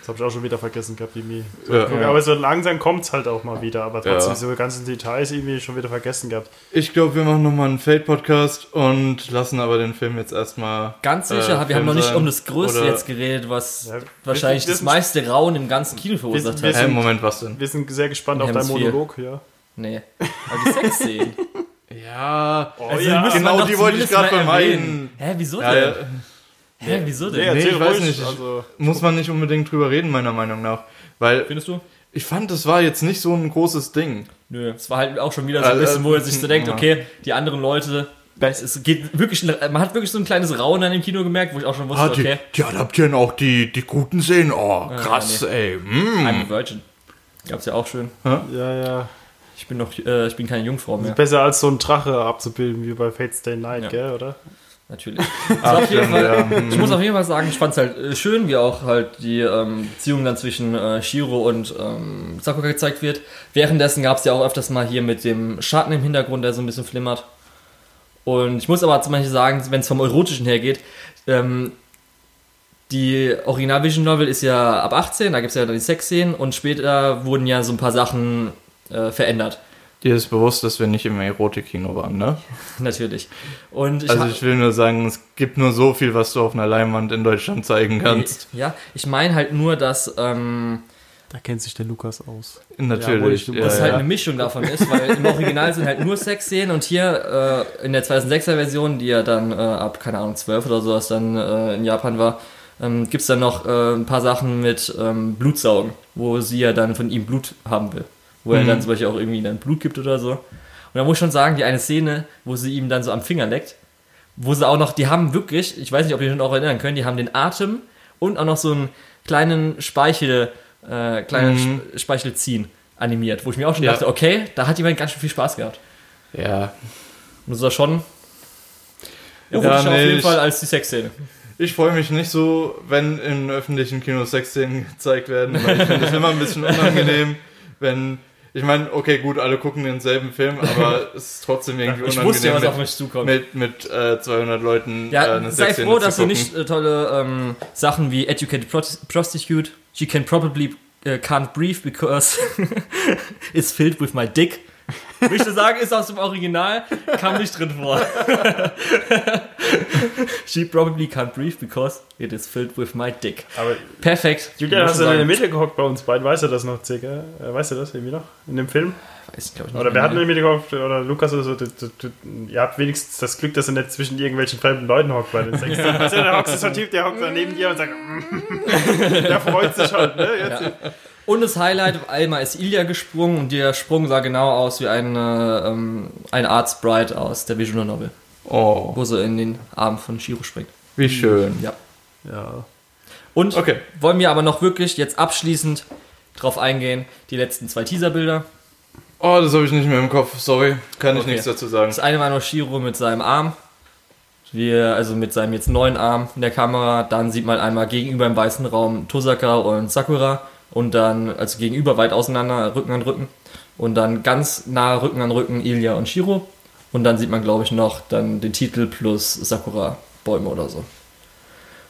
Das habe ich auch schon wieder vergessen gehabt, irgendwie. So, Ja. Aber so langsam kommt es halt auch mal wieder, aber trotzdem Ja. so ganzen Details irgendwie schon wieder vergessen gehabt. Ich glaube, wir machen nochmal einen Fate-Podcast und lassen aber den Film jetzt erstmal. Ganz sicher, äh, wir haben noch nicht sein. um das Größte Oder- jetzt geredet, was Ja, wahrscheinlich wir das sind- meiste Rauen im ganzen Kino verursacht wir hat. Hä, sind- Moment, was denn? Wir sind sehr gespannt Wir auf deinen. Monolog, ja. Nee, aber die Sexszenen. Ja. Oh, Also, ja. genau die wollte ich gerade vermeiden. Hä, wieso Ja, denn? ja, Hä, wieso denn? Nee, erzähl ich weiß nicht. Also, muss man nicht unbedingt drüber reden, meiner Meinung nach. Weil Findest du? ich fand, das war jetzt nicht so ein großes Ding. Nö, es war halt auch schon wieder so ein Äh, bisschen, wo er äh, sich so denkt, ja. okay, die anderen Leute, es geht wirklich, man hat wirklich so ein kleines Rauen an dem Kino gemerkt, wo ich auch schon wusste, Ah, die, okay, die adaptieren auch die, die guten Szenen. Oh, Ja, krass, ey. I'm Mm. a Virgin. Gab's ja auch schön. ja, ja. Ich bin noch, äh, ich bin keine Jungfrau mehr. Besser als so ein Drache abzubilden wie bei Fate Stay Night, Ja. gell, oder? Natürlich. Auf jeden stimmt, Fall, ja. ich muss auf jeden Fall sagen, ich fand es halt äh, schön, wie auch halt die ähm, Beziehung dann zwischen äh, Shiro und ähm, Sakura gezeigt wird. Währenddessen gab es ja auch öfters mal hier mit dem Schatten im Hintergrund, der so ein bisschen flimmert. Und ich muss aber zum Beispiel sagen, wenn es vom Erotischen her geht, ähm, die Original Vision Novel ist ja ab 18, da gibt es ja dann die Sexszenen und später wurden ja so ein paar Sachen äh, verändert. Dir ist bewusst, dass wir nicht im Erotik-Kino waren, ne? Natürlich. Und ich Also ich will nur sagen, es gibt nur so viel, was du auf einer Leinwand in Deutschland zeigen kannst. Ja, ich meine halt nur, dass ähm, Da kennt sich der Lukas aus. Natürlich. Ja, Ja, das ja, halt eine Mischung davon ist, weil im Original sind halt nur Sexszenen und hier äh, in der 2006er Version, die ja dann äh, ab, keine Ahnung, 12 oder sowas dann äh, in Japan war, ähm, gibt es dann noch äh, ein paar Sachen mit ähm, Blutsaugen, wo sie ja dann von ihm Blut haben will. Wo er Mhm. dann zum Beispiel auch irgendwie dann Blut gibt oder so. Und da muss ich schon sagen, die eine Szene, wo sie ihm dann so am Finger leckt, wo sie auch noch, die haben wirklich, ich weiß nicht, ob ihr euch noch erinnern könnt, die haben den Atem und auch noch so einen kleinen Speichel, äh, kleinen Mhm. Sp- Speichel ziehen animiert, wo ich mir auch schon Ja. dachte, okay, da hat jemand ganz schön viel Spaß gehabt. ja. Und das war schon Ja, auf nee, jeden ich- Fall als die Sexszene. Ich freue mich nicht so, wenn in öffentlichen Kinos Sexszenen gezeigt werden, weil ich finde es immer ein bisschen unangenehm, wenn. Ich meine, okay, gut, alle gucken denselben Film, aber es ist trotzdem irgendwie Ich wusste ja, was auf unangenehm mich zukommt. mit, mit, äh, 200 Leuten äh, Ja, eine sei froh, dass du nicht äh, tolle ähm, Sachen wie Educated Prost- Prostitute, she can probably äh, can't breathe because it's filled with my dick. Ich nur sagen, ist aus dem Original, kam nicht drin vor. she probably can't breathe because it is filled with my dick. Aber Perfekt. Julian, hast du ich in der. Mitte gehockt bei uns beiden? Weißt du das noch, circa? Äh, Weißt du das irgendwie noch? In dem Film? Weiß, glaub ich, nicht Oder wer hat in der Mitte gehockt? Oder Lukas oder so? Du, du, du, ihr habt wenigstens das Glück, dass ihr nicht zwischen irgendwelchen fremden Leuten hockt bei den Sex. Also, da hockst du so ein Typ, der hockt da neben dir und sagt, der freut sich halt, ne? Jetzt, Und das Highlight, einmal ist Ilya gesprungen und der Sprung sah genau aus wie eine, ähm, ein Arztbride aus der Visual Novel, Oh, wo sie in den Arm von Shiro springt. wie schön. Ja. Ja. Und Okay. wollen wir aber noch wirklich jetzt abschließend drauf eingehen, die letzten zwei Teaserbilder. Oh, das habe ich nicht mehr im Kopf, sorry. Kann ich Okay. nichts dazu sagen. Das eine war noch Shiro mit seinem Arm, wie er, also mit seinem jetzt neuen Arm in der Kamera. Dann sieht man einmal gegenüber im weißen Raum Tosaka und Sakura und dann, also gegenüber weit auseinander, Rücken an Rücken. Und dann ganz nah Rücken an Rücken Ilya und Shiro. Und dann sieht man, glaube ich, noch dann den Titel plus Sakura Bäume oder so.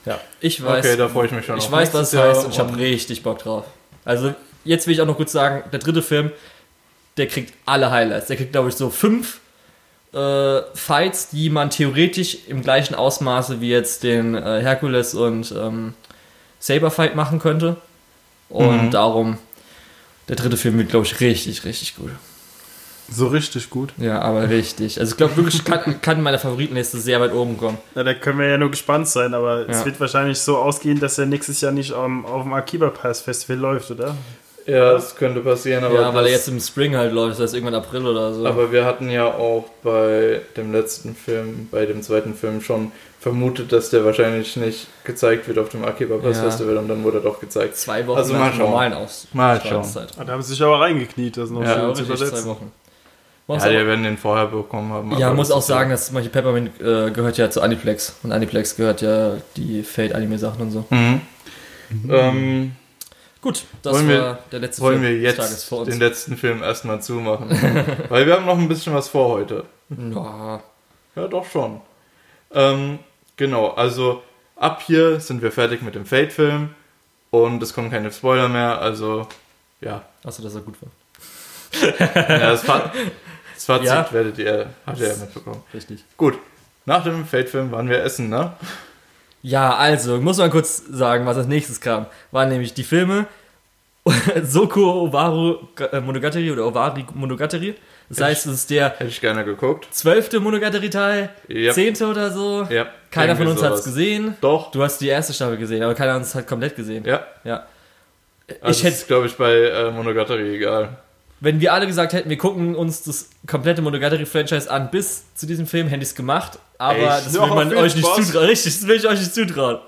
Ja, ich weiß. Okay, da freue ich mich schon Ich weiß, was es heißt und ich habe richtig Bock drauf. Also, jetzt will ich auch noch kurz sagen, der dritte Film, der kriegt alle Highlights. Der kriegt, glaube ich, so fünf äh, Fights, die man theoretisch im gleichen Ausmaße wie jetzt den äh, Hercules und ähm, Saber Fight machen könnte. Und Mhm. darum, der dritte Film wird, glaube ich, richtig, richtig gut. So richtig gut. Ja, aber richtig. Also ich glaube wirklich, kann, kann in meiner Favoritenliste sehr weit oben kommen. Na, da können wir ja nur gespannt sein, aber es Ja. wird wahrscheinlich so ausgehen, dass er nächstes Jahr nicht am, auf dem Akiba Pass Festival läuft, oder? Ja, das könnte passieren, aber. ja, weil er jetzt im Spring halt läuft, das heißt irgendwann April oder so. Aber wir hatten ja auch bei dem letzten Film, bei dem zweiten Film schon vermutet, dass der wahrscheinlich nicht gezeigt wird auf dem Akiba Pass Ja. Festival und dann wurde er doch gezeigt. Zwei Wochen Also mal schauen. normalen Aus Mal Strahlungszeit. Ah, Da haben sie sich aber reingekniet, das noch Ja, zu richtig, zwei übersetzen. Wochen. Ja, die werden den vorher bekommen haben. ja, muss auch sagen, dass zum Beispiel Peppermint äh, gehört ja zu Aniplex. Und Aniplex gehört ja die Fate-Anime-Sachen und so. Mhm. Ähm, Gut, das Wollen wir- war der letzte wollen Film wir des Tages jetzt vor uns. den letzten Film erstmal zumachen. Weil wir haben noch ein bisschen was vor heute. ja, Ja, doch schon. Ähm, genau, also ab hier sind wir fertig mit dem Fate-Film und es kommen keine Spoiler mehr, also ja. achso, dass er gut war. ja das, Fa das Fazit Ja. werdet ihr, habt ihr ja mitbekommen. Richtig. Gut, nach dem Fate-Film waren wir essen, ne? Ja, also, ich muss mal kurz sagen, was als nächstes kam. Waren nämlich die Filme Soko Owaru äh, Monogatari oder Ovari Monogatari. Das heißt, es ist der Hätte ich gerne geguckt. zwölfte Monogatari-Teil, Yep. zehnte oder so. Ja, Keiner von uns hat es gesehen. Doch, Du hast die erste Staffel gesehen, aber keiner hat es halt komplett gesehen. ja. Ja. Also ich hätte, ist, glaube ich, bei äh, Monogatari egal. wenn wir alle gesagt hätten, wir gucken uns das komplette Monogatari-Franchise an bis zu diesem Film, hätte ich es gemacht. Aber Echt? das will man euch nicht Spaß. zutrauen. Richtig, das will ich euch nicht zutrauen.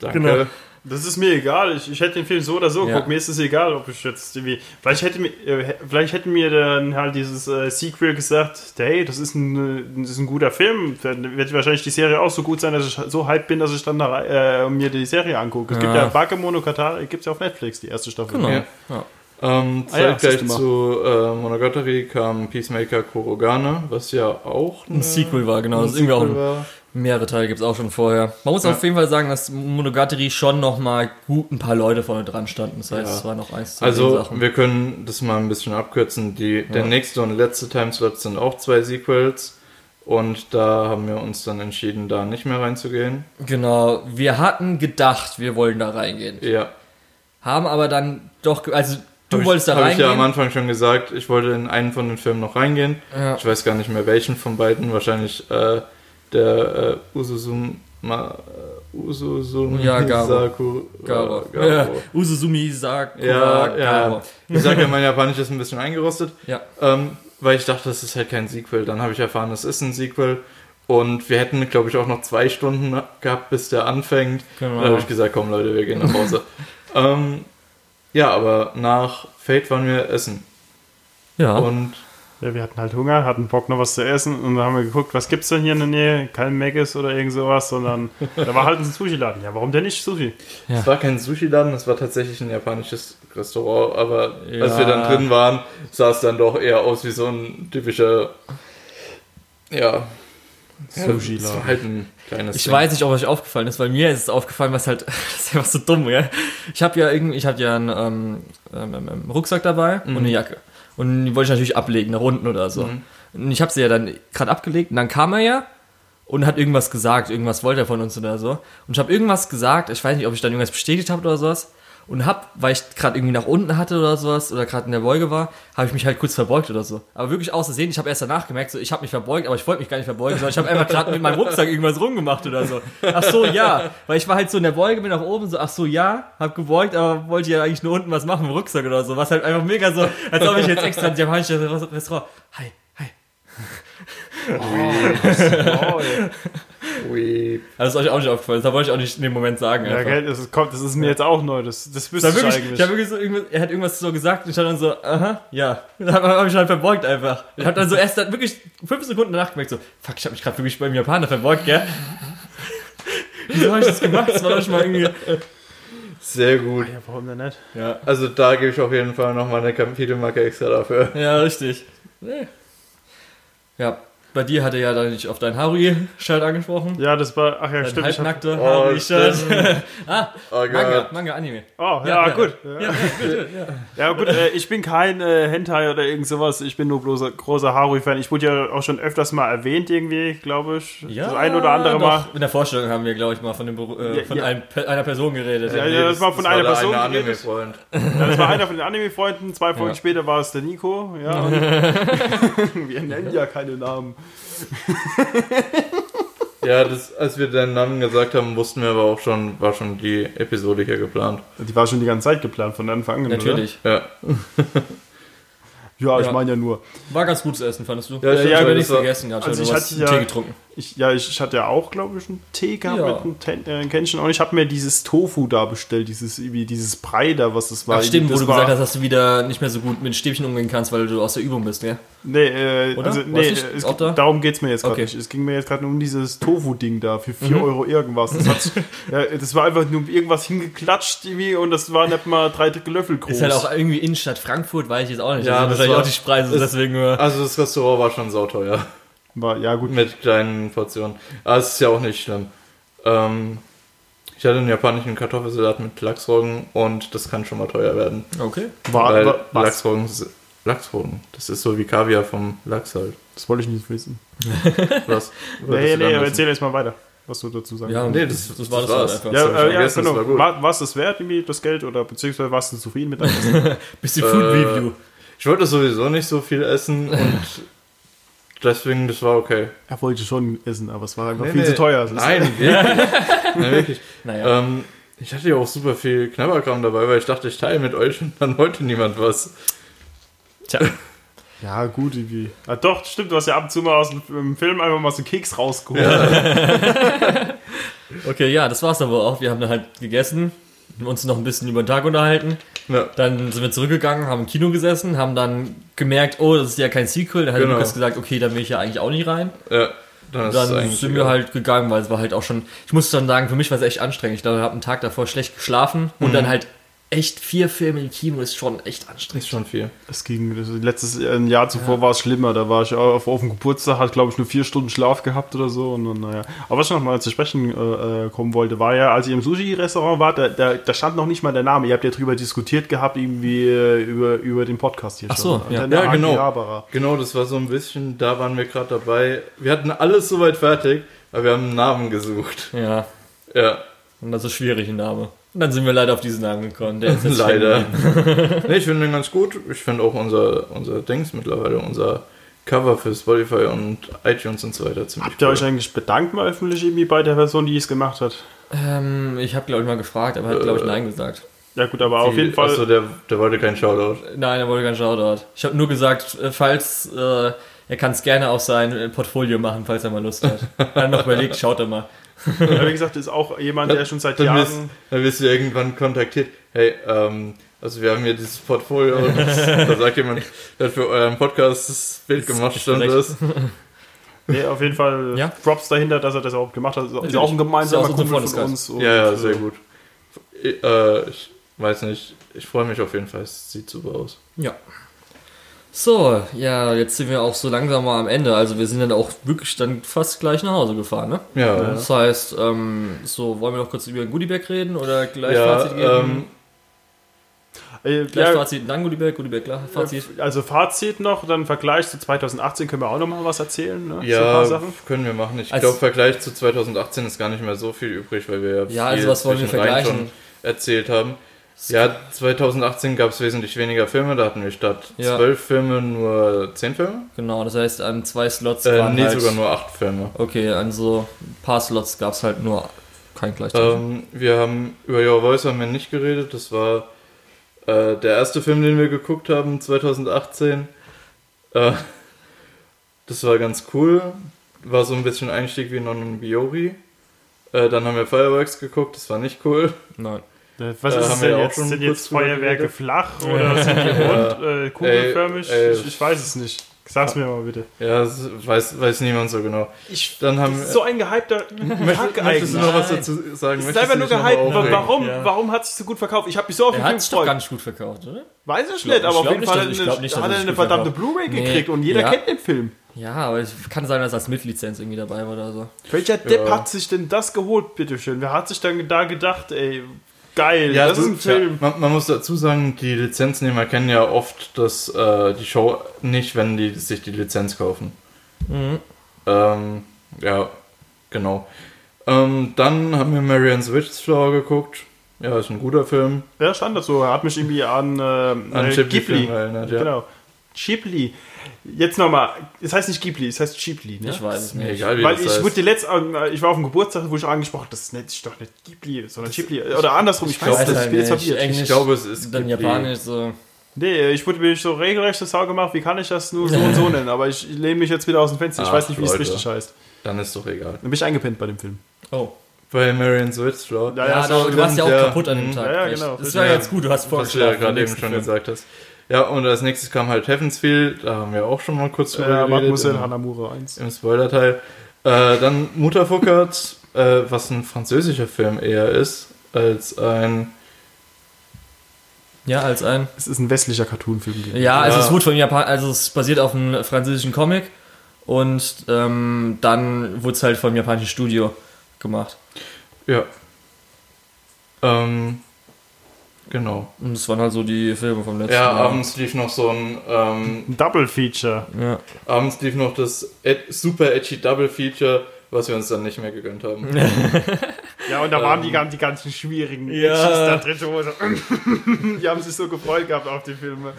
Danke. Genau. Das ist mir egal. Ich, ich hätte den Film so oder so Ja. geguckt. Mir ist es egal, ob ich jetzt irgendwie. Vielleicht hätte mir, äh, vielleicht hätten mir dann halt dieses äh, Sequel gesagt, hey, das ist ein, äh, das ist ein guter Film. Dann wird wahrscheinlich die Serie auch so gut sein, dass ich so hyped bin, dass ich dann da, äh, mir die Serie angucke. Es gibt Ja. ja Bakemonogatari, gibt es ja auf Netflix, die erste Staffel. Genau. Ja. Ja. Ähm, Ah ja, zeitgleich mal. zu äh, Monogatari kam Peacemaker Kurogane, was ja auch Ein Sequel war, genau. Das ist irgendwie auch ein, war. Mehrere Teile gibt es auch schon vorher. Man muss Ja. auf jeden Fall sagen, dass Monogatari schon noch mal gut ein paar Leute vorne dran standen. Das heißt, Ja. es war noch eins zu Also, Sachen. wir können das mal ein bisschen abkürzen. Die, Der Ja. nächste und letzte Timeslot sind auch zwei Sequels. Und da haben wir uns dann entschieden, da nicht mehr reinzugehen. Genau, wir hatten gedacht, wir wollen da reingehen. Ja. Haben aber dann doch, also du Hab wolltest ich, da Habe ich ja am reingehen. Anfang schon gesagt, ich wollte in einen von den Filmen noch reingehen. Ja. Ich weiß gar nicht mehr welchen von beiden. Wahrscheinlich äh, der äh, Ususuma, äh, Ususumi Ja. Saku, Garo. Garo. Ja, Uzuzumi Sakura Ja, ja. Ich sag ja, mein Japanisch ist ein bisschen eingerostet. Ja. Ähm, weil ich dachte, das ist halt kein Sequel. Dann habe ich erfahren, das ist ein Sequel. Und wir hätten, glaube ich, auch noch zwei Stunden gehabt, bis der anfängt. Genau. Dann habe ich gesagt, komm Leute, wir gehen nach Hause. ähm, ja, aber nach Fate waren wir essen. Ja. Und Ja, wir hatten halt Hunger, hatten Bock noch was zu essen und dann haben wir geguckt, was gibt's denn hier in der Nähe? Kein Maggis oder irgend sowas, sondern da war halt ein Sushi-Laden. Ja, warum denn nicht Sushi? Ja. es war kein Sushi-Laden, es war tatsächlich ein japanisches Restaurant. Aber als Ja. wir dann drin waren, sah es dann doch eher aus wie so ein typischer, ja, Sushi-Laden. Es war halt ein kleines Ich Ding. weiß nicht, ob euch aufgefallen ist, weil mir ist es aufgefallen, was halt, das ist einfach so dumm, ja. Ich habe ja irgendwie, ich hatte ja einen ähm, ähm, ähm, Rucksack dabei und eine Jacke. Und die wollte ich natürlich ablegen, nach unten oder so. Mhm. Und ich habe sie ja dann gerade abgelegt und dann kam er ja und hat irgendwas gesagt, irgendwas wollte er von uns oder so. Und ich habe irgendwas gesagt, ich weiß nicht, ob ich dann irgendwas bestätigt habe oder sowas. Und hab, weil ich gerade irgendwie nach unten hatte oder sowas oder gerade in der Beuge war, habe ich mich halt kurz verbeugt oder so. Aber wirklich aus Versehen, ich habe erst danach gemerkt, so ich habe mich verbeugt, aber ich wollte mich gar nicht verbeugen, sondern ich habe einfach gerade mit meinem Rucksack irgendwas rumgemacht oder so. Ach so, ja, weil ich war halt so in der Beuge, bin nach oben so, ach so, ja, hab gebeugt, aber wollte ja eigentlich nur unten was machen im Rucksack oder so. Was halt einfach mega so, als ob ich jetzt extra ein japanisches Restaurant, hi, hi. Oh, ja. Ui. Also das ist euch auch nicht aufgefallen, das wollte ich auch nicht in dem Moment sagen. Ja, einfach. gell, das ist, kommt, das ist mir jetzt auch neu. Das, das wüsste ich wirklich, eigentlich. ich habe wirklich so irgendwas, er hat irgendwas so gesagt und ich habe dann so, aha, ja. Und dann habe ich halt verbeugt einfach. Ich habe dann so erst dann wirklich fünf Sekunden danach gemerkt, so, fuck, ich habe mich gerade wirklich beim Japaner verbeugt, gell? Wieso habe ich das gemacht? Das war doch schon mal irgendwie. Sehr gut. ja, warum denn nicht? Ja, Also da gebe ich auf jeden Fall nochmal eine Kapitelmarke extra dafür. ja richtig. Nee. Ja, bei dir hat er ja dann nicht auf dein Harui-Shirt angesprochen. Ja, das war. Ach ja, Dein stimmt. Halbnackte Oh, Harui-Shirt. ah, Oh Manga. Manga, Anime. oh, ja, Ja, ja. gut. Ja, ja, bitte, ja. Ja, gut, äh, ich bin kein äh, Hentai oder irgend sowas. Ich bin nur bloß großer Harui-Fan. Ich wurde ja auch schon öfters mal erwähnt, irgendwie, glaube ich. Ja, das ein oder andere doch. Mal. In der Vorstellung haben wir, glaube ich, mal von, dem, äh, von ja. einem, einer Person geredet. Ja, ja, das war von einer der Person eine geredet. Anime-Freund. Ja, das war einer von den Anime-Freunden. Zwei Folgen Ja. später war es der Nico. Ja, und wir nennen ja keine Namen. Ja, das, als wir deinen Namen gesagt haben, wussten wir aber auch schon, war schon die Episode hier geplant. Die war schon die ganze Zeit geplant von Anfang an. Natürlich. Ja, Oder? Ja, ich Ja. meine ja nur. War ganz gutes Essen, fandest du? Ja, ich stimmt, habe das nichts gegessen, gehabt, Also ich hatte ja- Tee getrunken. Ich, ja, ich, ich hatte ja auch, glaube ich, einen Tee gehabt Ja. mit einem Ten- äh, Kännchen und ich habe mir dieses Tofu da bestellt, dieses, wie dieses Brei da, was das war. Ach, stimmt, wo das du war, gesagt hast, dass du wieder nicht mehr so gut mit Stäbchen umgehen kannst, weil du aus der Übung bist, gell? Nee, äh, Oder? also, nee es, da? darum geht's mir jetzt gerade Okay. nicht. Es ging mir jetzt gerade um dieses Tofu-Ding da für 4 Mhm. Euro irgendwas. Das, hat, ja, das war einfach nur irgendwas hingeklatscht irgendwie und das war nicht mal drei Drittel Löffel groß. Ist halt auch irgendwie Innenstadt Frankfurt, weiß ich jetzt auch nicht. Ja, das das sind wahrscheinlich war- auch die Preise, das- deswegen nur. Also das Restaurant war schon sauteuer. War, ja, gut. Mit kleinen Portionen. Aber es ist ja auch nicht schlimm. Ähm, ich hatte einen japanischen Kartoffelsalat mit Lachsroggen und das kann schon mal teuer werden. Okay. War, weil war, was? Lachsroggen, Lachsroggen, das ist so wie Kaviar vom Lachs halt. Das wollte ich nicht wissen. Was? Nee, nee, wissen? erzähl erst mal weiter, was du dazu sagen Ja, Nee, das- das war das, halt war's. einfach. Das ich Ja, äh, ja genau. war. War, war es das wert, irgendwie, das Geld, oder beziehungsweise warst du zufrieden mit deinem Essen? Bisschen Food Äh, Review. Ich wollte sowieso nicht so viel essen und deswegen, das war okay. er wollte schon essen, aber es war einfach Nee, viel nee. zu teuer. Das ist- Nein, wirklich. Nein, wirklich. Naja. Ähm, ich hatte ja auch super viel Knabberkram dabei, weil ich dachte, ich teile mit euch und dann wollte niemand was. Tja. Ja, gut, irgendwie. Ah, doch, stimmt, du hast ja ab und zu mal aus dem Film einfach mal so einen Keks rausgeholt. Okay, ja, das war's aber auch. Wir haben dann halt gegessen, uns noch ein bisschen über den Tag unterhalten. Ja. Dann sind wir zurückgegangen, haben im Kino gesessen, haben dann gemerkt, oh, das ist ja kein Sequel. Dann hat Genau. Lukas gesagt, okay, da will ich ja eigentlich auch nicht rein. Ja, dann Dann sind wir halt gegangen, weil es war halt auch schon, ich muss dann sagen, für mich war es echt anstrengend. Ich glaube, ich habe einen Tag davor schlecht geschlafen und Mhm. dann halt echt vier Filme im Kino ist schon echt anstrengend. Ist schon viel. Es ging, das, letztes äh, ein Jahr zuvor war es schlimmer. Da war ich auf, auf dem Geburtstag, hat glaube ich nur vier Stunden Schlaf gehabt oder so. Und dann, naja. Aber was ich noch mal zu sprechen äh, äh, kommen wollte, war ja, als ihr im Sushi-Restaurant wart, da, da, da stand noch nicht mal der Name. Ihr habt ja drüber diskutiert gehabt, irgendwie äh, über, über den Podcast hier Ach schon. so, ja. Der Ja, genau. Genau, das war so ein bisschen, da waren wir gerade dabei. Wir hatten alles soweit fertig, aber wir haben einen Namen gesucht. Ja, Ja, und das ist schwierig, ein Name. Und dann sind wir leider auf diesen Namen gekommen. Der ist jetzt leider. nee, ich finde den ganz gut. Ich finde auch unser, unser Dings mittlerweile, unser Cover für Spotify und iTunes und so weiter ziemlich Habt ihr euch eigentlich bedankt mal öffentlich irgendwie bei der Person, die es gemacht hat? Ähm, ich habe, glaube ich, mal gefragt, aber er hat, glaube ich, Äh, Nein gesagt. Ja gut, aber auf jeden Fall. Achso, der, der wollte keinen Shoutout. Nein, er wollte keinen Shoutout. Ich habe nur gesagt, äh, falls, äh, er kann es gerne auf sein äh, Portfolio machen, falls er mal Lust hat. Dann noch überlegt, schaut er mal. Ja, wie gesagt, ist auch jemand, der schon seit Dann wirst, Jahren. dann wirst du irgendwann kontaktiert. Hey, ähm, also wir haben hier dieses Portfolio. und Das, da sagt jemand, der hat für euren Podcast das Bild gemacht, stand korrekt. das. Nee, auf jeden Fall Ja. Props dahinter, dass er das auch gemacht hat. Ist Natürlich. auch ein gemeinsamer Kumpel von Freundeskreis. uns. und, Ja, ja, äh, sehr gut. Ich, äh, ich weiß nicht, ich freue mich auf jeden Fall. Es sieht super aus. Ja. So, ja, jetzt sind wir auch so langsam mal am Ende. Also wir sind dann auch wirklich dann fast gleich nach Hause gefahren, ne? Ja, Das heißt, ähm, so, wollen wir noch kurz über den Goodieberg reden oder gleich ja, Fazit geben? ähm, Äh, gleich ja, Fazit, dann Goodieberg, Goodieberg, klar, Fazit. Also Fazit noch, dann Vergleich zu 2018 können wir auch noch mal was erzählen. Ne? so ja, Sachen. können wir machen. Ich glaube, Vergleich zu 2018 ist gar nicht mehr so viel übrig, weil wir Ja, also viel was wollen wir vergleichen? schon erzählt haben. Ja, 2018 gab es wesentlich weniger Filme, da hatten wir statt Ja. zwölf Filme nur zehn Filme. Genau, das heißt, an zwei Slots Äh, waren nee, halt, sogar nur acht Filme. Okay, an so ein paar Slots gab es halt nur kein gleichzeitig. Ähm, wir haben über Your Voice haben wir nicht geredet. Das war äh, der erste Film, den wir geguckt haben 2018. Äh, das war ganz cool. War so ein bisschen Einstieg wie Non Biori. Äh, dann haben wir Fireworks geguckt. Das war nicht cool. Nein. Äh, Was Da ist haben es wir denn jetzt? schon Sind jetzt Feuerwerke flach oder sind die rund, äh, kugelförmig? Ey, ey. ich, ich weiß es nicht. Sag's mir mal bitte. Ja, das weiß, weiß niemand so genau. Ich, Dann haben das wir. ist so ein gehypter Kack Möchtest, möchtest eigentlich. du noch was dazu sagen? Es ist einfach nur gehypt. Warum, Ja. warum hat es sich so gut verkauft? Ich habe mich so auf den Er Film gefreut. ganz gut verkauft, oder? Weiß ich glaub- nicht, aber ich auf jeden nicht, Fall dass- hat ich er nicht, hat er eine verdammte. Blu-ray Nee, gekriegt und jeder ja. kennt den Film. Ja, aber es kann sein, dass als Mitlizenz irgendwie dabei war oder so. Welcher Depp Ja. hat sich denn das geholt, bitteschön? Wer hat sich dann da gedacht, ey, geil, Ja, das du, ist ein Film. Ja, man, man muss dazu sagen, die Lizenznehmer kennen ja oft das, äh, die Show nicht, wenn die sich die Lizenz kaufen. Mhm. Ähm, ja, genau. Ähm, dann haben wir Marianne's Witchflower geguckt. Ja, ist ein guter Film. Ja, stand das so. Er hat mich irgendwie an, äh, An äh, Ghibli Ghibli. Erinnert, ja. Genau. Ghibli. Jetzt nochmal. Es heißt nicht Ghibli, es heißt Ghibli. Ne? Ich weiß es Mir nicht. egal, wie Weil das ich heißt. wurde die letzte, äh, ich war auf dem Geburtstag, wo ich angesprochen, das ist, nicht, ist doch nicht Ghibli, sondern Ghibli. Oder andersrum, ich, glaub, weiß nicht, ich bin jetzt nicht. verwirrt. Ich glaube, es ist Dann Ghibli. Japanisch so. Nee, ich wurde mir so regelrecht das Sau gemacht, wie kann ich das nur so und so nennen? Aber ich lehne mich jetzt wieder aus dem Fenster, ich Ach, weiß nicht, wie es Leute. richtig heißt. dann ist doch egal. Dann bin ich eingepennt bei dem Film. Oh. Bei Marion Switstraw, Ja, Ja, ja, du warst ja auch ja. kaputt an dem Tag. Ja, ja, genau. Das war Ja. jetzt gut, du hast was du ja vorgeschlagen. gerade eben schon gesagt hast. Ja, und als nächstes kam halt Heavensfield, da haben wir auch schon mal kurz drüber Ja, geredet. Mademoiselle im- Hanamura 1. im Spoiler-Teil. Äh, dann Mutterfuckert, äh, was ein französischer Film eher ist, als ein. Ja, als ein. Es ist ein westlicher Cartoonfilm. gewesen. Ja, also Ja. es wurde von Japan, also es basiert auf einem französischen Comic und ähm, dann wurde es halt vom japanischen Studio gemacht. Ja. Ähm, genau. Und das waren halt so die Filme vom letzten Ja, Jahr. abends lief noch so ein. Ähm, Double Feature. Ja. abends lief noch das ed super edgy Double Feature, was wir uns dann nicht mehr gegönnt haben. Ja, und da Ähm. waren die, gan- die ganzen schwierigen Ja. Edges da drin, wo so, die haben sich so gefreut gehabt auf die Filme.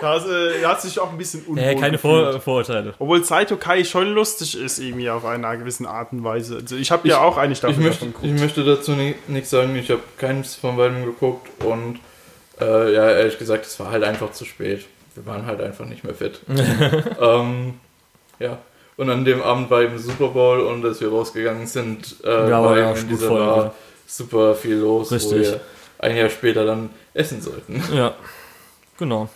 da, hat sich auch ein bisschen unwohl Äh, keine. Vor Vorurteile. Obwohl Saito Kai schon lustig ist, irgendwie auf eine gewisse Art und Weise. Also ich habe ja Ich- auch eine Ich Staffel möchte, davon ich geguckt. möchte dazu ni nichts sagen, ich habe keins von beiden geguckt und äh, ja, ehrlich gesagt, es war halt einfach zu spät. Wir waren halt einfach nicht mehr fit. ähm, ja. Und an dem Abend war eben Super Bowl und als wir rausgegangen sind, äh, Ja, war ja eben schon in dieser voll, Bar ja. super viel los, wo Richtig. wir ein Jahr später dann essen sollten. Ja, genau.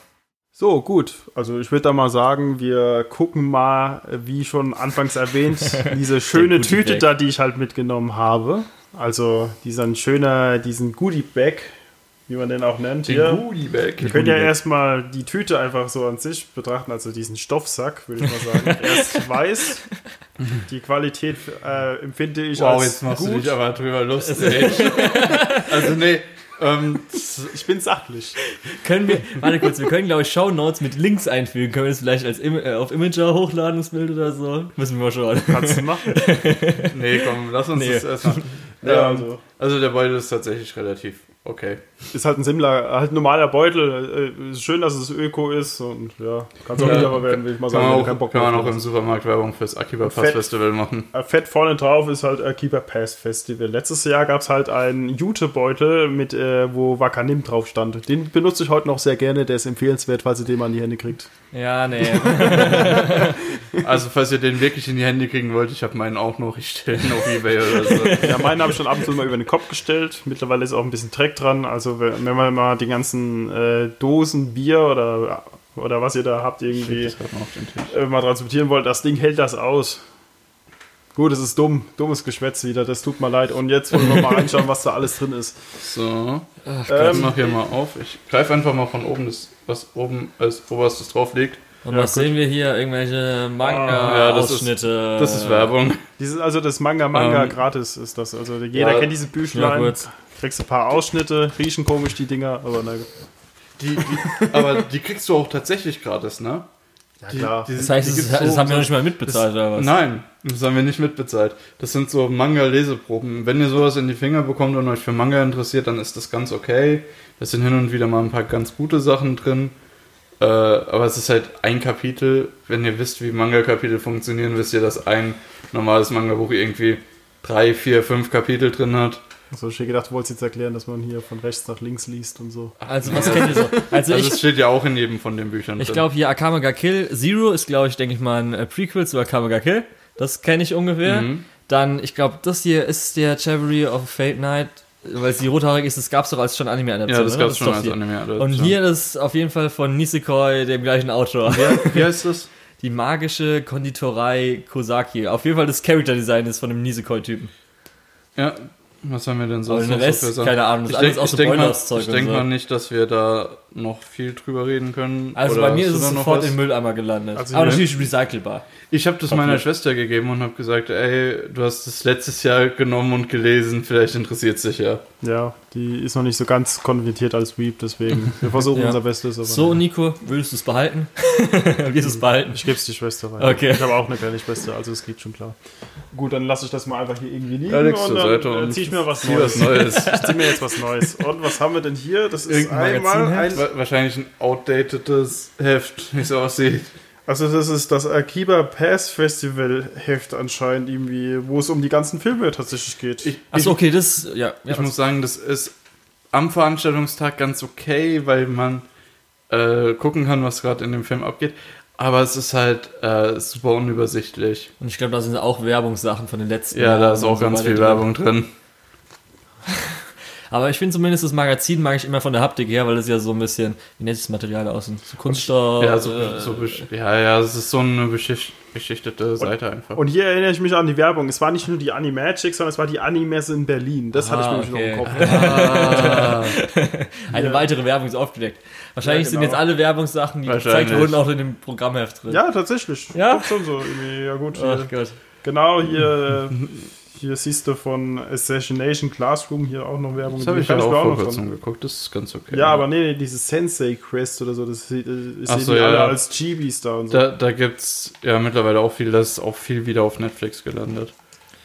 So, gut. Also ich würde da mal sagen, wir gucken mal, wie schon anfangs erwähnt, diese schöne Tüte Bag. da, die ich halt mitgenommen habe. Also diesen schöner, diesen Goodie Bag, wie man den auch nennt. Den Hier. Goodie Bag. Wir können ja erstmal die Tüte einfach so an sich betrachten, also diesen Stoffsack, würde ich mal sagen. Erst weiß. Die Qualität äh, empfinde ich Wow, als jetzt machst gut. du dich aber drüber lustig. also nee, ähm, Ich bin sachlich. Können wir, warte kurz, wir können, glaube ich, Show Notes mit Links einfügen. Können wir das vielleicht als Im äh, auf Imager hochladen, das Bild oder so? Müssen wir mal schauen. Kannst du machen. nee, komm, lass uns Nee. das erstmal. Ja, Ähm, also. Also der Beutel ist tatsächlich relativ okay. Ist halt ein simpler, halt ein normaler Beutel. Äh, Ist schön, dass es Öko ist und ja, kann es auch Ja, werden, will ich mal Kann sagen. du auch, keinen Bock kann man auch im. Supermarkt Werbung fürs Akiba Pass Fett. Festival machen. Äh, Fett vorne drauf ist halt Keeper Pass Festival. Letztes Jahr gab es halt einen Jutebeutel, mit, äh, wo Wakanim drauf stand. Den benutze ich heute noch sehr gerne. Der ist empfehlenswert, falls ihr den mal in die Hände kriegt. Ja, nee. Also falls ihr den wirklich in die Hände kriegen wollt, ich habe meinen auch noch, ich stelle ihn auf Ebay oder so. Ja, meinen habe ich schon ab und zu mal über den Kopf gestellt. Mittlerweile ist auch ein bisschen Dreck dran. Also wenn wenn man mal die ganzen äh, Dosen Bier oder, oder was ihr da habt irgendwie Tisch. äh, mal transportieren wollt, das Ding hält das aus. Gut, es ist dumm. Dummes Geschwätz wieder. Das tut mir leid. Und jetzt wollen wir mal anschauen, was da alles drin ist. So, ich Ähm, mach hier mal auf. Ich greife einfach mal von oben, das, was oben als oberstes drauf liegt. Und Ja, was gut. sehen wir hier? Irgendwelche Ah, ja, das ist- Manga-Ausschnitte. Das ist Werbung. Dieses, also das Manga Manga Ähm, gratis ist das. Also jeder ja, kennt diese Ja, Büchlein. Kriegst ein paar Ausschnitte, riechen komisch die Dinger, aber na gut. Die, die, aber die kriegst du auch tatsächlich gratis, ne? Ja, Die- klar. die- Das heißt, die das, das so- haben wir nicht mal mitbezahlt, oder was? Nein, das haben wir nicht mitbezahlt. Das sind so Manga-Leseproben. Wenn ihr sowas in die Finger bekommt und euch für Manga interessiert, dann ist das ganz okay. Da sind hin und wieder mal ein paar ganz gute Sachen drin. Äh, aber es ist halt ein Kapitel. Wenn ihr wisst, wie Manga-Kapitel funktionieren, wisst ihr, dass ein normales Manga-Buch irgendwie drei, vier, fünf Kapitel drin hat. So, ich hätte gedacht, du wolltest jetzt erklären, dass man hier von rechts nach links liest und so. Also, was kennt ihr so? Also, Also ich, es steht ja auch in jedem von den Büchern ich glaube hier Akame ga Kill Zero ist, glaube ich, denke ich mal, ein äh, Prequel zu Akame ga Kill. Das kenne ich ungefähr. Mhm. Dann, ich glaube, das hier ist der Chivalry of Fate Night, weil sie rothaarig ist, das gab's doch als schon Anime-Adaption. Ja, das gab es ist schon doch als hier. Anime. Und hier ist auf jeden Fall von Nisekoi, dem gleichen Autor. Wie heißt das? Die magische Konditorei Kosaki. Auf jeden Fall das Character-Design ist von dem Nisekoi-Typen. Ja, was haben wir denn sonst den noch Rest, so für Sachen? keine Ahnung, das Ich alles denke aus denk mal, ich und denk so. mal nicht, dass wir da noch viel drüber reden können. Also Oder bei mir ist es sofort was? im Mülleimer gelandet. Also Aber natürlich recycelbar. Ich habe das Papier. meiner Schwester gegeben und habe gesagt, ey, du hast das letztes Jahr genommen und gelesen, vielleicht interessiert sich ja. Ja, die ist noch nicht so ganz konvertiert als Weep, deswegen. Wir versuchen Ja. unser Bestes. Aber So, Nico, würdest du es behalten? Wirst du es behalten? Ich gebe es die Schwester rein. Okay. Ich habe auch eine kleine Schwester, also es geht schon klar. Gut, dann lasse ich das mal einfach hier irgendwie liegen Ja, leg's und dann äh, und ziehe ich mir was zieh Neues. was Neues. Ich ziehe mir jetzt was Neues. Und was haben wir denn hier? Das ist Irgendein einmal ein, Wahrscheinlich ein outdatedes Heft, wie es aussieht. also das ist das Akiba Pass Festival Heft anscheinend irgendwie, wo es um die ganzen Filme tatsächlich geht. Ich, Achso, okay, das, ja. ja Ich muss sagen, das ist am Veranstaltungstag ganz okay, weil man äh, gucken kann, was gerade in dem Film abgeht. aber es ist halt äh, super unübersichtlich. Und ich glaube, da sind auch Werbungssachen von den letzten Ja, da Jahren ist und auch so ganz weiter viel drin. Werbung drin. Aber ich finde zumindest das Magazin mag ich immer von der Haptik her, weil es ja so ein bisschen, wie nennt sich das Material außen? So Kunststoff. Ja, so, äh, so ja, ja, es ist so eine beschicht beschichtete Seite einfach. Und hier erinnere ich mich an die Werbung. Es war nicht nur die Animagic, sondern es war die Animesse in Berlin. Das hatte ich Ah, nämlich noch im okay. Kopf. ah, Eine Ja. weitere Werbung ist aufgedeckt. Wahrscheinlich Ja, sind genau. jetzt alle Werbungssachen, die gezeigt wurden, auch in dem Programmheft drin. Ja, tatsächlich. Ja? Schon so. Ja gut. Ach Hier, Gott. genau, hier, hier siehst du von Assassination Classroom hier auch noch Werbung. das habe ich ja auch vor noch dran- geguckt, das ist ganz okay. Ja, aber nee, nee, dieses Sensei Quest oder so, das sieht- so, ja, alle als Chibis da und so. Da, da gibt's ja mittlerweile auch viel, das ist auch viel wieder auf Netflix gelandet.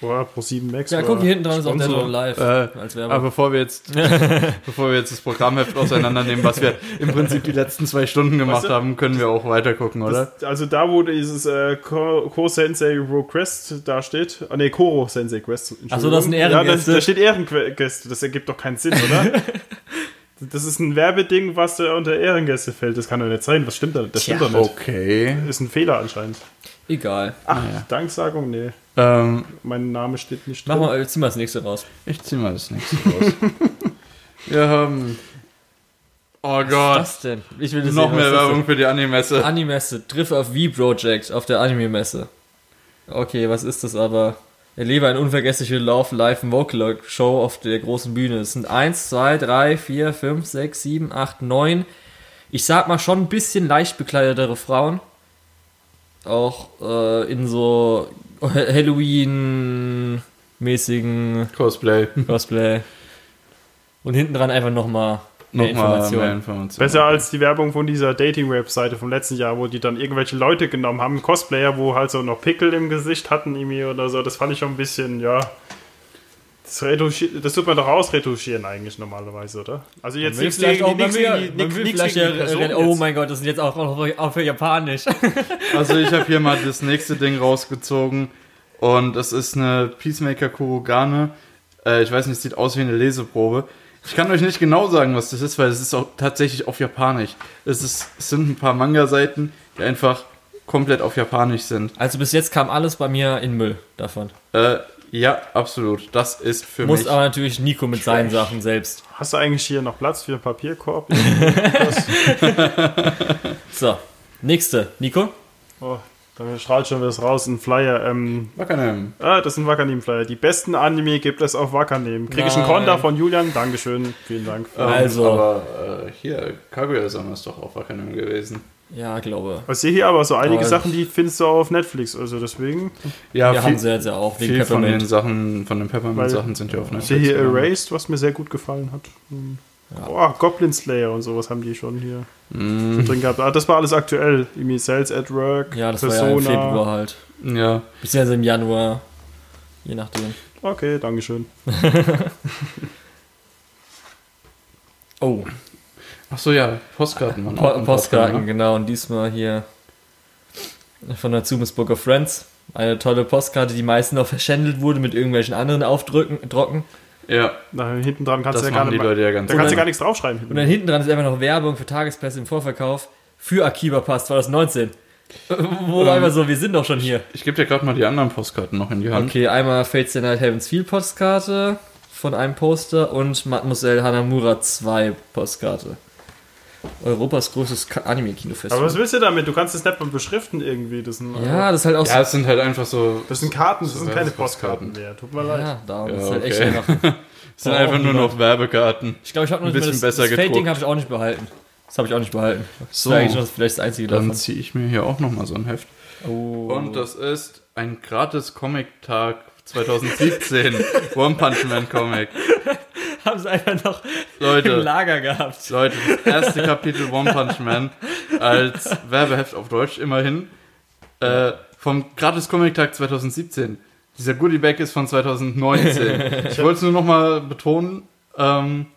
Boah, Pro 7 Max. Ja, guck, hier hinten dran ist auch Dead or Live Äh, als Werbung. Aber bevor wir jetzt, bevor wir jetzt das Programmheft auseinandernehmen, was wir im Prinzip die letzten zwei Stunden gemacht Weißt du, haben, können wir auch weiter gucken, oder? Das, also da, wo dieses äh, Ko- Ko-Sensei Ro Quest da steht, ah ne, Koro Sensei Quest. Ach so, das sind Ja, da, Ehrengäste. da steht Ehrengäste, das ergibt doch keinen Sinn, oder? das ist ein Werbeding, was da unter Ehrengäste fällt, das kann doch nicht sein, was stimmt da? Das stimmt doch nicht. Okay. Ist ein Fehler anscheinend. Egal. Ach, Naja. Danksagung, nee, Ähm, mein Name steht nicht Mach drin. mal, zieh mal das nächste raus. ich zieh mal das nächste raus. wir haben. Oh Gott. Was denn? Ich will das Noch sehen, mehr das Werbung für die Anime-Messe. ist. Anime-Messe. Triff auf V-Project auf der Anime-Messe. Okay, was ist das aber? Erlebe eine unvergessliche Love Live Vocal Show auf der großen Bühne. Es sind 1, 2, 3, 4, 5, 6, 7, 8, 9. Ich sag mal schon ein bisschen leicht bekleidetere Frauen. Auch äh, in so Halloween-mäßigen Cosplay. Cosplay. Und hinten dran einfach nochmal mehr Nochmal Informationen. mehr Informationen. Besser als die Werbung von dieser Dating-Webseite vom letzten Jahr, wo die dann irgendwelche Leute genommen haben, Cosplayer, wo halt so noch Pickel im Gesicht hatten irgendwie oder so. Das fand ich schon ein bisschen, ja. Das, das tut man doch ausretuschieren eigentlich normalerweise, oder? Also jetzt nichts vielleicht auch, gegen, ja- gegen, die- man will nichts vielleicht gegen ja, die Person äh, oh jetzt. mein Gott, das sind jetzt auch auch für Japanisch. Also ich habe hier mal das nächste Ding rausgezogen und es ist eine Peacemaker Kurogane. Äh, ich weiß nicht, es sieht aus wie eine Leseprobe. Ich kann euch nicht genau sagen, was das ist, weil es ist auch tatsächlich auf Japanisch. Es, ist, es sind ein paar Manga-Seiten, die einfach komplett auf Japanisch sind. Also bis jetzt kam alles bei mir in Müll davon. Äh, ja, absolut. Das ist für Muss mich. aber natürlich Nico mit seinen Sachen selbst. Hast du eigentlich hier noch Platz für einen Papierkorb? So, nächste. Nico? oh, da strahlt schon was raus, ein Flyer. Ähm, Wakanim. ah, das ist ein Wakanim-Flyer. Die besten Anime gibt es auf Wakanim. Krieg ich einen. Konter von Julian? Dankeschön. Vielen Dank. Also. Aber äh, hier, Kaguya-sama ist doch auf Wakanim gewesen. Ja, glaube. Ich sehe hier aber so einige Aber- Sachen, die findest du auch auf Netflix. Also deswegen. Ja, Wir viel, haben sie jetzt ja auch wegen viel von den Peppermint. Sachen, von den Peppermint-Sachen sind ja auf Ich Netflix. sehe hier gelandet. Erased, was mir sehr gut gefallen hat. Hm. Oh, Goblin Slayer und sowas haben die schon hier Mm, drin gehabt. Ah, das war alles aktuell. Irgendwie Cells at Work, Ja, das war ja im Februar halt. ja. Beziehungsweise im Januar. Je nachdem. Okay, Dankeschön. Oh, Ach so, ja, Postkarten auch po Postkarten, Postkarten, ne? genau. Und diesmal hier von der Zumis Book of Friends. Eine tolle Postkarte, die meistens noch verschändelt wurde mit irgendwelchen anderen Aufdrücken. Drucken. Ja, Da hinten dran kannst das du ja gar nicht. Leute ja ganz Da kannst du gerne. gar nichts draufschreiben. Und dann hinten dran ist einfach noch Werbung für Tagespässe im Vorverkauf für Akiba Pass 2019. Wo Ähm, einfach so, wir sind doch schon hier. Ich gebe dir gerade mal die anderen Postkarten noch in die Hand. Okay, einmal Fates the Night Heaven's Feel Postkarte von einem Poster und Mademoiselle Hanamura 2 Postkarte. Europas größtes Ka- Aber was willst du damit? Du kannst es nicht mal beschriften irgendwie. Das sind, Ja, das ist halt auch Ja, es sind halt einfach so. das sind Karten, das So sind keine Postkarten. Postkarten mehr. Tut mir so. leid. Ja, darum Ja, ist halt echt einfach. Es sind einfach nur noch Werbekarten. Ich glaube, ich habe noch Ein bisschen das, besser das Fade-Ding gedruckt. habe ich auch nicht behalten. Das habe ich auch nicht behalten. Das So. eigentlich noch vielleicht das einzige Dann davon. ziehe ich mir hier auch nochmal so ein Heft. Oh. Und das ist ein gratis Comic-Tag 2017. One Punch Man Comic. haben sie einfach noch im Leute, Lager gehabt. Leute, das erste Kapitel One Punch Man als Werbeheft auf Deutsch immerhin. Äh, vom gratis Comic-Tag 2017. Dieser Goodie-Bag ist von 2019. Ich wollte es nur nochmal betonen. Ähm,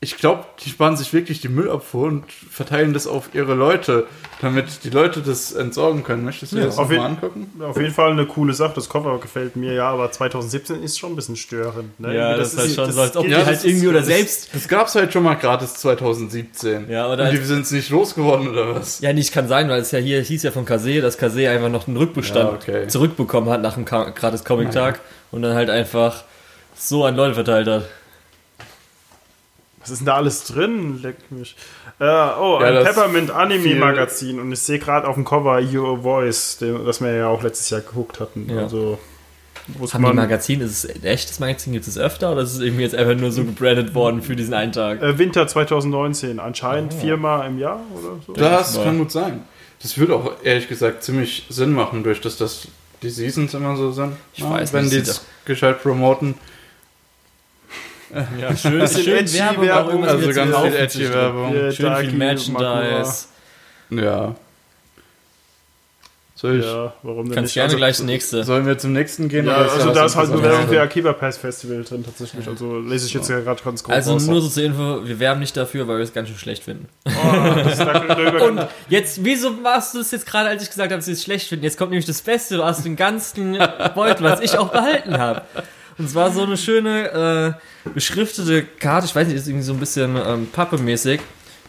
ich glaube, die sparen sich wirklich die Müllabfuhr und verteilen das auf ihre Leute, damit die Leute das entsorgen können. Möchtest du dir das auf jeden- angucken? Auf jeden Fall eine coole Sache. Das Cover gefällt mir, ja, aber 2017 ist schon ein bisschen störend. Ne? Ja, das ist halt schon so, als ob geht- die Ja, halt das irgendwie oder das- selbst. Das gab's halt schon mal gratis 2017. Ja, oder und die sind es nicht losgeworden oder was? Ja, nicht kann sein, weil es ja hier hieß ja von Kase, dass Kase einfach noch einen Rückbestand Ja, okay. zurückbekommen hat nach dem gratis Comic-Tag und dann halt einfach so an Leute verteilt hat. Was ist denn da alles drin? Leck mich. Äh, oh, Ja, ein das Peppermint Anime Magazin und ich sehe gerade auf dem Cover Your Voice, den, das wir ja auch letztes Jahr geguckt hatten. Ja. Also Haben die Magazin, ist es ein echtes Magazin, gibt es öfter oder ist es irgendwie jetzt einfach nur so gebrandet worden für diesen einen Tag? äh, Winter 2019 anscheinend Oh. viermal im Jahr oder so. Das mal. kann gut sein. Das würde auch ehrlich gesagt ziemlich Sinn machen, durch das, dass die Seasons immer so sind. Ich weiß Wenn nicht, die sieht es gescheit promoten. Ja, schön, schön edgy Werbung, Werbung, Also ganz viel edgy. Werbung. Hier, Schön Darky, viel Merchandise. Ja. Soll ich, Ja, warum denn Kannst nicht? gerne also, gleich das nächste. Sollen wir zum nächsten gehen? Ja, also da ist halt nur Interessantes? Werbung für Akiba Pass Festival drin tatsächlich. Also lese ich jetzt ja gerade ganz grob Also nur so zur Info, wir werben nicht dafür, weil wir es ganz schön schlecht finden. Oh, das ist Und jetzt, wieso machst du es jetzt gerade, als ich gesagt habe, dass sie es schlecht finden? Jetzt kommt nämlich das Beste aus dem ganzen Beutel, was ich auch behalten habe. Und zwar so eine schöne äh, beschriftete Karte, ich weiß nicht, ist irgendwie so ein bisschen ähm, pappemäßig,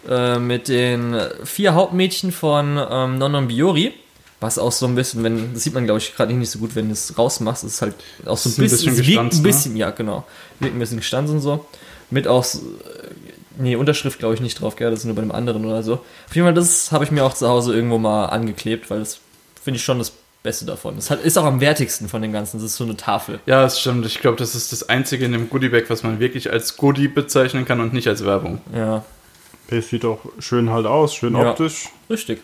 äh, mit den vier Hauptmädchen von ähm, Nonon Biori. Was auch so ein bisschen, wenn, das sieht man glaube ich gerade nicht so gut, wenn du es rausmachst, ist halt auch so ein Ist ein bisschen, bisschen es gestanzt, ein ne? bisschen, ja genau, wirkt ein bisschen gestanzt und so. Mit auch, so, äh, nee, Unterschrift glaube ich nicht drauf, gell, das ist nur bei dem anderen oder so. Auf jeden Fall, das habe ich mir auch zu Hause irgendwo mal angeklebt, weil das finde ich schon das Beste davon. Das ist auch am wertigsten von dem Ganzen, das ist so eine Tafel. Ja, das stimmt. Ich glaube, das ist das Einzige in dem Goodiebag, was man wirklich als Goodie bezeichnen kann und nicht als Werbung. Ja, Das sieht auch schön halt aus, schön Ja. optisch. richtig.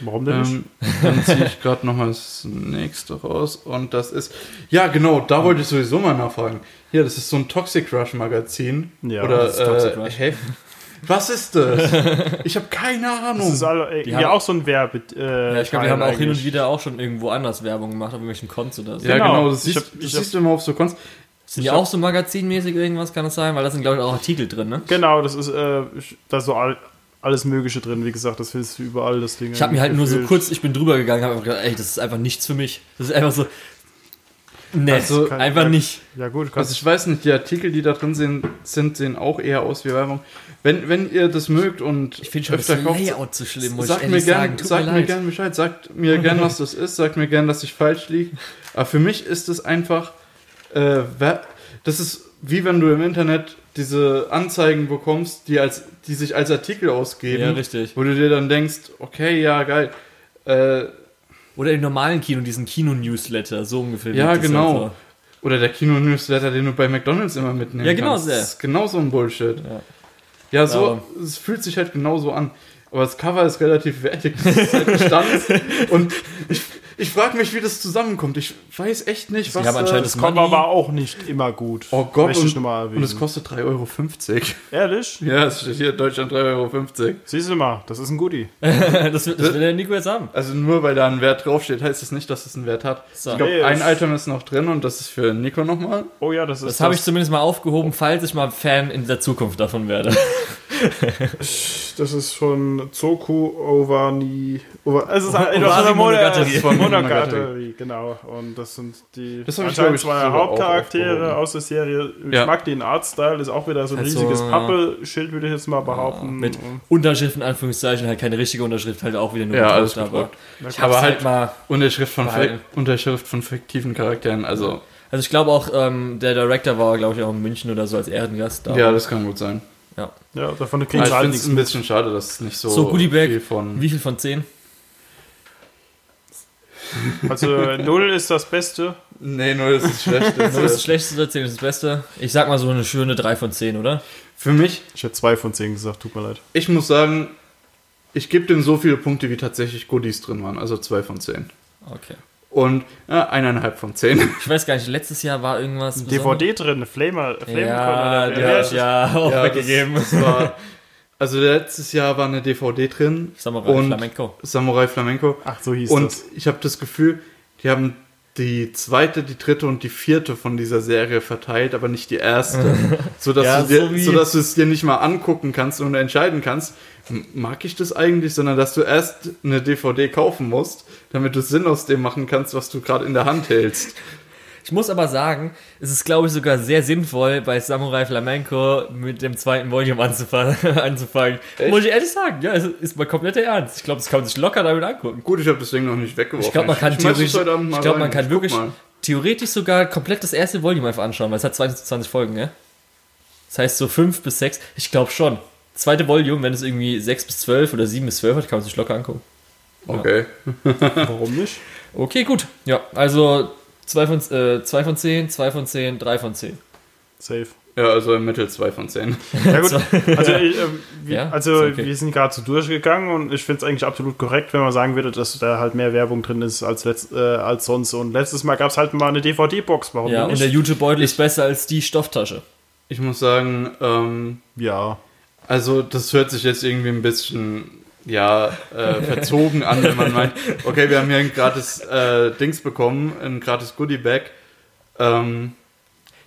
Warum denn nicht? Ähm, dann ziehe ich gerade nochmal das nächste raus und das ist. Ja, genau, da wollte ich sowieso mal nachfragen. Hier, das ist so ein Toxic Rush Magazin. Ja, Oder das ist Toxic äh, Rush. Heft. Was ist das? Ich habe keine Ahnung. Das ist all, äh, Die ja haben- auch so ein Werbe. Äh, Ja, ich glaube, die Schein haben auch hin und wieder auch schon irgendwo anders Werbung gemacht, auf irgendwelchen Konts oder so. ja, genau. genau, das Ich siehst, hab- das siehst du immer auf so Konst. Sind die auch so magazinmäßig irgendwas, kann das sein? Weil da sind, glaube ich, auch Artikel drin, ne? Genau, das ist äh, da ist so all, alles Mögliche drin. Wie gesagt, das findest du überall, das Ding. Ich habe mir halt nur so kurz, ich bin drüber gegangen, habe gedacht, ey, das ist einfach nichts für mich. Das ist einfach so nett, Also, Kein- einfach ja, nicht. Ja, gut, kannst, Also ich weiß nicht, die Artikel, die da drin sind, sind sehen auch eher aus wie Werbung. Wenn, wenn ihr das mögt und Ich finde schon das öfter kauft, Layout zu schlimm, muss sagt ich mir gern, sagen. Tut sagt mir mir gern Bescheid, sagt mir gern, was das ist, sagt mir gern, dass ich falsch liege. Aber für mich ist es einfach, äh, das ist wie wenn du im Internet diese Anzeigen bekommst, die als, die sich als Artikel ausgeben, Ja, richtig. wo du dir dann denkst, okay, ja geil, äh, Oder im normalen Kino, diesen Kino-Newsletter, so ungefähr. Ja, genau. oder der Kino-Newsletter, den du bei McDonalds immer mitnehmen Ja, genau kannst. sehr. Das ist genau so ein Bullshit. Ja. Ja, so, Aber- es fühlt sich halt genauso an. Aber das Cover ist relativ wertig. Das ist halt Bestands. Und ich, ich frage mich, wie das zusammenkommt. Ich weiß echt nicht, was. haben anscheinend das das Money- war auch nicht immer gut. Oh Gott, und, und es kostet 3,50 Euro. Ehrlich? Ja, es steht hier in Deutschland 3,50 Euro. Siehst du mal, das ist ein Goodie. das, will- das will der Nico jetzt haben. Also nur weil da ein Wert draufsteht, heißt das nicht, dass es einen Wert hat. So. Ich glaube, Nee, ein das- Item ist noch drin und das ist für Nico nochmal. Oh ja, das ist Das habe ich zumindest mal aufgehoben, falls ich mal Fan in der Zukunft davon werde. Das ist von Zoku Ovani. Over, es ist ein, Owari etwas von der Monogatari. Monogatari. Von Monogatari, genau. Und das sind die Das anscheinend zwei Hauptcharaktere aus der Serie. Ich Ja. mag den Artstyle, ist auch wieder so ein Halt so, riesiges. Pappelschild, würde ich jetzt mal behaupten. Mit Unterschrift in Anführungszeichen, halt keine richtige Unterschrift, halt auch wieder nur Ja, alles aber gedruckt. ich Aber hab's halt- halt mal. Unterschrift von. Unterschrift von fiktiven Charakteren. Also, Also ich glaube auch, ähm, der Director war, glaube ich, auch in München oder so als Ehrengast da. ja, das kann gut sein. ja. Ja, davon Aber ich du halt nichts ein bisschen schade, dass es nicht so, So, Goodiebag. viel von. Wie viel von 10? Also null ist das Beste. Nee, nur das ist schlecht. Das Das ist das Schlechteste oder 10 ist das Beste? Ich sag mal so eine schöne 3 von 10, oder? für mich, Ich hätte zwei von zehn gesagt, tut mir leid. ich muss sagen, ich gebe dem so viele Punkte, wie tatsächlich Goodies drin waren. Also zwei von zehn. Okay. Und ja, eineinhalb von zehn. Ich weiß gar nicht, letztes Jahr war irgendwas. DVD drin, Flamer, Flamer Ja, oder das? ja auch Ja, weggegeben. Das, das war, also letztes Jahr war eine DVD drin. Samurai und Flamenco. Samurai Flamenco. Ach, so hieß Und das. ich habe das Gefühl, die haben die zweite, die dritte und die vierte von dieser Serie verteilt, aber nicht die erste. sodass, Ja, du dir, so sodass du es dir nicht mal angucken kannst und entscheiden kannst, mag ich das eigentlich, sondern dass du erst eine DVD kaufen musst, damit du Sinn aus dem machen kannst, was du gerade in der Hand hältst. Ich muss aber sagen, es ist, glaube ich, sogar sehr sinnvoll, bei Samurai Flamenco mit dem zweiten Volume anzufangen. anzufangen. Muss ich ehrlich sagen, ja, es ist mal kompletter Ernst. Ich glaube, das kann man sich locker damit angucken. Gut, ich habe das Ding noch nicht weggeworfen. Ich glaube, man kann es theoretisch, ich glaube, man kann guck wirklich mal. theoretisch sogar komplett das erste Volume einfach anschauen, weil es hat 22 Folgen, ja? Das heißt so 5 bis 6, ich glaube schon. Zweite Volume, wenn es irgendwie 6 bis 12 oder 7 bis 12 hat, kann man sich locker angucken. Okay. Warum nicht? Okay, gut. Ja, also 2 von, äh, zwei von 10, 2 von 10, 3 von 10. Safe. Ja, also im Mittel 2 von 10. Ja gut, also, ich, ähm, wir, Ja, also okay. wir sind gerade so durchgegangen und ich finde es eigentlich absolut korrekt, wenn man sagen würde, dass da halt mehr Werbung drin ist als, letzt, äh, als sonst. Und letztes Mal gab es halt mal eine DVD-Box. Warum Ja, und der nicht? YouTube-Beutel ist besser als die Stofftasche. Ich muss sagen, ähm, Ja. Also, das hört sich jetzt irgendwie ein bisschen, ja, äh, verzogen an, wenn man meint, okay, wir haben hier ein gratis äh, Dings bekommen, ein gratis Goodie-Bag. Ähm,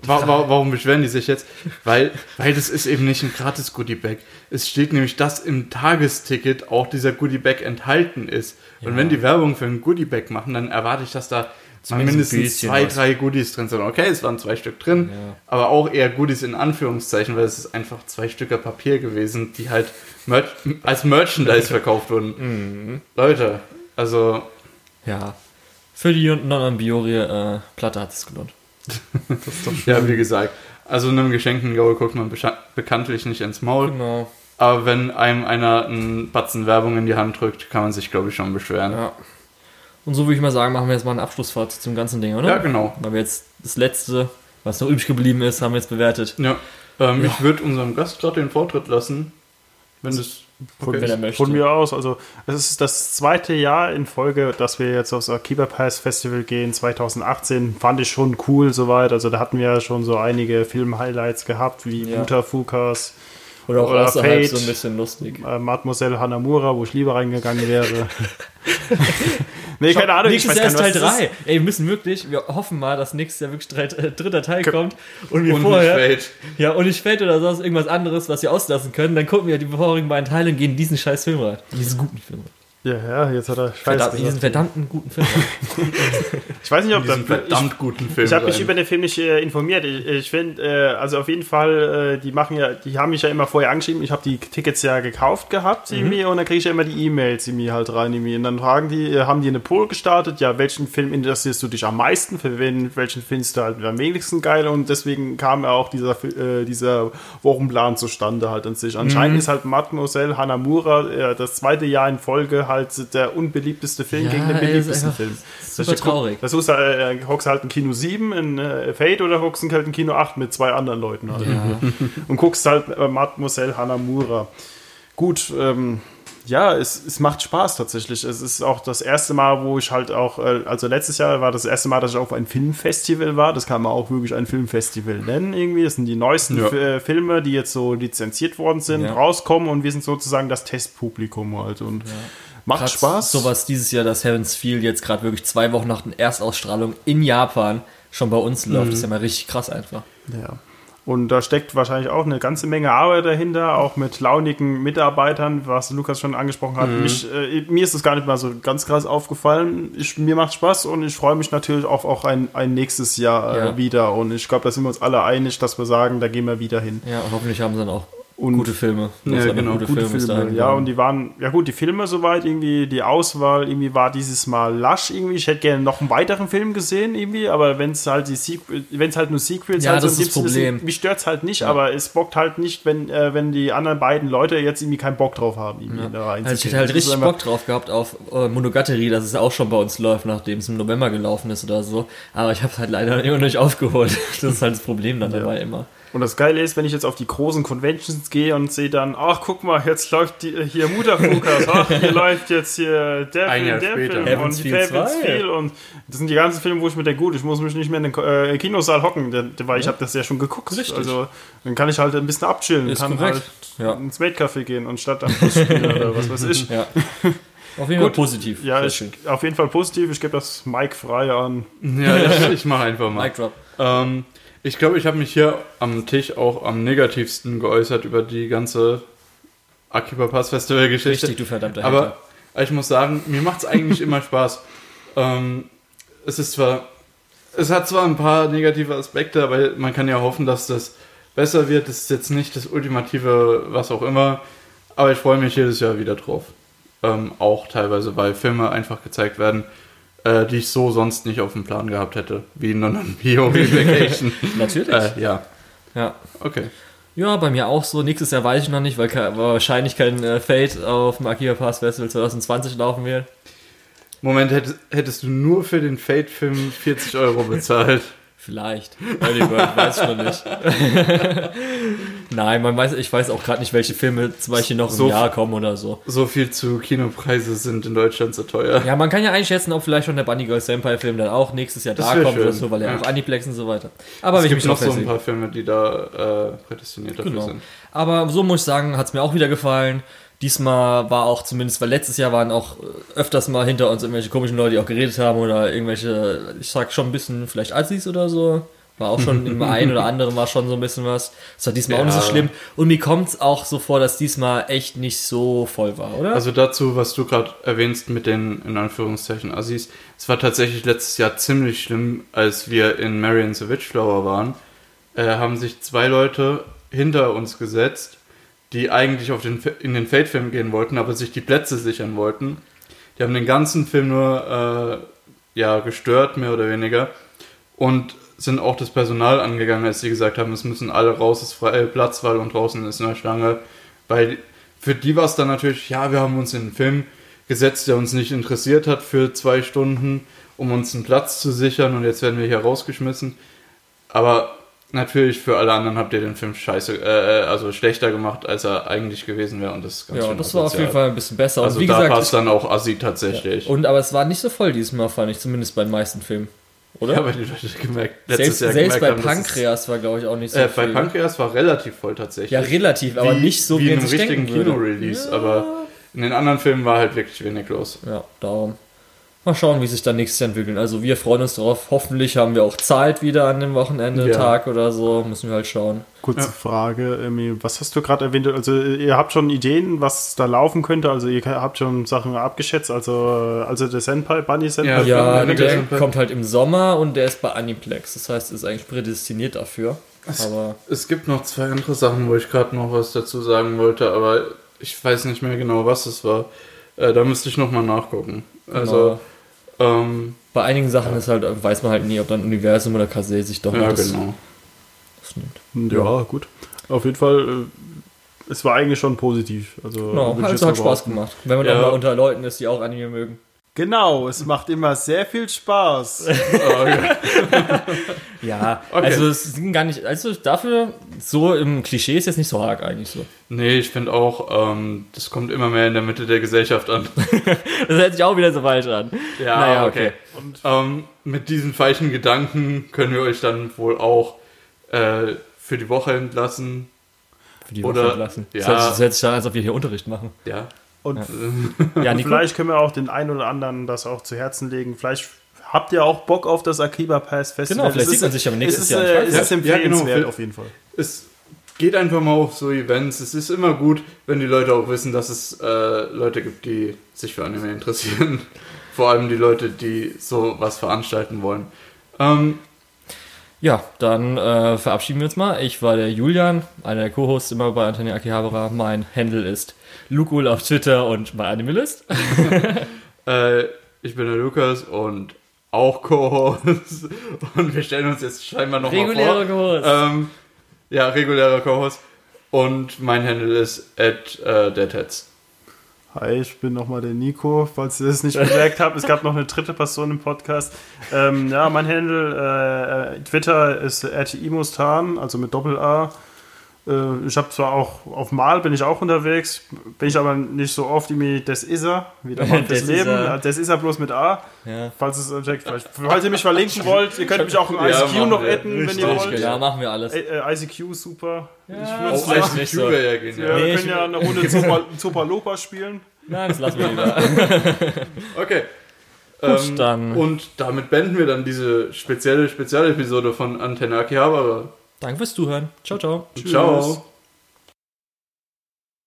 wa wa warum beschweren die sich jetzt? Weil, weil das ist eben nicht ein gratis Goodie-Bag. Es steht nämlich, dass im Tagesticket auch dieser Goodie-Bag enthalten ist. Und wenn die Werbung für ein Goodie-Bag machen, dann erwarte ich, dass da Zumindest mindestens zwei, was. drei Goodies drin sind. Okay, es waren zwei Stück drin, Ja. aber auch eher Goodies in Anführungszeichen, weil es ist einfach zwei Stücke Papier gewesen, die halt Mer als Merchandise verkauft wurden. Leute, also Ja. Für die Non-Ambiori-Platte hat es gelohnt. ja, wie gesagt, also einem geschenkten Gaul guckt man bekanntlich nicht ins Maul, Genau. aber wenn einem einer einen Batzen Werbung in die Hand drückt, kann man sich glaube ich schon beschweren. Ja. Und so würde ich mal sagen, machen wir jetzt mal ein Abschlussfazit zum ganzen Ding, oder? Ja, genau. Weil wir jetzt das letzte, was noch übrig geblieben ist, haben wir jetzt bewertet. Ja, ähm, ich würde unserem Gast gerade den Vortritt lassen, wenn das Von, Wenn er möchte. von mir aus, also es ist das zweite Jahr in Folge, dass wir jetzt aufs Akiba Pass Festival gehen, 2018, fand ich schon cool soweit, also da hatten wir ja schon so einige Film-Highlights gehabt, wie Ja. Mutafukas, Oder auch Oder außerhalb Fate. so ein bisschen lustig. äh, Mademoiselle Hanamura, wo ich lieber reingegangen wäre. nee, keine Ahnung, Nächstes ich Jahr ist Teil nicht, was das 3. Ey, wir müssen wirklich, wir hoffen mal, dass nächstes Jahr wirklich drei, äh, dritter Teil kommt und wir und vorher, nicht fällt. ja, und nicht fällt oder sonst irgendwas anderes, was wir auslassen können, dann gucken wir die vorigen beiden Teile und gehen in diesen scheiß Film rein. Diesen guten Film rein. Ja, ja, jetzt hat er Scheiß Verdammt, diesen verdammten guten Film. Ich weiß nicht, ob das... verdammt guten Film. Ich habe mich über den Film nicht äh, informiert. Ich, ich finde, äh, also auf jeden Fall, äh, die machen ja, die haben mich ja immer vorher angeschrieben. Ich habe die Tickets ja gekauft gehabt irgendwie und dann kriege ich ja immer die E-Mails irgendwie halt rein irgendwie. Und dann fragen die, äh, haben die eine Poll gestartet? Ja, welchen Film interessierst du dich am meisten? Für wen, welchen findest du halt am wenigsten geil? Und deswegen kam ja auch dieser, äh, dieser Wochenplan zustande halt an sich. Anscheinend ist halt Mademoiselle Hanamura äh, das zweite Jahr in Folge halt der unbeliebteste Film Ja, gegen den beliebtesten Film. super traurig. Das ist äh, hockst halt in Kino 7 in äh, Fate oder hockst halt in Kino 8 mit zwei anderen Leuten halt. Ja. Und guckst halt äh, Mademoiselle Hanamura. Gut, ähm, ja, es, es macht Spaß tatsächlich. Es ist auch das erste Mal, wo ich halt auch, äh, also letztes Jahr war das erste Mal, dass ich auf ein Filmfestival war. Das kann man auch wirklich ein Filmfestival nennen irgendwie. Das sind die neuesten Ja. Äh, Filme, die jetzt so lizenziert worden sind, Ja. rauskommen und wir sind sozusagen das Testpublikum halt. Und macht Spaß. Sowas dieses Jahr, dass Heaven's Feel jetzt gerade wirklich zwei Wochen nach der Erstausstrahlung in Japan schon bei uns läuft. ist ja mal richtig krass einfach. Ja. Und da steckt wahrscheinlich auch eine ganze Menge Arbeit dahinter, auch mit launigen Mitarbeitern, was Lukas schon angesprochen hat. Mich, äh, mir ist das gar nicht mal so ganz krass aufgefallen. Ich, mir macht Spaß und ich freue mich natürlich auf auch ein, ein nächstes Jahr äh, Ja. wieder. Und ich glaube, da sind wir uns alle einig, dass wir sagen, da gehen wir wieder hin. Ja, und hoffentlich haben sie dann auch Und gute Filme. Ja, genau, gute, Gute Filme Filme, ja, und die waren, ja gut, die Filme soweit, irgendwie, die Auswahl, irgendwie war dieses Mal lasch irgendwie. Ich hätte gerne noch einen weiteren Film gesehen, irgendwie, aber wenn es halt die Sequel, wenn es halt nur Sequels Ja, halt das ist das Problem. mich stört es halt nicht, aber es bockt halt nicht, wenn, äh, wenn die anderen beiden Leute jetzt irgendwie keinen Bock drauf haben, irgendwie da Also reinzugehen. ich hätte halt richtig Bock drauf gehabt auf äh, Monogatari, dass es auch schon bei uns läuft, nachdem es im November gelaufen ist oder so. Aber ich habe es halt leider immer noch nicht aufgeholt. Das ist halt das Problem dann dabei immer. Und das Geile ist, wenn ich jetzt auf die großen Conventions gehe und sehe dann, ach guck mal, jetzt läuft die, hier Mutterfukas, ach, hier läuft jetzt hier der Ein Film, der später. Film Heaven's und Heaven's 2. Feel und das sind die ganzen Filme, wo ich mir denke, gut, ich muss mich nicht mehr in den äh, Kinosaal hocken, denn- weil ich habe das ja schon geguckt. Richtig. Also dann kann ich halt ein bisschen abchillen, Ist kann korrekt. halt Ja. ins Maidcafé gehen und statt am Bus spielen oder was weiß ich. Ja. Auf jeden Fall Gut. positiv. Ja, ich, auf jeden Fall positiv. Ich gebe das Mike frei an. Ja, ich, ich mache einfach mal. Mic drop. Ähm, ich glaube, ich habe mich hier am Tisch auch am negativsten geäußert über die ganze Akiba Pass Festival Geschichte. Richtig, du verdammter Aber ich muss sagen, mir macht es eigentlich immer Spaß. Ähm, es ist zwar, es hat zwar ein paar negative Aspekte, aber man kann ja hoffen, dass das besser wird. Das ist jetzt nicht das ultimative, was auch immer, aber ich freue mich jedes Jahr wieder drauf. Ähm, auch teilweise, weil Filme einfach gezeigt werden, äh, die ich so sonst nicht auf dem Plan gehabt hätte, wie Non Bio Vacation. Natürlich. äh, ja, Ja. okay. Ja, bei mir auch so. Nächstes Jahr weiß ich noch nicht, weil wahrscheinlich kein äh, Fate auf dem Akiba Pass Festival 2020 laufen wird. Moment, hättest, hättest du nur für den Fate-Film 40 Euro bezahlt? Vielleicht. Early Bird weiß ich noch nicht. Nein, man weiß, ich weiß auch gerade nicht, welche Filme zum Beispiel noch im So- Jahr kommen oder so. So viel zu Kinopreise sind in Deutschland so teuer. Ja, man kann ja einschätzen, ob vielleicht schon der Bunny Girl Senpai Film dann auch nächstes Jahr Das da kommt schön. oder so, weil er Ja. auch Aniplex und so weiter. Aber es gibt mich noch so ein paar Filme, die da äh, prädestiniert dafür Genau. sind. Aber so muss ich sagen, hat es mir auch wieder gefallen. Diesmal war auch zumindest, weil letztes Jahr waren auch äh, öfters mal hinter uns irgendwelche komischen Leute, die auch geredet haben oder irgendwelche, ich sag schon ein bisschen vielleicht Assis oder so. War auch schon im einen oder anderen war schon so ein bisschen was. Das war diesmal auch nicht so Ja. schlimm. Und mir kommt es auch so vor, dass diesmal echt nicht so voll war, oder? Also dazu, was du gerade erwähnst mit den, in Anführungszeichen, Assis. Es war tatsächlich letztes Jahr ziemlich schlimm, als wir in Marion the Witchflower waren. Äh, haben sich zwei Leute hinter uns gesetzt, die eigentlich auf den, in den Fate-Film gehen wollten, aber sich die Plätze sichern wollten. Die haben den ganzen Film nur äh, ja, gestört, mehr oder weniger. Und sind auch das Personal angegangen, als sie gesagt haben, es müssen alle raus, es ist freie Platzwahl und draußen ist eine Schlange. Weil für die war es dann natürlich, ja, wir haben uns in einen Film gesetzt, der uns nicht interessiert hat für zwei Stunden, um uns einen Platz zu sichern und jetzt werden wir hier rausgeschmissen. Aber natürlich für alle anderen habt ihr den Film scheiße, äh, also schlechter gemacht, als er eigentlich gewesen wäre und das ist ganz ja, das war auf jeden Fall ein bisschen besser. Also und wie da gesagt, passt dann auch Assi tatsächlich. und aber es war nicht so voll diesmal, fand ich, zumindest bei den meisten Filmen. Oder? Ja, weil die Leute gemerkt, letztes selbst Jahr selbst gemerkt bei haben, Pankreas war, glaube ich, auch nicht so Äh, bei viel. Pankreas war relativ voll tatsächlich. ja, relativ, aber Wie- nicht so, wie wie in einem richtigen. Kino-Release, Ja. aber in den anderen Filmen war halt wirklich wenig los. Ja, darum. Mal schauen, wie sich dann nächstes Jahr entwickeln. Also wir freuen uns drauf. Hoffentlich haben wir auch Zeit wieder an dem Wochenende, Ja. Tag oder so. Müssen wir halt schauen. Kurze Ja. Frage, Emil, was hast du gerade erwähnt? Also ihr habt schon Ideen, was da laufen könnte? Also ihr habt schon Sachen abgeschätzt, also, also der Senpai, Bunny Senpai? Ja, Ja, der ja. kommt halt im Sommer und der ist bei Aniplex. Das heißt, ist eigentlich prädestiniert dafür. Aber Es gibt noch zwei andere Sachen, wo ich gerade noch was dazu sagen wollte, aber ich weiß nicht mehr genau, was es war. Äh, da müsste ich nochmal nachgucken. Also, ähm, bei einigen Sachen ist halt, weiß man halt nie, ob dann Universum oder Kase sich doch ja, noch das, genau. das nimmt. Ja, gut. Auf jeden Fall, äh, es war eigentlich schon positiv. Also, Genau, also mal hat Spaß gemacht. Wenn man Ja. auch mal unter Leuten ist, die auch Anime mögen. Genau, es macht immer sehr viel Spaß. Ja, Okay. also es sind gar nicht, also dafür, so im Klischee ist jetzt nicht so arg eigentlich so. Nee, ich finde auch, ähm, das kommt immer mehr in der Mitte der Gesellschaft an. Das hört sich auch wieder so falsch an. Ja, Naja, okay. Und ähm, mit diesen falschen Gedanken können wir euch dann wohl auch äh, für die Woche entlassen. Für die Oder- Woche entlassen. ja. Das, hört, sich- das hört sich dann, als ob wir hier Unterricht machen. Ja. Und Ja, Nico? vielleicht können wir auch den einen oder anderen das auch zu Herzen legen. Vielleicht habt ihr auch Bock auf das Akiba Pass Festival. Genau, vielleicht Es sieht man sich ja nächstes es ist, Jahr in Äh, es ist Ja, ja, empfehlenswert genau. auf jeden Fall. Es geht einfach mal auf so Events. Es ist immer gut, wenn die Leute auch wissen, dass es äh, Leute gibt, die sich für Anime interessieren. Vor allem die Leute, die so was veranstalten wollen. Ähm, Ja, dann äh, verabschieden wir uns mal. Ich war der Julian, einer der Co-Hosts immer bei Antonia Akihabara. Mein Handle ist Lukul auf Twitter und mein Animalist. äh, ich bin der Lukas und auch Co-Host. Und wir stellen uns jetzt scheinbar noch mal Regulärer vor. Co-Host. Ähm, ja, regulärer Co-Host. Und mein Handle ist at äh, deadheads. Hi, ich bin nochmal der Nico, falls ihr das nicht bemerkt habt. Es gab noch eine dritte Person im Podcast. Ähm, ja, mein Handle, äh, äh, Twitter ist at imustan, also mit Doppel-A. Äh, ich habe zwar auch auf Mal bin ich auch unterwegs, bin ich aber nicht so oft wie das ist er, wie der Mann fürs Leben. ist. Das ist er bloß mit A. Ja. Falls, es, vielleicht- falls ihr mich verlinken wollt, ihr könnt mich auch im Ja, ICQ machen noch adden, wenn ihr wollt. genau. Ja, machen wir alles. Äh, ICQ super. Ja, das Auch reicht ICQ nicht so. ja Ja, genial. Nee, wir ich- können ja eine Runde Zopa- Zopalopa spielen. Nein, das lassen wir lieber. Okay. Gut, Ähm, dann- Und damit beenden wir dann diese spezielle Spezialepisode von Antenne Akihabara. Danke fürs Zuhören. Ciao, ciao. Ciao.